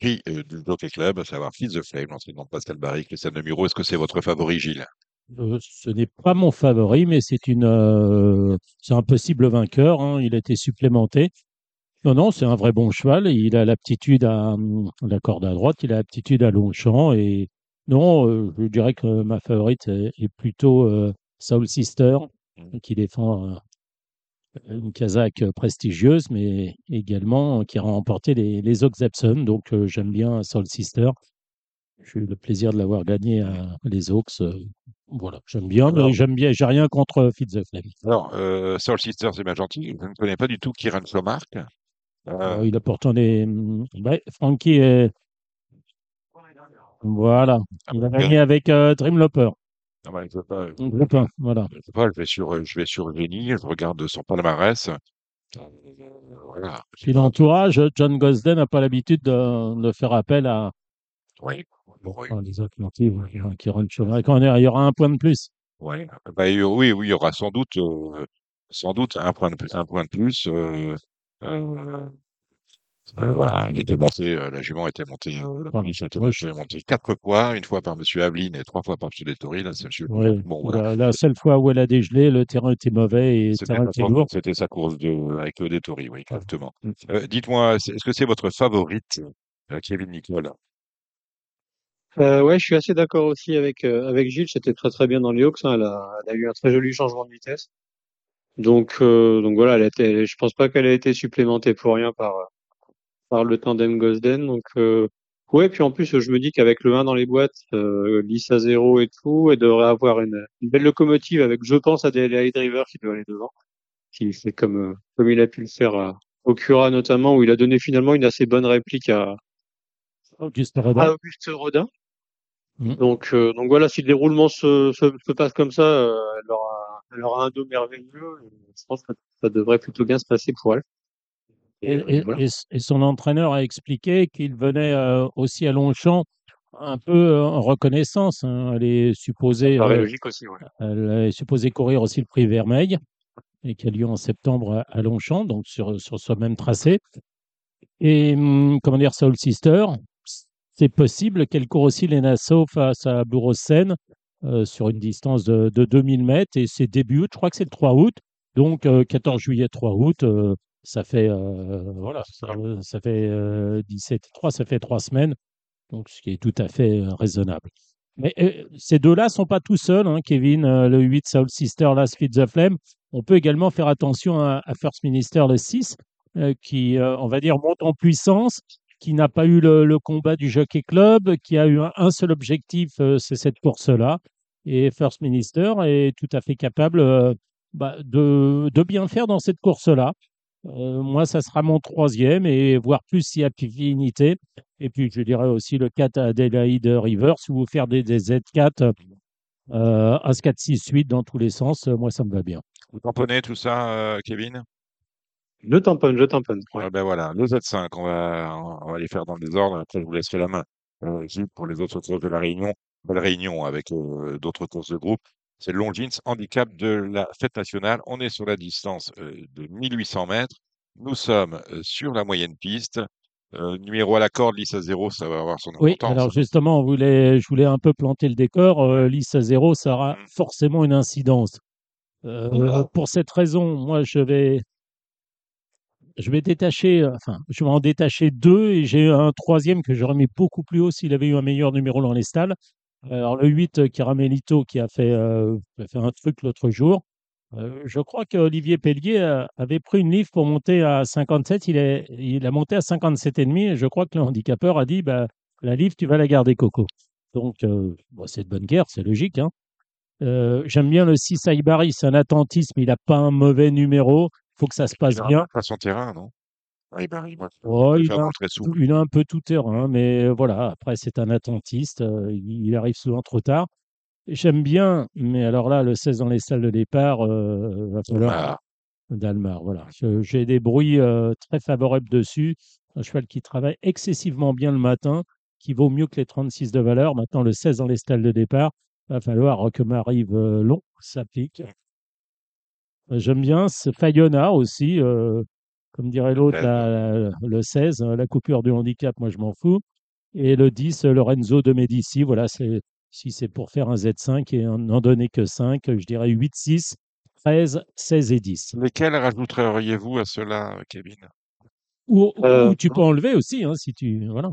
prix du Jockey Club, à savoir Fils the Flame, l'entraînement de Pascal Barry, Christian Demuro. Est-ce que c'est votre favori, Gilles? Euh, ce n'est pas mon favori, mais c'est une, euh, c'est un possible vainqueur. hein. Il a été supplémenté. Non, non, c'est un vrai bon cheval. Il a l'aptitude à hum, la corde à droite, il a l'aptitude à long champ. Et non, euh, je dirais que ma favorite est, est plutôt euh, Soul Sister, qui défend une Kazakh prestigieuse, mais également qui a remporté les, les Oaks Epsom. Donc j'aime bien Soul Sister. J'ai eu le plaisir de l'avoir gagné à les Oaks. euh, voilà, j'aime bien, j'aime bien, j'ai rien contre Fitz the Flame. Alors, euh, Soul Sister, c'est bien gentil. Je ne connais pas du tout Kieran Flomark. Euh, Euh, il a pourtant des. Ouais, Frankie est. Voilà. Il a gagné avec euh, Dream Loper. non, mais je pas, Groupe 1, Voilà. je sais pas, je vais sur, je vais sur Génie, je regarde son palmarès. Euh, Voilà. Puis l'entourage, John Gosden n'a pas l'habitude de, de faire appel à, Oui. Oui. Ouais, qui, qui rentrent sur Quand il y aura un point de plus. Ouais. Bah, oui, oui, il y aura sans doute, euh, sans doute un point de plus, un point de plus. euh, euh, euh, voilà, il était monté, euh, la jument était montée, euh, la moi, je- montée, quatre fois, une fois par Monsieur Aveline et trois fois par Monsieur Dettori. Là, c'est Monsieur. ouais, Bon, voilà. la, la seule fois où elle a dégelé, le terrain était mauvais et le C'était terrain sa était course, lourd. c'était sa course de, avec le Dettori, oui, exactement. Euh, dites-moi, est-ce que c'est votre favorite, Kevin Nicole? Euh, ouais, je suis assez d'accord aussi avec, euh, avec Gilles. C'était très très bien dans les Hawks. hein. Elle a, elle a eu un très joli changement de vitesse. Donc, euh, donc voilà, elle a été, je pense pas qu'elle a été supplémentée pour rien par, par le tandem Gosden. Donc, euh, ouais, puis en plus, je me dis qu'avec le 1 dans les boîtes, euh, Lisa 0 et tout, elle devrait avoir une, une belle locomotive avec, je pense, à des high drivers qui doivent aller devant. Qui fait comme, euh, comme il a pu le faire à, au Cura notamment, où il a donné finalement une assez bonne réplique à, à. Auguste Rodin. Mm. Donc, euh, donc voilà, si le déroulement se, se, se passe comme ça, euh, elle aura, elle aura un dos merveilleux. et Je pense que ça devrait plutôt bien se passer pour elle. Et, Et, et- voilà. et s- et son entraîneur a expliqué qu'il venait euh, aussi à Longchamp un peu en reconnaissance. hein. Elle est supposée, paraît logique aussi, ouais. elle est supposée courir aussi le prix Vermeil et qui a lieu en septembre à, à Longchamp, donc sur, sur ce même tracé. Et hum, comment dire, Soul Sister, c'est possible qu'elle court aussi les Nassau face à Bourg-Seine euh, sur une distance de, de 2000 mètres et c'est début août, je crois que c'est le 3 août. Donc euh, 14 juillet, 3 août, euh, ça fait euh, voilà, ça, ça fait euh, 17 et 3, ça fait trois semaines, donc ce qui est tout à fait euh, raisonnable. Mais euh, ces deux-là sont pas tout seuls, hein, Kevin, euh, le 8 Soul Sister, Last Feed the Flame. On peut également faire attention à, First Minister, le 6, euh, qui, euh, on va dire, monte en puissance, qui n'a pas eu le, combat du Jockey Club, qui a eu un, seul objectif, euh, c'est cette course-là. Et First Minister est tout à fait capable euh, bah, de, bien faire dans cette course-là. Euh, moi, ça sera mon troisième et voire plus s'il y a affinité. Et puis, je dirais aussi le 4 Adelaide River. Si vous faire des, des Z4, euh, As 4, 6, 8 dans tous les sens, moi, ça me va bien. Vous tamponnez tout ça, Kevin? Je tamponne, je tamponne. Ouais. Ah ben voilà, le Z5, on va, on va les faire dans le désordre. Après, je vous laisserai la main, euh, Gilles, pour les autres courses de la Réunion. Belle réunion avec euh, d'autres courses de groupe. C'est le Longines handicap de la fête nationale. On est sur la distance euh, de 1800 mètres. Nous sommes euh, sur la moyenne piste. Euh, numéro à la corde, lisse à zéro, ça va avoir son Oui, importance. alors justement, on voulait, je voulais un peu planter le décor. Euh, Lys à zéro, ça aura Mm. forcément une incidence. Euh, pour cette raison, moi, je vais, je vais détacher, enfin, je vais en détacher deux et j'ai un troisième que j'aurais mis beaucoup plus haut s'il avait eu un meilleur numéro dans les stalles. Alors, le 8, euh, qui a fait, euh, a fait un truc l'autre jour. Euh, je crois qu'Olivier Pellier avait pris une livre pour monter à 57. Il, est, il a monté à 57,5 et je crois que le handicapeur a dit bah, la livre, tu vas la garder, Coco. Donc, euh, c'est de bonne guerre, c'est logique. Hein. J'aime bien le 6 Saibari, c'est un attentisme, il n'a pas un mauvais numéro. Il faut que ça se passe bien. pas son terrain, non? Oui, bah, il, Oh, il, a, souple. il a un peu tout terrain, mais euh, voilà, après, c'est un attentiste. euh, il, il arrive souvent trop tard. J'aime bien, mais alors là, le 16 dans les salles de départ, euh, va falloir Ah, Dalmar. Voilà. J'ai des bruits euh, très favorables dessus. Un cheval qui travaille excessivement bien le matin, qui vaut mieux que les 36 de valeur. Maintenant, le 16 dans les stalles de départ, va falloir que m'arrive euh, long, ça pique. Euh, J'aime bien ce Fayona aussi, euh, comme dirait l'autre, la- la- le 16, euh, la coupure du handicap, moi je m'en fous. Et le 10, euh, Lorenzo de Medici, voilà, c'est si c'est pour faire un Z5 et en n'en donner que 5, je dirais 8, 6, 13, 16 et 10. lesquels rajouteriez-vous à cela, Kevin? Ou, ou Euh, tu peux enlever aussi, hein, si tu. Voilà.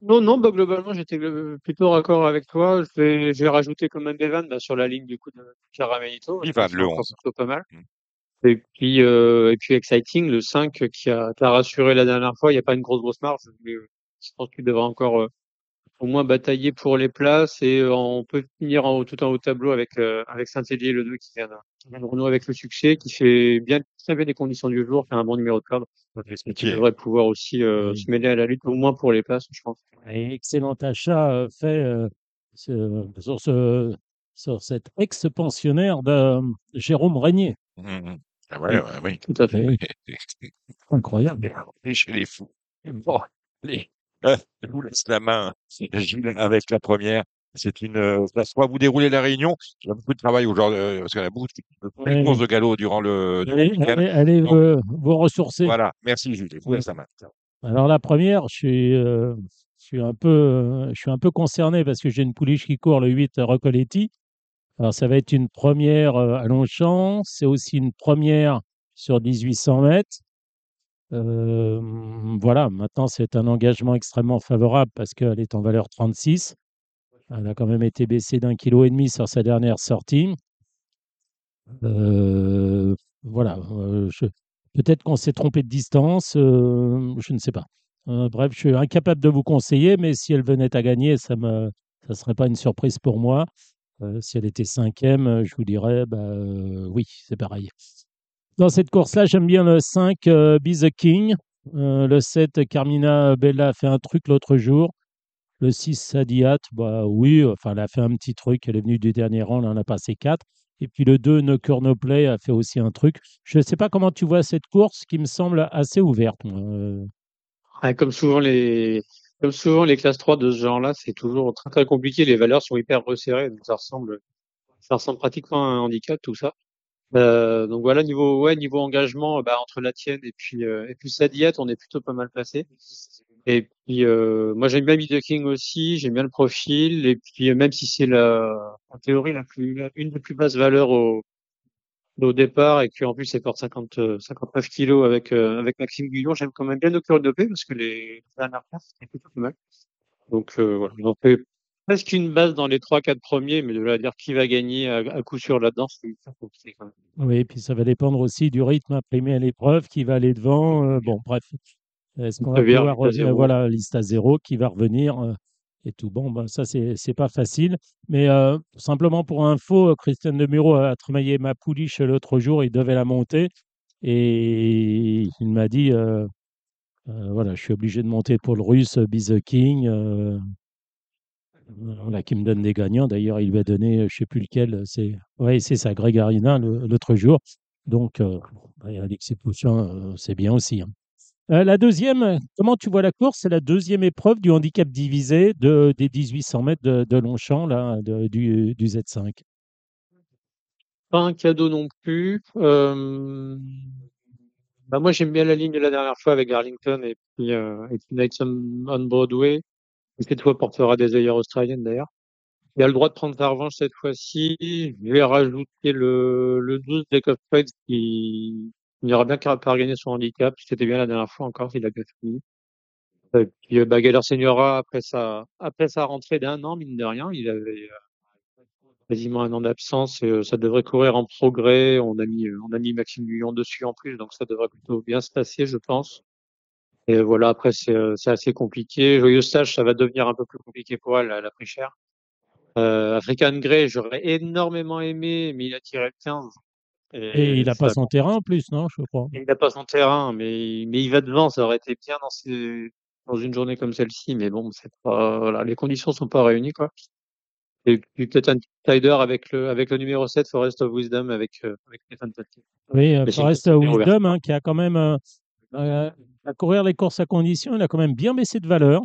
Non, non, bah, globalement, j'étais plutôt raccord avec toi. Je vais, je vais rajouter quand même Bevan bah, sur la ligne du coup de Caramelito. Ivan, pense que le c'est encore 11. plutôt pas mal. Mm. Et puis, euh, et puis Exciting, le 5 qui a, qui a rassuré la dernière fois. Il n'y a pas une grosse, grosse marge. Mais euh, je pense qu'il devra encore euh, au moins batailler pour les places et euh, on peut finir en tout en haut de tableau avec, euh, avec Saint-Élier, le 2 qui vient, de, qui vient de renouer avec le succès, qui fait bien, très bien les conditions du jour, qui a un bon numéro de corde. Et qui devrait pouvoir aussi euh, Oui. se mêler à la lutte, au moins pour les places, je pense. Et excellent achat euh, fait euh, sur, ce, sur cet ex-pensionnaire de euh, Jérôme Régnier. Mhm. Ah ouais, ouais, oui. Tout à fait. Eh oui, (laughs) incroyable. Chez les fous. Bon, allez. (laughs) Je vous laisse la main, Gilles, avec la première. C'est une euh, place. Vous déroulez la réunion. Il y a beaucoup de travail aujourd'hui, euh, parce qu'il y a beaucoup de, de Ouais. courses de galop durant le, Allez, allez, allez Donc, vous, vous ressourcer. voilà. Merci, Gilles. Je vous laisse la main. Alors la première, je suis, euh, je suis un peu, je suis un peu concerné parce que j'ai une pouliche qui court le 8 à Recoletti. Alors ça va être une première à Longchamp, c'est aussi une première sur 1800 mètres. Voilà, maintenant c'est un engagement extrêmement favorable parce qu'elle est en valeur 36. Elle a quand même été baissée d'un kilo et demi sur sa dernière sortie. Voilà, peut-être qu'on s'est trompé de distance, je ne sais pas. Bref, je suis incapable de vous conseiller, mais si elle venait à gagner, ça me, ça serait pas une surprise pour moi. Si elle était cinquième, je vous dirais, bah, oui, c'est pareil. Dans cette course-là, j'aime bien le 5, euh, Be the King. Euh, le 7, Carmina Bella a fait un truc l'autre jour. Le 6, Sadiat, bah oui, enfin, elle a fait un petit truc. Elle est venue du dernier rang, là, on a passé 4. Et puis le 2, No Cure No Play, a fait aussi un truc. Je ne sais pas comment tu vois cette course qui me semble assez ouverte. Euh, Ouais, comme souvent les, comme souvent les classes 3 de ce genre-là, c'est toujours très très compliqué. Les valeurs sont hyper resserrées, donc ça ressemble, ça ressemble pratiquement à un handicap tout ça. Euh, donc voilà niveau, ouais, niveau engagement, bah, entre la tienne et puis euh, et puis sa diète, on est plutôt pas mal placé. Et puis euh, moi j'aime bien the King aussi, j'aime bien le profil. Et puis euh, même si c'est la, en théorie la plus, une des plus basses valeurs au, au départ et qu'en plus elle porte 50, euh, 59 kilos avec euh, avec Maxime Guillon, j'aime quand même bien nos cœurs de parce que les dernières places c'était plutôt pas mal. Donc euh, voilà, j'en fais presque une base dans les trois quatre premiers, mais de là à dire qui va gagner à, à coup sûr là-dedans, c'est compliqué quand même. oui, puis ça va dépendre aussi du rythme imprimé à l'épreuve, qui va aller devant. euh, bon, bref. Est-ce qu'on va pouvoir zéro. Voilà, liste à zéro qui va revenir euh, et tout. Bon, ben, ça, c'est pas facile. Mais euh, simplement pour info, euh, Christian Demuro a travaillé ma pouliche l'autre jour, il devait la monter. Et il m'a dit euh, euh, voilà, je suis obligé de monter pour le russe, Be the King. Euh, voilà, qui me donne des gagnants. D'ailleurs, il lui a donné, euh, je sais plus lequel, c'est ouais, c'est ça, Grégarina le- l'autre jour. Donc, euh, bah, Alexis Poussin, euh, c'est bien aussi. hein. Euh, la deuxième, euh, comment tu vois la course? C'est la deuxième épreuve du handicap divisé de, des 1800 mètres de, de Longchamp, là, du, du Z5. Pas un cadeau non plus. Euh, bah moi j'aime bien la ligne de la dernière fois avec Arlington et puis euh, et puis on Broadway. Cette fois portera des œillères australiennes d'ailleurs. Il a le droit de prendre sa revanche cette fois-ci. Je vais rajouter le, le 12 Deck of Trades qui il ira bien car- par gagner son handicap. C'était bien la dernière fois encore, il a bien fini. Et puis, euh, Galler Seniora, après sa, après sa rentrée d'un an, mine de rien, il avait euh, quasiment un an d'absence euh, ça devrait courir en progrès. On a mis, on a mis Maxime Guyon dessus en plus, donc ça devrait plutôt bien se passer, je pense. Et voilà, après, c'est, euh, assez compliqué. Joyeux Stage, ça va devenir un peu plus compliqué pour elle, elle a pris cher. Euh, African Grey, j'aurais énormément aimé, mais il a tiré le 15. Et il n'a pas son terrain en plus, non, je crois. il n'a pas son terrain, mais, mais il va devant. Ça aurait été bien dans, ces, dans une journée comme celle-ci, mais bon, c'est pas, voilà, les conditions sont pas réunies, quoi. Et puis peut-être un petit rider avec le, avec le numéro 7, Forest of Wisdom, avec, euh, avec Nathan. Oui, euh, Mais Forest ouverte. Wisdom, hein, qui a quand même, euh, euh, à courir les courses à condition, il a quand même bien baissé de valeur,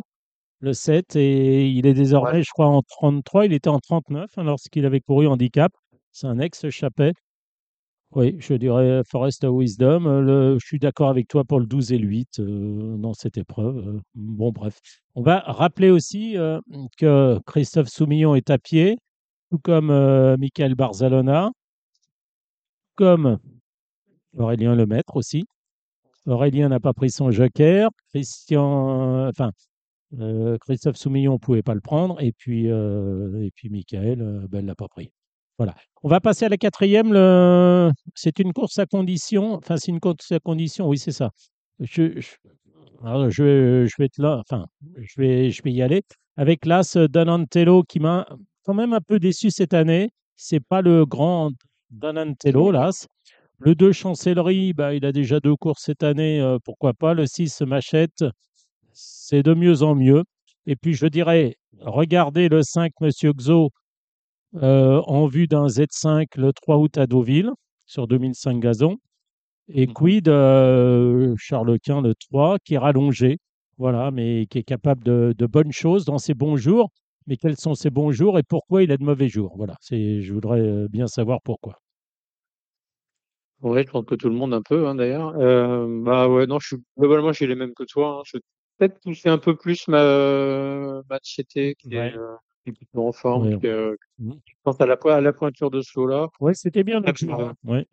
le 7, et il est désormais, Ouais. je crois, en 33, il était en 39 hein, lorsqu'il avait couru handicap. C'est un ex-chappet. Oui, je dirais Forest Wisdom. Euh, le- je suis d'accord avec toi pour le 12 et le 8 euh, dans cette épreuve. Bon, bref. On va rappeler aussi euh, que Christophe Soumillon est à pied, tout comme Michael Barzalona, comme Aurélien Lemaître aussi. Aurélien n'a pas pris son joker. Christian, enfin, euh, Christophe Soumillon ne pouvait pas le prendre. Et puis, euh, et puis Michael, euh, ben, ne l'a pas pris. Voilà. On va passer à la quatrième. le- C'est une course à condition. Enfin, c'est une course à condition. Oui, c'est ça. Je, je... alors, je, vais être là. Enfin, je vais, je vais y aller. Avec l'As Donantello qui m'a quand même un peu déçu cette année. C'est pas le grand Donantello, l'As. Le 2, Chancellerie, bah, il a déjà deux courses cette année. euh, pourquoi pas. Le 6, Machette, c'est de mieux en mieux. Et puis, je dirais, regardez le 5, Monsieur Xo, euh, en vue d'un Z5 le 3 août à Deauville, sur 2005 gazon. Et Mhm. quid euh, Charles Quint le 3, qui est rallongé. voilà, mais qui est capable de, de bonnes choses dans ses bons jours. Mais quels sont ses bons jours et pourquoi il a de mauvais jours? Voilà, c'est, je voudrais bien savoir pourquoi. Ouais, je pense que tout le monde un peu, hein, d'ailleurs. Euh, bah ouais, non, je suis globalement, je suis les mêmes que toi. Hein. Je vais peut-être pousser un peu plus ma Machete, qui Ouais. est, euh, qui est plutôt en forme, Ouais. qui, euh, Mhm. je pense à la, po- à la pointure de ce lot-là. Ouais, c'était bien Et l'autre jour. euh, hein. Ouais.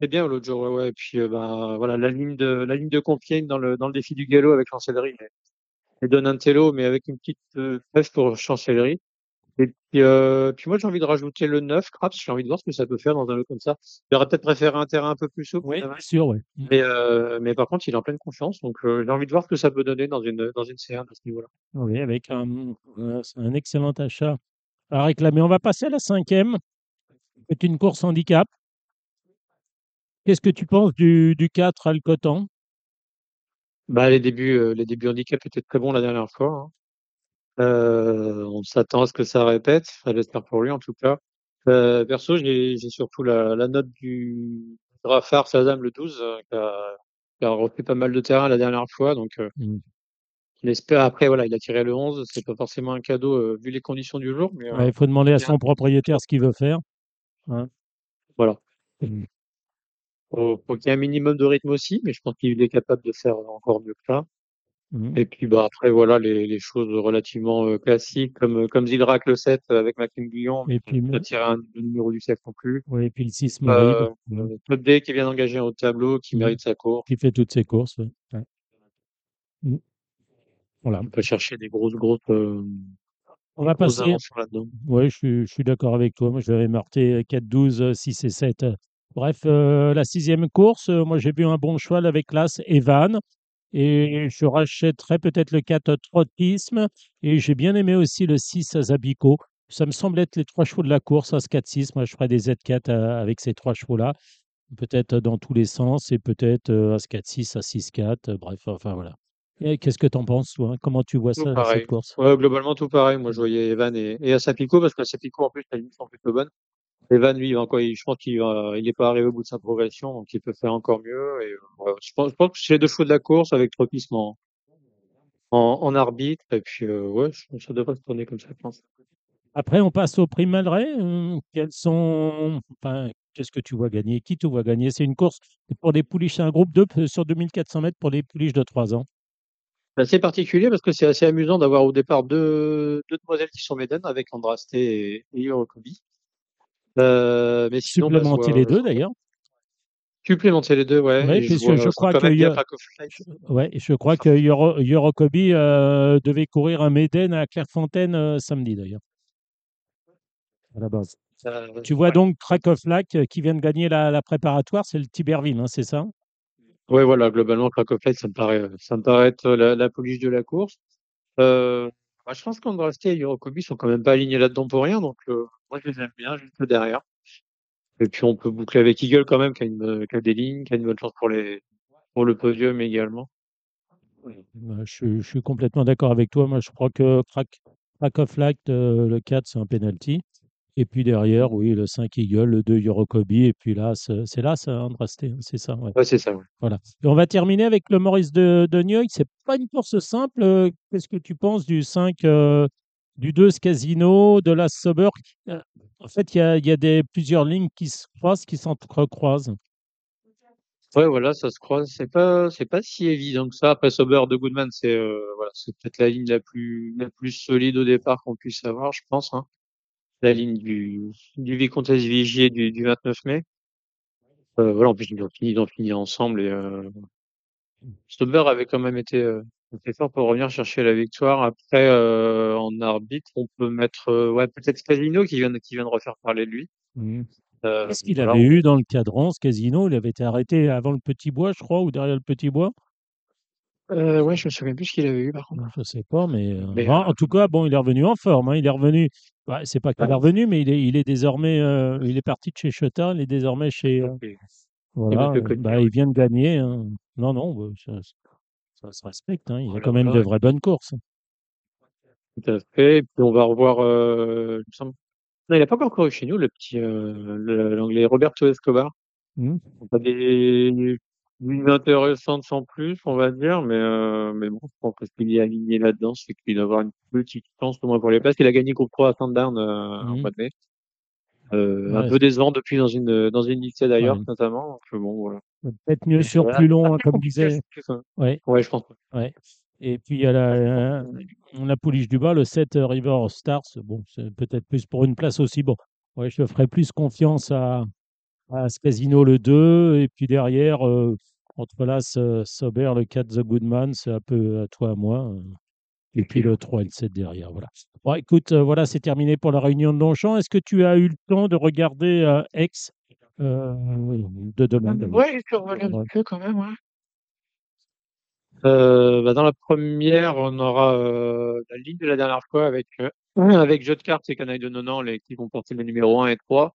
C'est bien l'autre jour, ouais, ouais. Et puis, euh, ben, voilà, la ligne de, la ligne de Compiègne dans le, dans le défi du galop avec Chancellerie et, et Donatello, mais avec une petite euh, trêve pour Chancellerie. Et puis, euh, puis moi, j'ai envie de rajouter le 9, Craps. J'ai envie de voir ce que ça peut faire dans un lot comme ça. J'aurais peut-être préféré un terrain un peu plus souple. Oui, bien sûr, ouais. Mm. Mais, euh, mais par contre, il est en pleine confiance. Donc, euh, j'ai envie de voir ce que ça peut donner dans une, dans une C1 à ce niveau-là. Oui, avec un, un excellent achat à réclamer. On va passer à la cinquième. C'est une course handicap. Qu'est-ce que tu penses du, du 4 Alcotan? Bah, les débuts, les débuts handicap étaient très bons la dernière fois. hein. Euh, on s'attend à ce que ça répète. Enfin, j'espère pour lui, en tout cas. Euh, perso, j'ai surtout la, la note du Rafar Sazam le 12, euh, qui a, qui a refait pas mal de terrain la dernière fois. Donc, euh, Mm. espère. Après, voilà, il a tiré le 11. C'est pas forcément un cadeau, euh, vu les conditions du jour. Mais, euh, Ouais, Il faut demander à son propriétaire ce qu'il veut faire. hein. voilà. Mm. Faut, faut qu'il y ait un minimum de rythme aussi, mais je pense qu'il est capable de faire encore mieux que ça. Mm. Et puis bah après voilà les, les choses relativement euh, classiques comme comme Zilrak le 7 avec Maxime Guillon, Et puis, un le numéro du 7 non plus. ouais, et puis le 6 Morib, Euh, ouais, euh, Top D qui vient d'engager un haut tableau, qui Mm. mérite sa course. qui fait toutes ses courses. ouais. Ouais. Mm. Voilà. On peut chercher des grosses grosses euh, On va grosses passer. Oui, je suis, je suis d'accord avec toi. Moi, je vais marquer 4, 12, 6 et 7. Bref, euh, la sixième course, euh, moi, j'ai vu un bon cheval avec l'As Evan. Et je rachèterai peut-être le 4 Trottisme. Et j'ai bien aimé aussi le 6 Zabico. Ça me semble être les trois chevaux de la course, As 4, 6. Moi, je ferai des Z4 euh, avec ces trois chevaux-là. Peut-être dans tous les sens et peut-être As 4, 6, As 6, 4. euh, Bref, enfin voilà. Et qu'est-ce que tu en penses, toi? Comment tu vois Tout ça, cette pareil. course? Ouais, globalement tout pareil. Moi je voyais Evan et, et Asapico parce qu'Asapico en plus les lignes sont plutôt bonnes. Evan lui, encore, il- je pense qu'il va, il est pas arrivé au bout de sa progression, donc il peut faire encore mieux. Et, euh, ouais, je pense, je pense que c'est les deux chevaux de la course avec tropisme en, en, arbitre. Et puis euh, ouais, ça devrait se tourner comme ça, je pense. Après, on passe au prix Malray. Hum, Quels sont, enfin, qu'est-ce que tu vois gagner? Qui tu vois gagner? C'est une course pour des pouliches, c'est un groupe 2 sur 2400 mètres pour les pouliches de 3 ans. C'est particulier parce que c'est assez amusant d'avoir au départ deux, deux demoiselles qui sont médaines avec Andrasté et, et. Euh, mais sinon, bah, Supplémenter les deux d'ailleurs. Supplémenter les deux, ouais. Ouais, et je vois je crois que Flight. Ouais, je crois que euh, devait courir un Méden à Clairefontaine euh, samedi d'ailleurs. À la base. Tu vois ouais. donc Krakow Lac euh, qui vient de gagner la, la préparatoire, c'est le Tiberville, hein, c'est ça? Ouais, voilà, globalement, Krakow Flight, ça me paraît, ça me paraît être la, la pouliche de la course. Euh, bah, je pense qu'Andrasté et Yorokobi sont quand même pas alignés là-dedans pour rien, donc moi je les aime bien, juste derrière. Et puis on peut boucler avec Eagle quand même, qui a, une, qui a des lignes, qui a une bonne chance pour les pour le podium également. Euh, Je, suis- complètement d'accord avec toi. Moi, je crois que Krakow Lac, euh, le 4, c'est un penalty. Et puis derrière, oui, le 5 Eagle, le 2 Yorokobi, et puis là, c'est c'est là, ça, Andrasté, hein, c'est ça. ouais. Ouais, c'est ça. Ouais. Voilà. Et on va terminer avec le Maurice de, de Nieuil. C'est pas une course simple. Euh, Qu'est-ce que tu penses du 5, euh, du 2 Casino, de la Sober Euh, En fait, il y a, il y a des, plusieurs lignes qui se croisent, qui s'entrecroisent. Ouais, voilà, ça se croise. C'est pas, c'est pas si évident que ça. Après, Sauber de Goodman, c'est, euh, voilà, c'est peut-être la ligne la plus, la plus solide au départ qu'on puisse avoir, je pense, hein. La ligne du, du Vicomtesse Vigier du, du 29 mai. Euh, voilà, en plus, ils ont fini, ils ont fini ensemble et, euh, avait quand même été, euh, fort pour revenir chercher la victoire. Après, euh, en arbitre, on peut mettre, euh, ouais, peut-être Casino qui vient, de- qui vient de refaire parler de lui. Euh, Qu'est-ce qu'il voilà, avait on- eu dans le cadran, ce casino? Il avait été arrêté avant le Petit Bois, je crois, ou derrière le Petit Bois? Euh, ouais, je me souviens plus ce qu'il avait eu, par contre. Je sais pas, mais, euh, Mais, euh, en tout cas, bon, il est revenu en forme. hein, Il est revenu. bah, c'est pas qu'il est Ouais. revenu, mais il est, il est désormais. euh, il est parti de chez Chota, il est désormais chez. voilà, bah, il vient de gagner. hein. Non, non, bah, ça, ça se respecte. hein, Il a Voilà, quand même de vraies bonnes courses. Tout à fait. Et puis on va revoir. Il me semble- Non, il n'a pas encore couru chez nous, le petit, le- l'anglais Roberto Escobar. Hmm. On a des, inintéressante sans plus, on va dire, mais, euh, mais bon, je pense que s'il est aligné là-dedans, c'est qu'il doit avoir une petite chance au moins pour les places. Il a gagné groupe 3 à Sandown euh, en Mhm. mois de mai. Euh, Un peu décevant depuis dans une, dans une liste d'ailleurs, Ouais. notamment. Donc, euh, bon, voilà. Peut-être mieux sur voilà, plus long, hein, (laughs) comme disait. ça. Ouais. Ouais, je pense. Ouais. Et puis il y a la, la pouliche du bas, le 7 euh, River Stars. Bon, c'est peut-être plus pour une place aussi. Bon, ouais, je ferai plus confiance à, à ce casino le 2. Et puis derrière, euh, entre là, Sober, le 4 The Goodman, c'est un peu à toi, à moi. euh. Et puis le 3 et le 7 derrière. Voilà. Bon, écoute, euh, voilà, c'est terminé pour la réunion de Longchamp. Est-ce que tu as eu le temps de regarder euh, X euh, de demain Ouais, j'ai survolé un Ouais. petit peu quand même, ouais. Euh, bah, dans la première, on aura euh, la ligne de la dernière fois avec, euh, (clears throat) avec jeu de cartes et canaille de Nonan, les qui vont porter le numéro 1 et 3.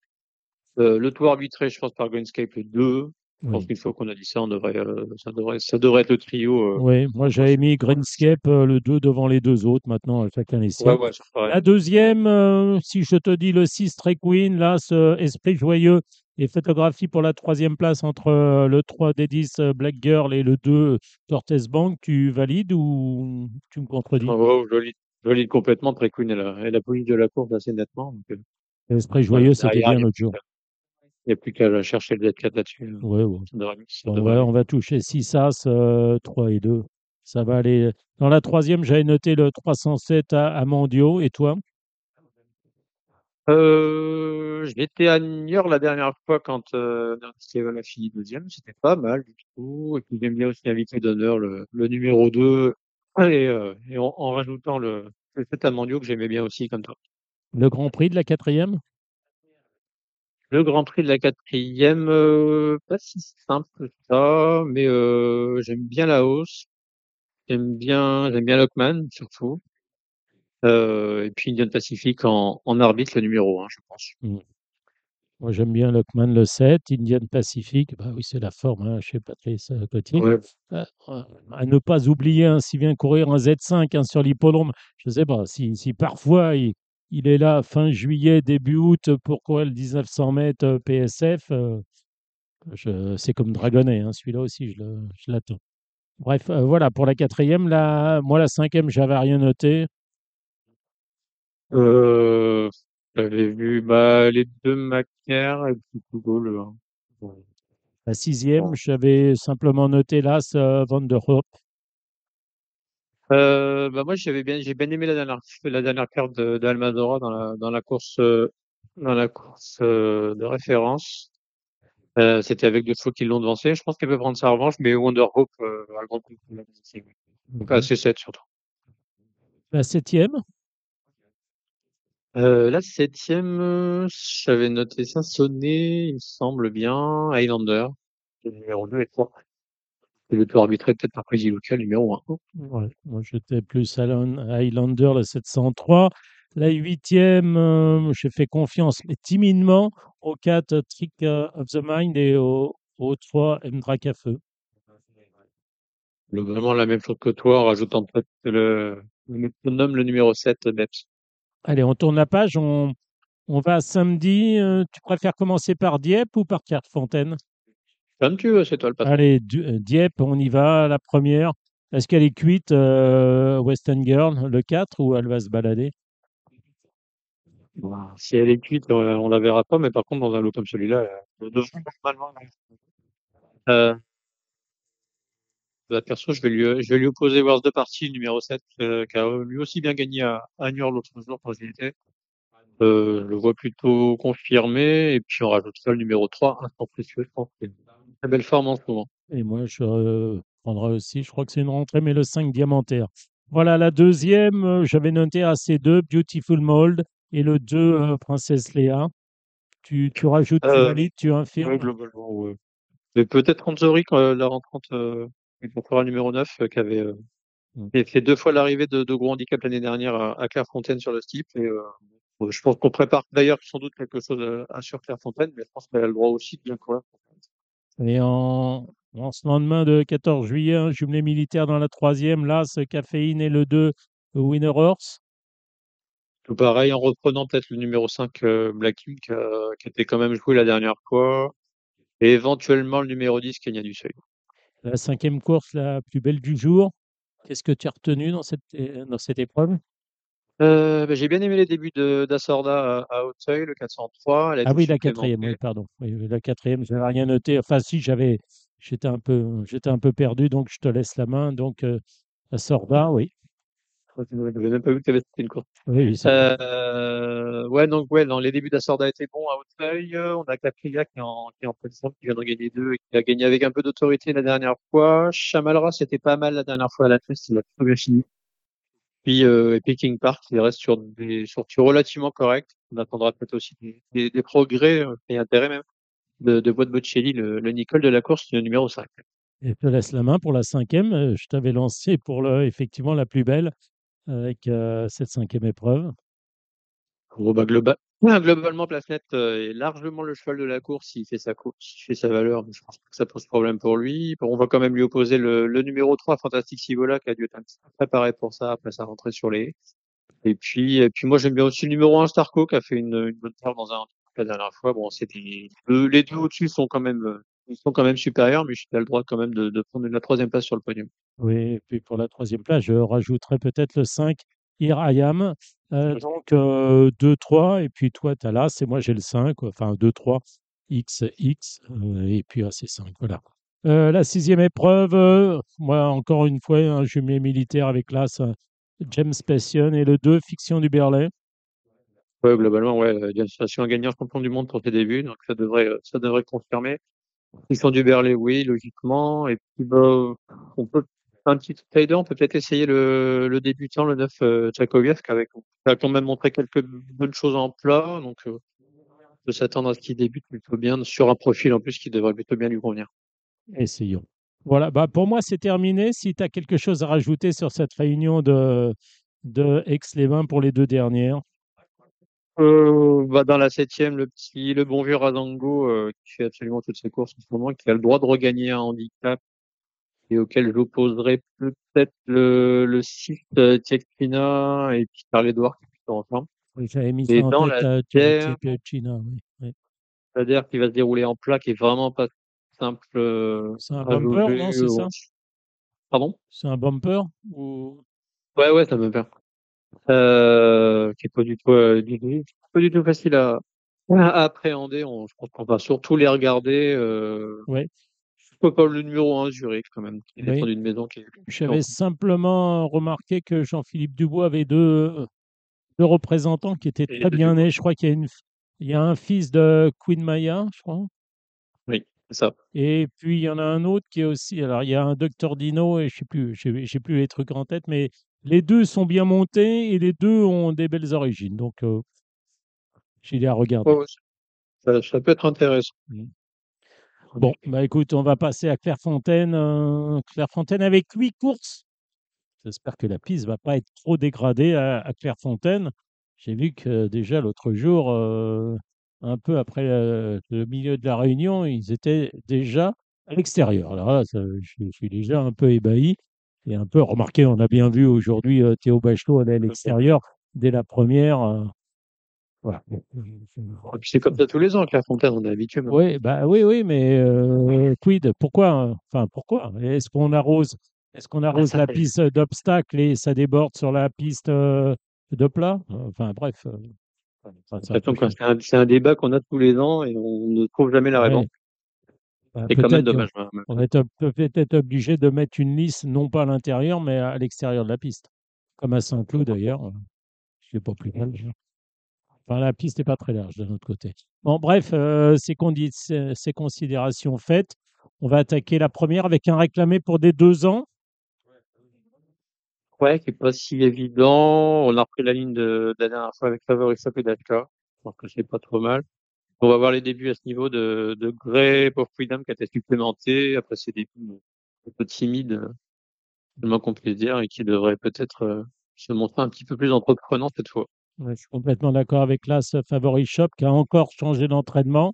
Euh, le tour arbitré, je pense, par Greenscape le 2. Je pense qu'une fois qu'on a dit ça, on devrait, euh, ça devrait, ça devrait être le trio. Euh, Oui, moi j'avais mis Greenscape euh, le 2 devant les deux autres. Maintenant, chacun les siens. ouais. La deuxième, si je te dis le 6 Stray Queen, là, ce Esprit Joyeux et photographie pour la troisième place entre le 3 des 10 euh, Black Girl et le 2 Tortes Bank, tu valides ou tu me contredis? Oh, oh, je lis complètement. Très Queen, elle a, elle a police de la course assez nettement. Donc, L'Esprit. Joyeux, c'était bien l'autre jour. Qu'à- il y a plus qu'à chercher le Z4 là-dessus. euh, Ouais, ouais. Devrait, on, devrait va, aller. on va toucher 6 As, euh, 3 et 2. Ça va aller. Dans la troisième, j'avais noté le 307 à, à Mondio. Et toi? Euh, j'étais à Niort la dernière fois quand euh, Steven a fini deuxième. C'était pas mal du tout. Et puis j'aime bien aussi inviter d'honneur le, le numéro 2 et, euh, et en, en rajoutant le, le 7 à Mondio que j'aimais bien aussi comme toi. Le Grand Prix de la quatrième? Le Grand Prix de la quatrième, euh, pas si simple que ça, mais euh, j'aime bien la hausse. J'aime bien, j'aime bien Lockman surtout. Euh, et puis Indian Pacific en, en arbitre le numéro 1, je pense. Mm. Moi, j'aime bien Lockman le 7, Indian Pacific. Bah oui, c'est la forme hein, chez Patrice euh, Cotier. Ouais. Euh, euh, à ne pas oublier, hein, s'il vient courir un Z5 hein, sur l'hippodrome, je ne sais pas, si, si parfois il, il est là fin juillet, début août pour courir le 1900 mètres euh, PSF, euh, c'est comme Dragonnet, hein, celui-là aussi, je l'attends. Bref, euh, voilà, pour la quatrième, là, moi, la cinquième, j'avais rien noté. Euh, j'avais vu bah, les deux Macaire et puis Hugo le 1. Ouais. La sixième, j'avais simplement noté l'As euh, Van der Hoop. Euh, bah moi j'avais bien j'ai bien aimé la dernière la dernière carte de, d'Almadora dans la dans la course euh, dans la course euh, de référence. Euh, c'était avec deux chevaux qui l'ont devancé. Je pense qu'elle peut prendre sa revanche, mais Wonder Hope euh, a le grand prix de la. Donc à Mhm. C7 surtout. La septième, Euh, la septième, euh, j'avais noté Saint-Sonnet, il me semble bien, Highlander, numéro 2 et 3. Et le tour arbitré peut-être par Crazy Local, numéro 1. Ouais, moi j'étais plus Alan- Highlander, le 703. La huitième, euh, j'ai fait confiance, mais timidement, au 4 Trick euh, of the Mind et au, au 3 Mdrak à feu. Le- Vraiment la même chose que toi, en rajoutant peut-être le, métronome, le numéro 7, Beps. Allez, on tourne la page, on, on va à samedi. euh, tu préfères commencer par Dieppe ou par Fontaine Comme tu veux, c'est toi le patron. Allez, euh, Dieppe, on y va, la première. Est-ce qu'elle est cuite, euh, Western Girl, le 4, ou elle va se balader? Si elle est cuite, euh, on la verra pas, mais par contre, dans un lot comme celui-là, euh, le devant, normalement, euh, bah, perso, je vais lui, je vais lui opposer Wars de partie, numéro 7, euh, qui a lui aussi bien gagné à, à Niort l'autre jour quand j'y étais. Euh, je le vois plutôt confirmé, et puis on rajoutera le numéro 3, instant précieux, je pense. Très belle forme en ce moment. Et moi, je euh, prendrai aussi, je crois que c'est une rentrée, mais le 5 diamantaire. Voilà, la deuxième, euh, j'avais noté AC2, Beautiful Mold, et le 2, euh, Princesse Léa. Tu, tu rajoutes, tu valides, tu infirmes? globalement, ouais. Mais peut-être euh, la rentrante, le numéro 9, euh, qui avait, Mm. fait deux fois l'arrivée de, de gros handicap l'année dernière à, à Clairefontaine sur le steep. Et, je pense qu'on prépare d'ailleurs sans doute quelque chose euh, à sur Clairefontaine, mais je pense qu'elle a le droit aussi de bien courir. Et en, en ce lendemain de 14 juillet, un jumelé militaire dans la troisième, l'As, Caféine et le 2, Winner Horse. Tout pareil, en reprenant peut-être le numéro 5, euh, Black Ink, euh, qui était quand même joué la dernière fois, et éventuellement le numéro 10, Kenya du Seuil. La cinquième course, la plus belle du jour. Qu'est-ce que tu as retenu dans cette, dans cette épreuve? Euh, bah, j'ai bien aimé les débuts de d'Assorda à, à Hauteuil, le 403. Elle a Ah oui, la quatrième, oui, pardon. Oui, la quatrième, je n'avais rien noté. Enfin, si, j'avais, j'étais un peu, j'étais un peu perdu, donc je te laisse la main. Donc, euh, la Sorda, oui. J'avais même pas vu que tu avais une course. Oui, oui. Euh, ouais, donc ouais, dans les débuts d'Assorda étaient bons à Hauteuil. On a Caprilia qui est en, qui est en position, qui vient d'en gagner deux et qui a gagné avec un peu d'autorité la dernière fois. Chamalra, c'était pas mal la dernière fois à la test, il a très bien fini. Puis, euh, et Peking Park, il reste sur des sorties relativement correctes. On attendra peut-être aussi des, des, des progrès, euh, et intérêt même, de, de Boîte Bocelli, le, le Nicole de la course, numéro 5. Et je te laisse la main pour la cinquième. Euh, Je t'avais lancé pour le, effectivement la plus belle avec euh, cette cinquième épreuve. Bah, globa- globalement, Place-Net euh, est largement le cheval de la course. Il fait sa course, il fait sa valeur. Je pense pas que ça pose problème pour lui. On va quand même lui opposer le, le numéro 3, Fantastic Sivola, qui a dû être un petit peu préparé pour ça après sa rentrée sur les. Et puis, et puis moi, j'aime bien aussi le numéro 1, Starco, qui a fait une, une bonne paire dans un la dernière fois. Bon, deux- les deux au-dessus sont quand même, euh, ils sont quand même supérieurs, mais suis le droit quand même de, de prendre la troisième place sur le podium. Oui, et puis pour la troisième place, je rajouterai peut-être le 5, Irayam. Euh, donc euh, 2-3, et puis toi, tu as l'As, et moi j'ai le 5, quoi. enfin 2-3, X, X, euh, et puis AC 5, voilà. Euh, la sixième épreuve, euh, moi encore une fois, un jumelé militaire avec l'As, James Passion, et le 2, Fiction du Berlay. Ouais, globalement, ouais, James Passion a gagné un champion du monde pour ses débuts, donc ça devrait, ça devrait confirmer. Sont du Berlay, oui, logiquement. Et puis, bah, on peut, un petit outsider, on peut peut-être essayer le, le débutant, le 9, euh, avait- qui a quand même montré quelques bonnes choses en plat, donc, euh, on peut s'attendre à ce qu'il débute plutôt bien sur un profil en plus qui devrait plutôt bien lui convenir. Essayons. Voilà, bah pour moi c'est terminé. Si tu as quelque chose à rajouter sur cette réunion de, de Aix-les-Bains pour les deux dernières? Euh, bah, dans la septième, le petit, le bon vieux Razango, euh, qui fait absolument toutes ses courses en ce moment, qui a le droit de regagner un handicap et auquel j'opposerai peut-être le, le 6, euh, Tchekpina et puis Carl Edouard qui est plutôt en forme. Oui, j'avais mis ça Et en dans tête la à terre, China, oui. oui. c'est-à-dire qu'il va se dérouler en plat, qui est vraiment pas simple euh, C'est un bumper, non, c'est ça? Pardon? C'est un bumper ou... Ouais, ouais, ça me perd. Euh, qui est pas du tout, euh, du pas du tout facile à, à appréhender. On, je pense qu'on va surtout les regarder. Euh, Ouais. Pourquoi pas le numéro 1, Zurich, quand même, qui Oui. dépend d'une maison qui est. J'avais simplement remarqué que Jean-Philippe Dubois avait deux, deux représentants qui étaient très bien nés. Je crois qu'il y a, une, il y a un fils de Queen Maya, je crois. Oui, c'est ça. Et puis il y en a un autre qui est aussi. Alors il y a un Docteur Dino et je sais plus, j'ai plus les trucs en tête, mais les deux sont bien montés et les deux ont des belles origines. Donc euh, j'ai à regarder. Ça, ça peut être intéressant. Bon, bah écoute, on va passer à Clairefontaine. euh, Clairefontaine avec huit courses. J'espère que la piste va pas être trop dégradée à, à Clairefontaine. J'ai vu que déjà l'autre jour, euh, un peu après euh, le milieu de la réunion, ils étaient déjà à l'extérieur. Alors là, ça- je, je suis déjà un peu ébahi et un peu remarqué. On a bien vu aujourd'hui Théo Bachelot aller à l'extérieur dès la première. Voilà. Et puis c'est comme ça tous les ans, Clairefontaine, on est habitué. maintenant. Oui, bah oui, oui, mais euh, quid? Pourquoi euh, Enfin, pourquoi? Est-ce qu'on arrose Est-ce qu'on arrose la piste d'obstacle et ça déborde sur la piste euh, de plat? Enfin, bref. euh, enfin, c'est un débat qu'on a tous les ans et on ne trouve jamais la Ouais. réponse. Bah, C'est quand même dommage. hein. on être peut-être obligé de mettre une lisse, non pas à l'intérieur, mais à l'extérieur de la piste. Comme à Saint-Cloud d'ailleurs. Je sais pas plus large. La piste n'est pas très large de notre côté. Bon, bref, euh, ces, considérations faites, on va attaquer la première avec un réclamé pour des deux ans. Ouais, qui est pas si évident. On a repris la ligne de, la dernière fois avec Shop et Dachka. Je pense que c'est pas trop mal. On va voir les débuts à ce niveau de, de Grey, Pauvre Freedom qui a été supplémenté. Après ses débuts un peu timides, euh, tellement qu'on puisse dire, et qui devrait peut-être euh, se montrer un petit peu plus entreprenant cette fois. Je suis complètement d'accord avec l'As Favori Shop qui a encore changé d'entraînement.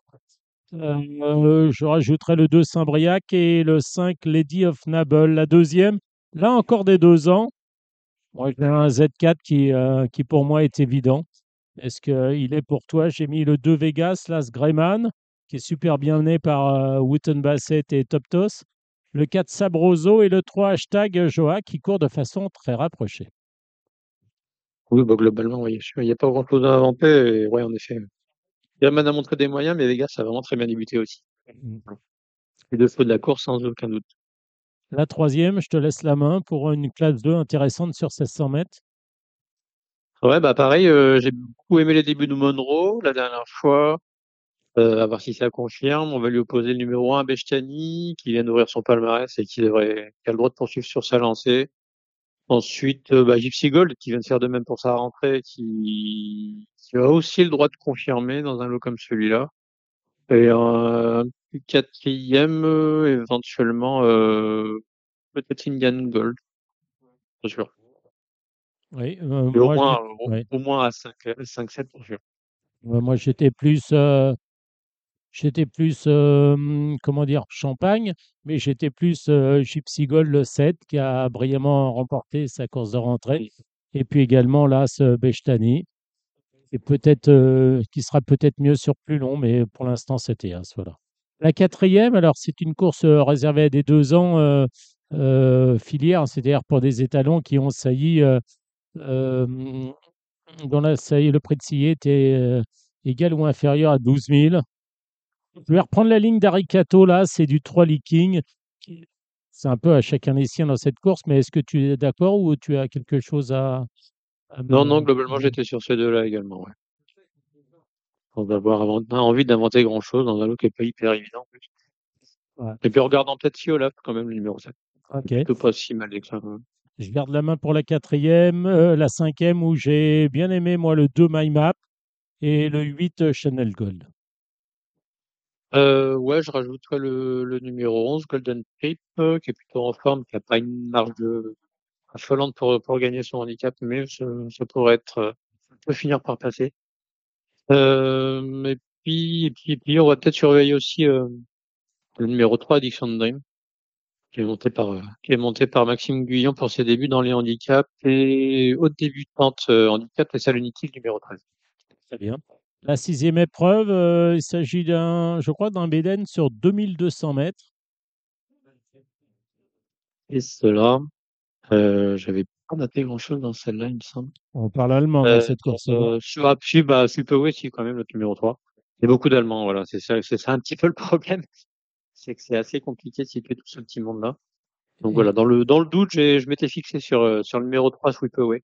Euh, je rajouterai le 2 Saint-Briac et le 5 Lady of Nable. La deuxième, là encore des deux ans. J'ai un Z4 qui, euh, qui pour moi est évident. Est-ce qu'il est pour toi? J'ai mis le 2 Vegas, Las Greyman, qui est super bien mené par euh, Wooten Bassett et Toptos. le 4 Sabroso et le 3 hashtag Joa qui courent de façon très rapprochée. Oui, bah, globalement, oui. Il n'y a pas grand-chose à inventer. Et ouais, en effet. German a montré des moyens, mais Vegas a vraiment très bien débuté aussi. Les deux feux de la course, sans aucun doute. La troisième, je te laisse la main pour une classe 2 intéressante sur 1600 mètres. Ouais, bah pareil, euh, j'ai beaucoup aimé les débuts de Monroe la dernière fois. Euh, à voir si ça confirme. On va lui opposer le numéro 1 Beshtani, qui vient d'ouvrir son palmarès et qui devrait, qui a le droit de poursuivre sur sa lancée. Ensuite, euh, bah, Gypsy Gold, qui vient de faire de même pour sa rentrée, qui, qui a aussi le droit de confirmer dans un lot comme celui-là. Et un quatrième, euh, éventuellement, euh, peut-être Indian Gold. Pas sûr. Oui, euh, au moi, moins, au, ouais. au moins à 5, 5-7 pour sûr. Moi, j'étais plus, euh, j'étais plus, comment dire, Champagne, mais j'étais plus euh, Gypsy Gold le 7 qui a brillamment remporté sa course de rentrée. Et puis également l'As euh, Beshtani, et peut-être, qui sera peut-être mieux sur plus long, mais pour l'instant, c'était As. Voilà. La quatrième, alors, c'est une course réservée à des deux ans euh, euh, filière, c'est-à-dire pour des étalons qui ont sailli, dont la saillie, le prix de scier était égal ou inférieur à 12 000. Je vais reprendre la ligne d'Aricato, là, c'est du 3 leaking. C'est un peu à chacun les siens dans cette course, mais est-ce que tu es d'accord ou tu as quelque chose à, Non, non, globalement, j'étais sur ces deux-là également, ouais. Sans avoir avant- envie d'inventer grand-chose dans un lot qui n'est pas hyper évident. en plus. Ouais. Et puis, regardant peut-être si Olaf, quand même, le numéro 7. Ok. Plutôt pas si mal que ça. hein. Je garde la main pour la quatrième, euh, la cinquième où j'ai bien aimé, moi, le 2 My Map et le 8 euh, Chanel Gold. Euh, ouais, je rajouterais le, le numéro 11, Golden Trip, euh, qui est plutôt en forme, qui n'a pas une marge de affolante pour, pour gagner son handicap, mais ça, ça pourrait être, euh, ça peut finir par passer. Euh, et puis, et puis, et puis, on va peut-être surveiller aussi euh, le numéro 3, Addiction Dream, qui est monté par, qui est monté par Maxime Guyon pour ses débuts dans les handicaps et haute débutante handicap et Saloniki, le numéro 13. Très bien. La sixième épreuve, euh, il s'agit d'un, je crois, d'un Béden sur 2200 mètres. Et cela, euh, j'avais pas noté grand-chose dans celle-là, il me semble. On parle allemand dans Euh, cette course. euh, sur Apsu, bah, Superway, si, quand même, le numéro 3. Il y a beaucoup d'Allemands, voilà. C'est ça, c'est ça un petit peu le problème. (laughs) C'est que c'est assez compliqué de situer tout ce petit monde-là. Donc Et- voilà, dans le, dans le doute, j'ai, je m'étais fixé sur, euh, sur le numéro 3, Sweepaway.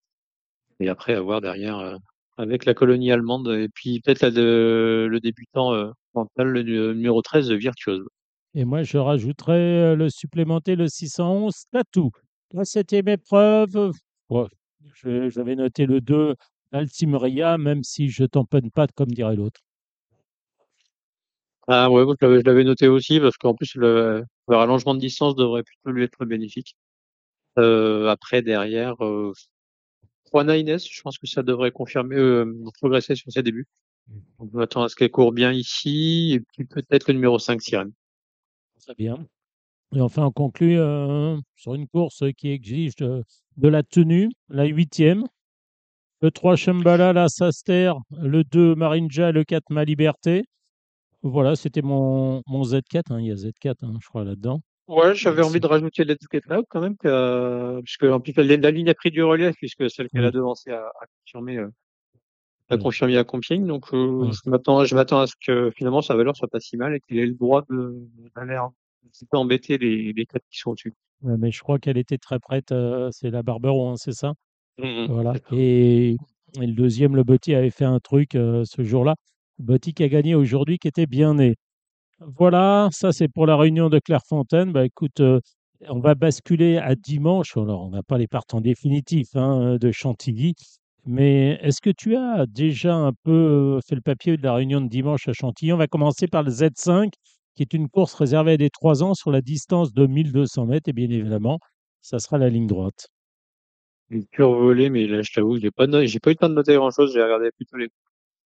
Et après, à voir derrière, euh, avec la colonie allemande, et puis peut-être le débutant, euh, mental, le nu- numéro 13, Virtuose. Et moi, je rajouterais euh, le supplémenté, le 611 Tatou. La septième épreuve, euh, bon, je- j'avais noté le 2 Altimeria, même si je tamponne pas, comme dirait l'autre. Ah ouais, moi, je l'avais, je l'avais noté aussi, parce qu'en plus, le, le rallongement de distance devrait plutôt lui être bénéfique. Euh, après, derrière, euh, Juana Inés, je pense que ça devrait confirmer, euh, progresser sur ses débuts. Donc, on attend à ce qu'elle court bien ici, et puis peut-être le numéro 5, Sirène. Très bien. Et enfin, on conclut euh, sur une course qui exige de, de la tenue, la huitième. Le 3 Shambhala, la Saster, le 2 Marinja, le 4 Ma Liberté. Voilà, c'était mon, mon Z4. hein, Il y a Z4, hein, je crois, là-dedans. Ouais, j'avais envie de rajouter Let's Get Loud quand même, que, puisque en plus la, la ligne a pris du relief, puisque celle qu'elle a Oui. devancée a, a confirmé, euh, a Voilà. confirmé à Compiègne. Donc, euh, Ouais. je m'attends, je m'attends à ce que finalement sa valeur soit pas si mal et qu'il ait le droit de, d'aller un petit peu embêter les, les quatre qui sont au-dessus. Ouais, mais je crois qu'elle était très prête. euh, c'est la Barbero, hein, c'est ça? Voilà. Et, et le deuxième, le Botti, avait fait un truc euh, ce jour-là. Botti qui a gagné aujourd'hui, qui était bien né. Voilà, ça c'est pour la réunion de Clairefontaine. Bah écoute, euh, on va basculer à dimanche. Alors, on n'a pas les partants définitifs hein, de Chantilly, mais est-ce que tu as déjà un peu euh, fait le papier de la réunion de dimanche à Chantilly? On va commencer par le Z5, qui est une course réservée à des 3 ans sur la distance de 1200 mètres. Et bien évidemment, ça sera la ligne droite. J'ai survolé, mais là, je t'avoue, j'ai pas, no- j'ai pas eu le temps de noter grand chose. J'ai regardé plutôt les.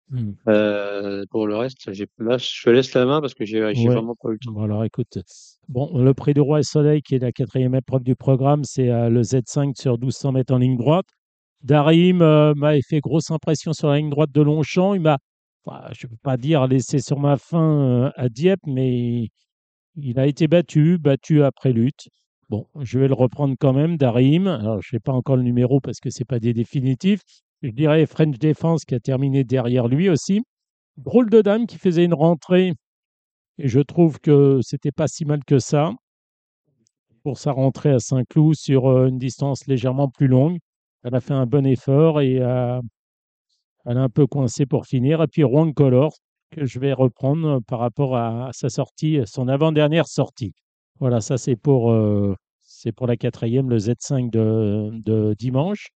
Hmm. Euh, pour le reste, là, je te laisse la main parce que j'ai, Ouais. vraiment pas eu le temps. Bon, alors écoute, bon, le prix du Roi et Soleil, qui est la quatrième épreuve du programme, c'est euh, le Z5 sur 1200 mètres en ligne droite. Darim euh, m'a fait grosse impression sur la ligne droite de Longchamp. Il m'a, enfin, je ne peux pas dire laissé sur ma faim euh, à Dieppe, mais Il a été battu, battu après lutte. Bon, je vais le reprendre quand même, Darim. Alors, je n'ai pas encore le numéro parce que c'est pas des définitifs. Je dirais French Defense qui a terminé derrière lui aussi. Drôle de dame qui faisait une rentrée. Et je trouve que c'était pas si mal que ça pour sa rentrée à Saint-Cloud sur euh, une distance légèrement plus longue. Elle a fait un bon effort et euh, elle a un peu coincé pour finir. Et puis Rouen Color, que je vais reprendre par rapport à sa sortie, son avant-dernière sortie. Voilà, ça c'est pour, euh, c'est pour la quatrième, le Z5 de, de dimanche.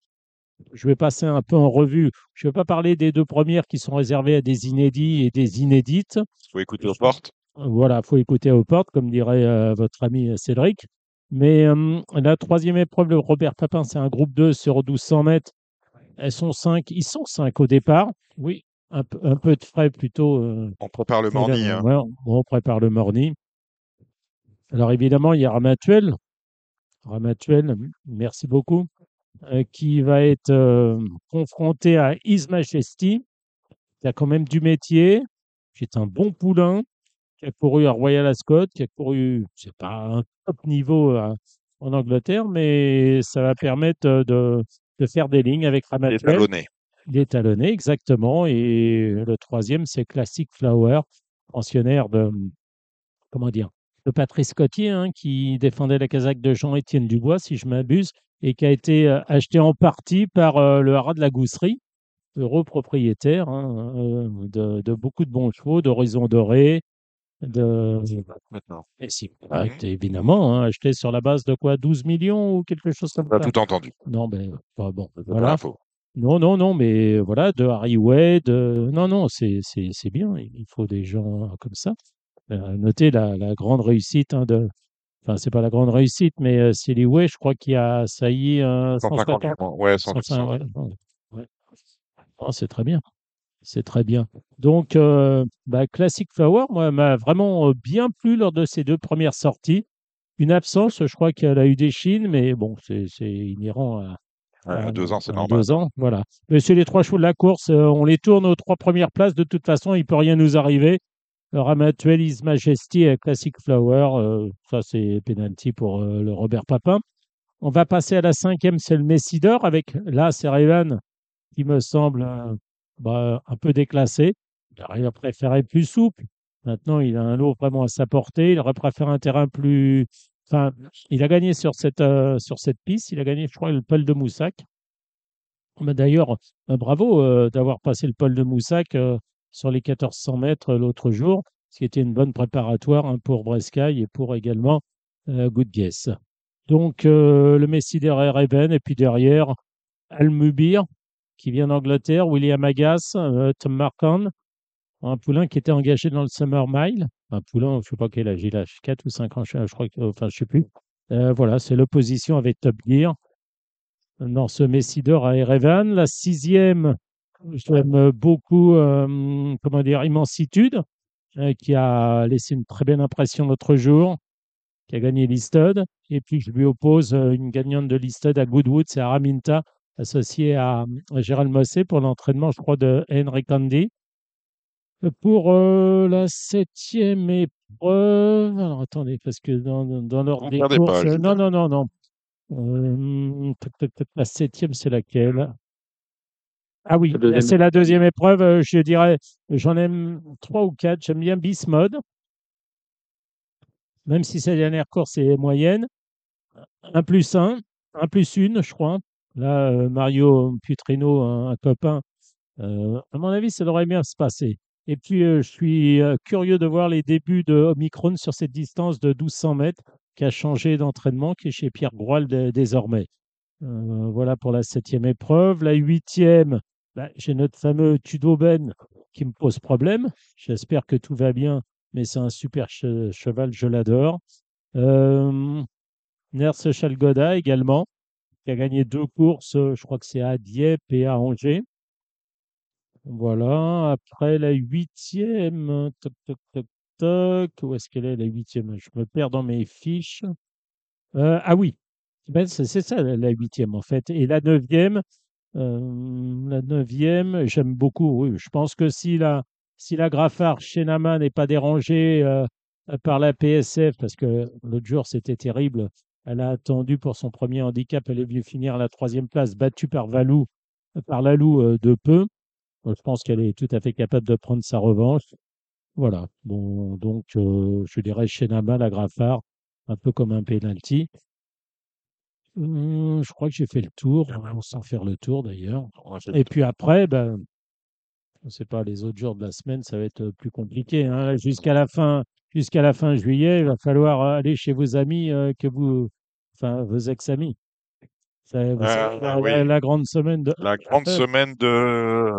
Je vais passer un peu en revue. Je ne vais pas parler des deux premières qui sont réservées à des inédits et des inédites. Il faut écouter aux portes. Voilà, il faut écouter aux portes, comme dirait euh, votre ami Cédric. Mais euh, la troisième épreuve, le Robert Papin, c'est un groupe 2 sur 1200 mètres. Elles sont 5. Ils sont 5 au départ. Oui, un, peu- un peu de frais plutôt. euh, On prépare le morning. hein. Ouais, on prépare le morning. Alors évidemment, il y a Ramatuel. Ramatuel, merci beaucoup, euh, qui va être euh, confronté à His Majesty, qui a quand même du métier, qui est un bon poulain, qui a couru à Royal Ascot, qui a couru, c'est pas un top niveau euh, en Angleterre, mais ça va permettre euh, de, de faire des lignes avec Il est Ramatuel. talonné. Il est talonné, exactement. Et le troisième, c'est Classic Flower, pensionnaire de, comment dire, de Patrice Cotier, hein, qui défendait la casaque de Jean-Étienne Dubois, si je m'abuse, et qui a été euh, acheté en partie par euh, le haras de la Gousserie, heureux propriétaire hein, euh, de, de beaucoup de bons chevaux, d'Horizon Doré, de... Maintenant. Et si, été évidemment hein, acheté sur la base de quoi 12 millions ou quelque chose comme On a ça tout entendu. Non, ben, pas bon, voilà. Non, non, non, mais voilà, de Harry Wade. euh, non, non, c'est bien. Il faut des gens comme ça. Euh, notez la, la grande réussite hein, de. Enfin, c'est pas la grande réussite, mais euh, Silly Way, je crois qu'il a sailli un 150 150. millions. Ouais, 150, 150. ouais. Oh, c'est très bien. C'est très bien. Donc, euh, bah, Classic Flower, moi, m'a vraiment bien plu lors de ses deux premières sorties. Une absence, je crois qu'elle a eu des chines, mais bon, c'est c'est inhérent à, Ouais, à deux ans, c'est normal. deux ans, voilà. Mais c'est les trois chevaux de la course. euh, on les tourne aux trois premières places. De toute façon, il peut rien nous arriver. Ramatuel, Majesty et Classic Flower, euh, ça c'est penalty pour euh, le Robert Papin. On va passer à la cinquième, c'est le Messidor avec là, c'est qui me semble euh, bah, un peu déclassé. Il aurait préféré plus souple. Maintenant, il a un lot vraiment à sa portée. Il aurait préféré un terrain plus. Enfin, il a gagné sur cette, sur cette piste. Il a gagné, je crois, le Paul de Moussac. Mais D'ailleurs, bravo d'avoir passé le Paul de Moussac sur les 1400 mètres euh, l'autre jour, ce qui était une bonne préparatoire hein, pour Brescaille et pour également euh, Good Guess. Donc, euh, le Messi derrière Eben, et puis derrière, Almubir, qui vient d'Angleterre, William Agas, euh, Tom Marquand, un poulain qui était engagé dans le Summer Mile. Un poulain, je ne sais pas quel âge il a, 4 ou 5 ans, je, crois enfin, je sais plus. Voilà, c'est l'opposition avec Top Gear dans ce Messidor à Erevan. La sixième, j'aime beaucoup, euh, comment dire, Immensitude, euh, qui a laissé une très belle impression l'autre jour, qui a gagné l'Easted. Et puis, je lui oppose une gagnante de l'Easted à Goodwood, c'est Araminta, associée à, à Gérald Mossé pour l'entraînement, je crois, de Henry Candy. Pour euh, la septième épreuve, alors attendez, parce que dans, dans, l'ordre des courses, pas, non, non, non, non. Euh, la septième, c'est laquelle? Ah oui, c'est la deuxième épreuve. euh, Je dirais, j'en aime trois ou quatre. J'aime bien Bismode, même si sa dernière course est moyenne. Un plus un, un plus une, je crois. Là, euh, Mario Putrino, un, un copain, euh, à mon avis, ça devrait bien se passer. Et puis, euh, je suis euh, curieux de voir les débuts de Omicron sur cette distance de 1200 mètres qui a changé d'entraînement, qui est chez Pierre Groil dé- désormais. Voilà pour la septième épreuve. La huitième, bah, j'ai notre fameux Tudoben qui me pose problème. J'espère que tout va bien, mais c'est un super che- cheval, je l'adore. Euh, Ners Chalgoda également, qui a gagné deux courses, je crois que c'est à Dieppe et à Angers. Voilà, après la huitième, toc, toc, toc, toc, où est-ce qu'elle est la huitième? Je me perds dans mes fiches. Euh, ah oui, ben, c'est ça la huitième en fait. Et la neuvième, la neuvième, j'aime beaucoup. Je pense que si la, si la Graffard chez Nama n'est pas dérangée euh, par la PSF, parce que l'autre jour, c'était terrible. Elle a attendu pour son premier handicap. Elle est venue finir à la troisième place, battue par Valou, par Lalou euh, de peu. Je pense qu'elle est tout à fait capable de prendre sa revanche. Voilà. Bon, donc, euh, je dirais chez Nama, la Graffard, un peu comme un penalty. Hum, je crois que j'ai fait le tour, sans faire le tour d'ailleurs. Et puis après, ben, je ne sais pas, les autres jours de la semaine, ça va être plus compliqué. hein. Jusqu'à la fin, jusqu'à la fin juillet, il va falloir aller chez vos amis euh, que vous, enfin, vos ex-amis. Ça, Euh, la, oui. la- la grande semaine de. La grande semaine de,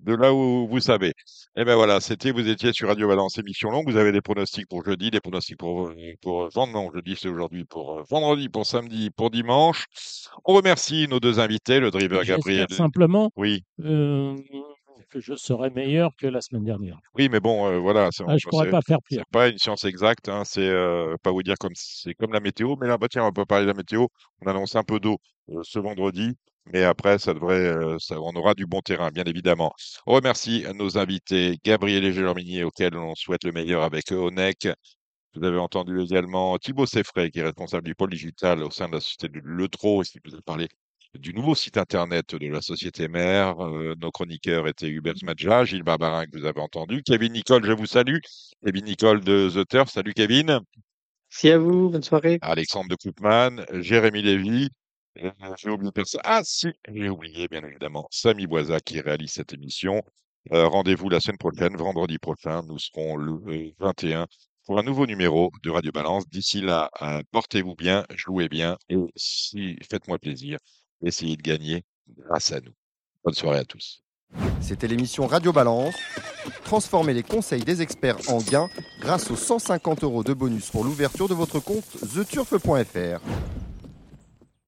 de là où vous savez. Et ben voilà, c'était, vous étiez sur Radio Valence, émission longue. Vous avez des pronostics pour jeudi, des pronostics pour, pour vendredi. Non, jeudi, c'est aujourd'hui pour euh, vendredi, pour samedi, pour dimanche. On remercie nos deux invités, le driver Gabriel. Simplement Oui, euh, que je serai meilleur que la semaine dernière. oui, mais bon, euh, voilà. c'est- Ah, je pourrais c'est- pas faire C'est pire. pas une science exacte, hein, c'est euh, pas vous dire comme c'est comme la météo, mais là, bah tiens, on va pas parler de la météo. On annonce un peu d'eau ce vendredi, mais après, ça devrait, euh, ça, on aura du bon terrain, bien évidemment. On remercie nos invités, Gabriel et Gélormini, auxquels on souhaite le meilleur avec eux au NEC. Vous avez entendu également Thibaut Seffray, qui est responsable du pôle digital au sein de la société de Letro, et qui vous a parlé du nouveau site internet de la société mère. Euh, nos chroniqueurs étaient Hubert Madja, Gilles Barbarin, que vous avez entendu, Kevin Nicole, je vous salue, Kevin Nicole de The Turf, salut Kevin, Merci à vous, bonne soirée. Alexandre de Koopman, Jérémy Lévy, euh, j'ai oublié personne. Ah si, j'ai oublié bien évidemment Samy Boisa qui réalise cette émission. Euh, Rendez-vous la semaine prochaine, vendredi prochain, nous serons le euh, 21 pour un nouveau numéro de Radio Balance. D'ici là, euh, portez-vous bien, jouez bien et si faites-moi plaisir, essayez de gagner grâce à nous. Bonne soirée à tous. C'était l'émission Radio Balance. Transformez les conseils des experts en gains grâce aux 150 euros de bonus pour l'ouverture de votre compte theturf.fr.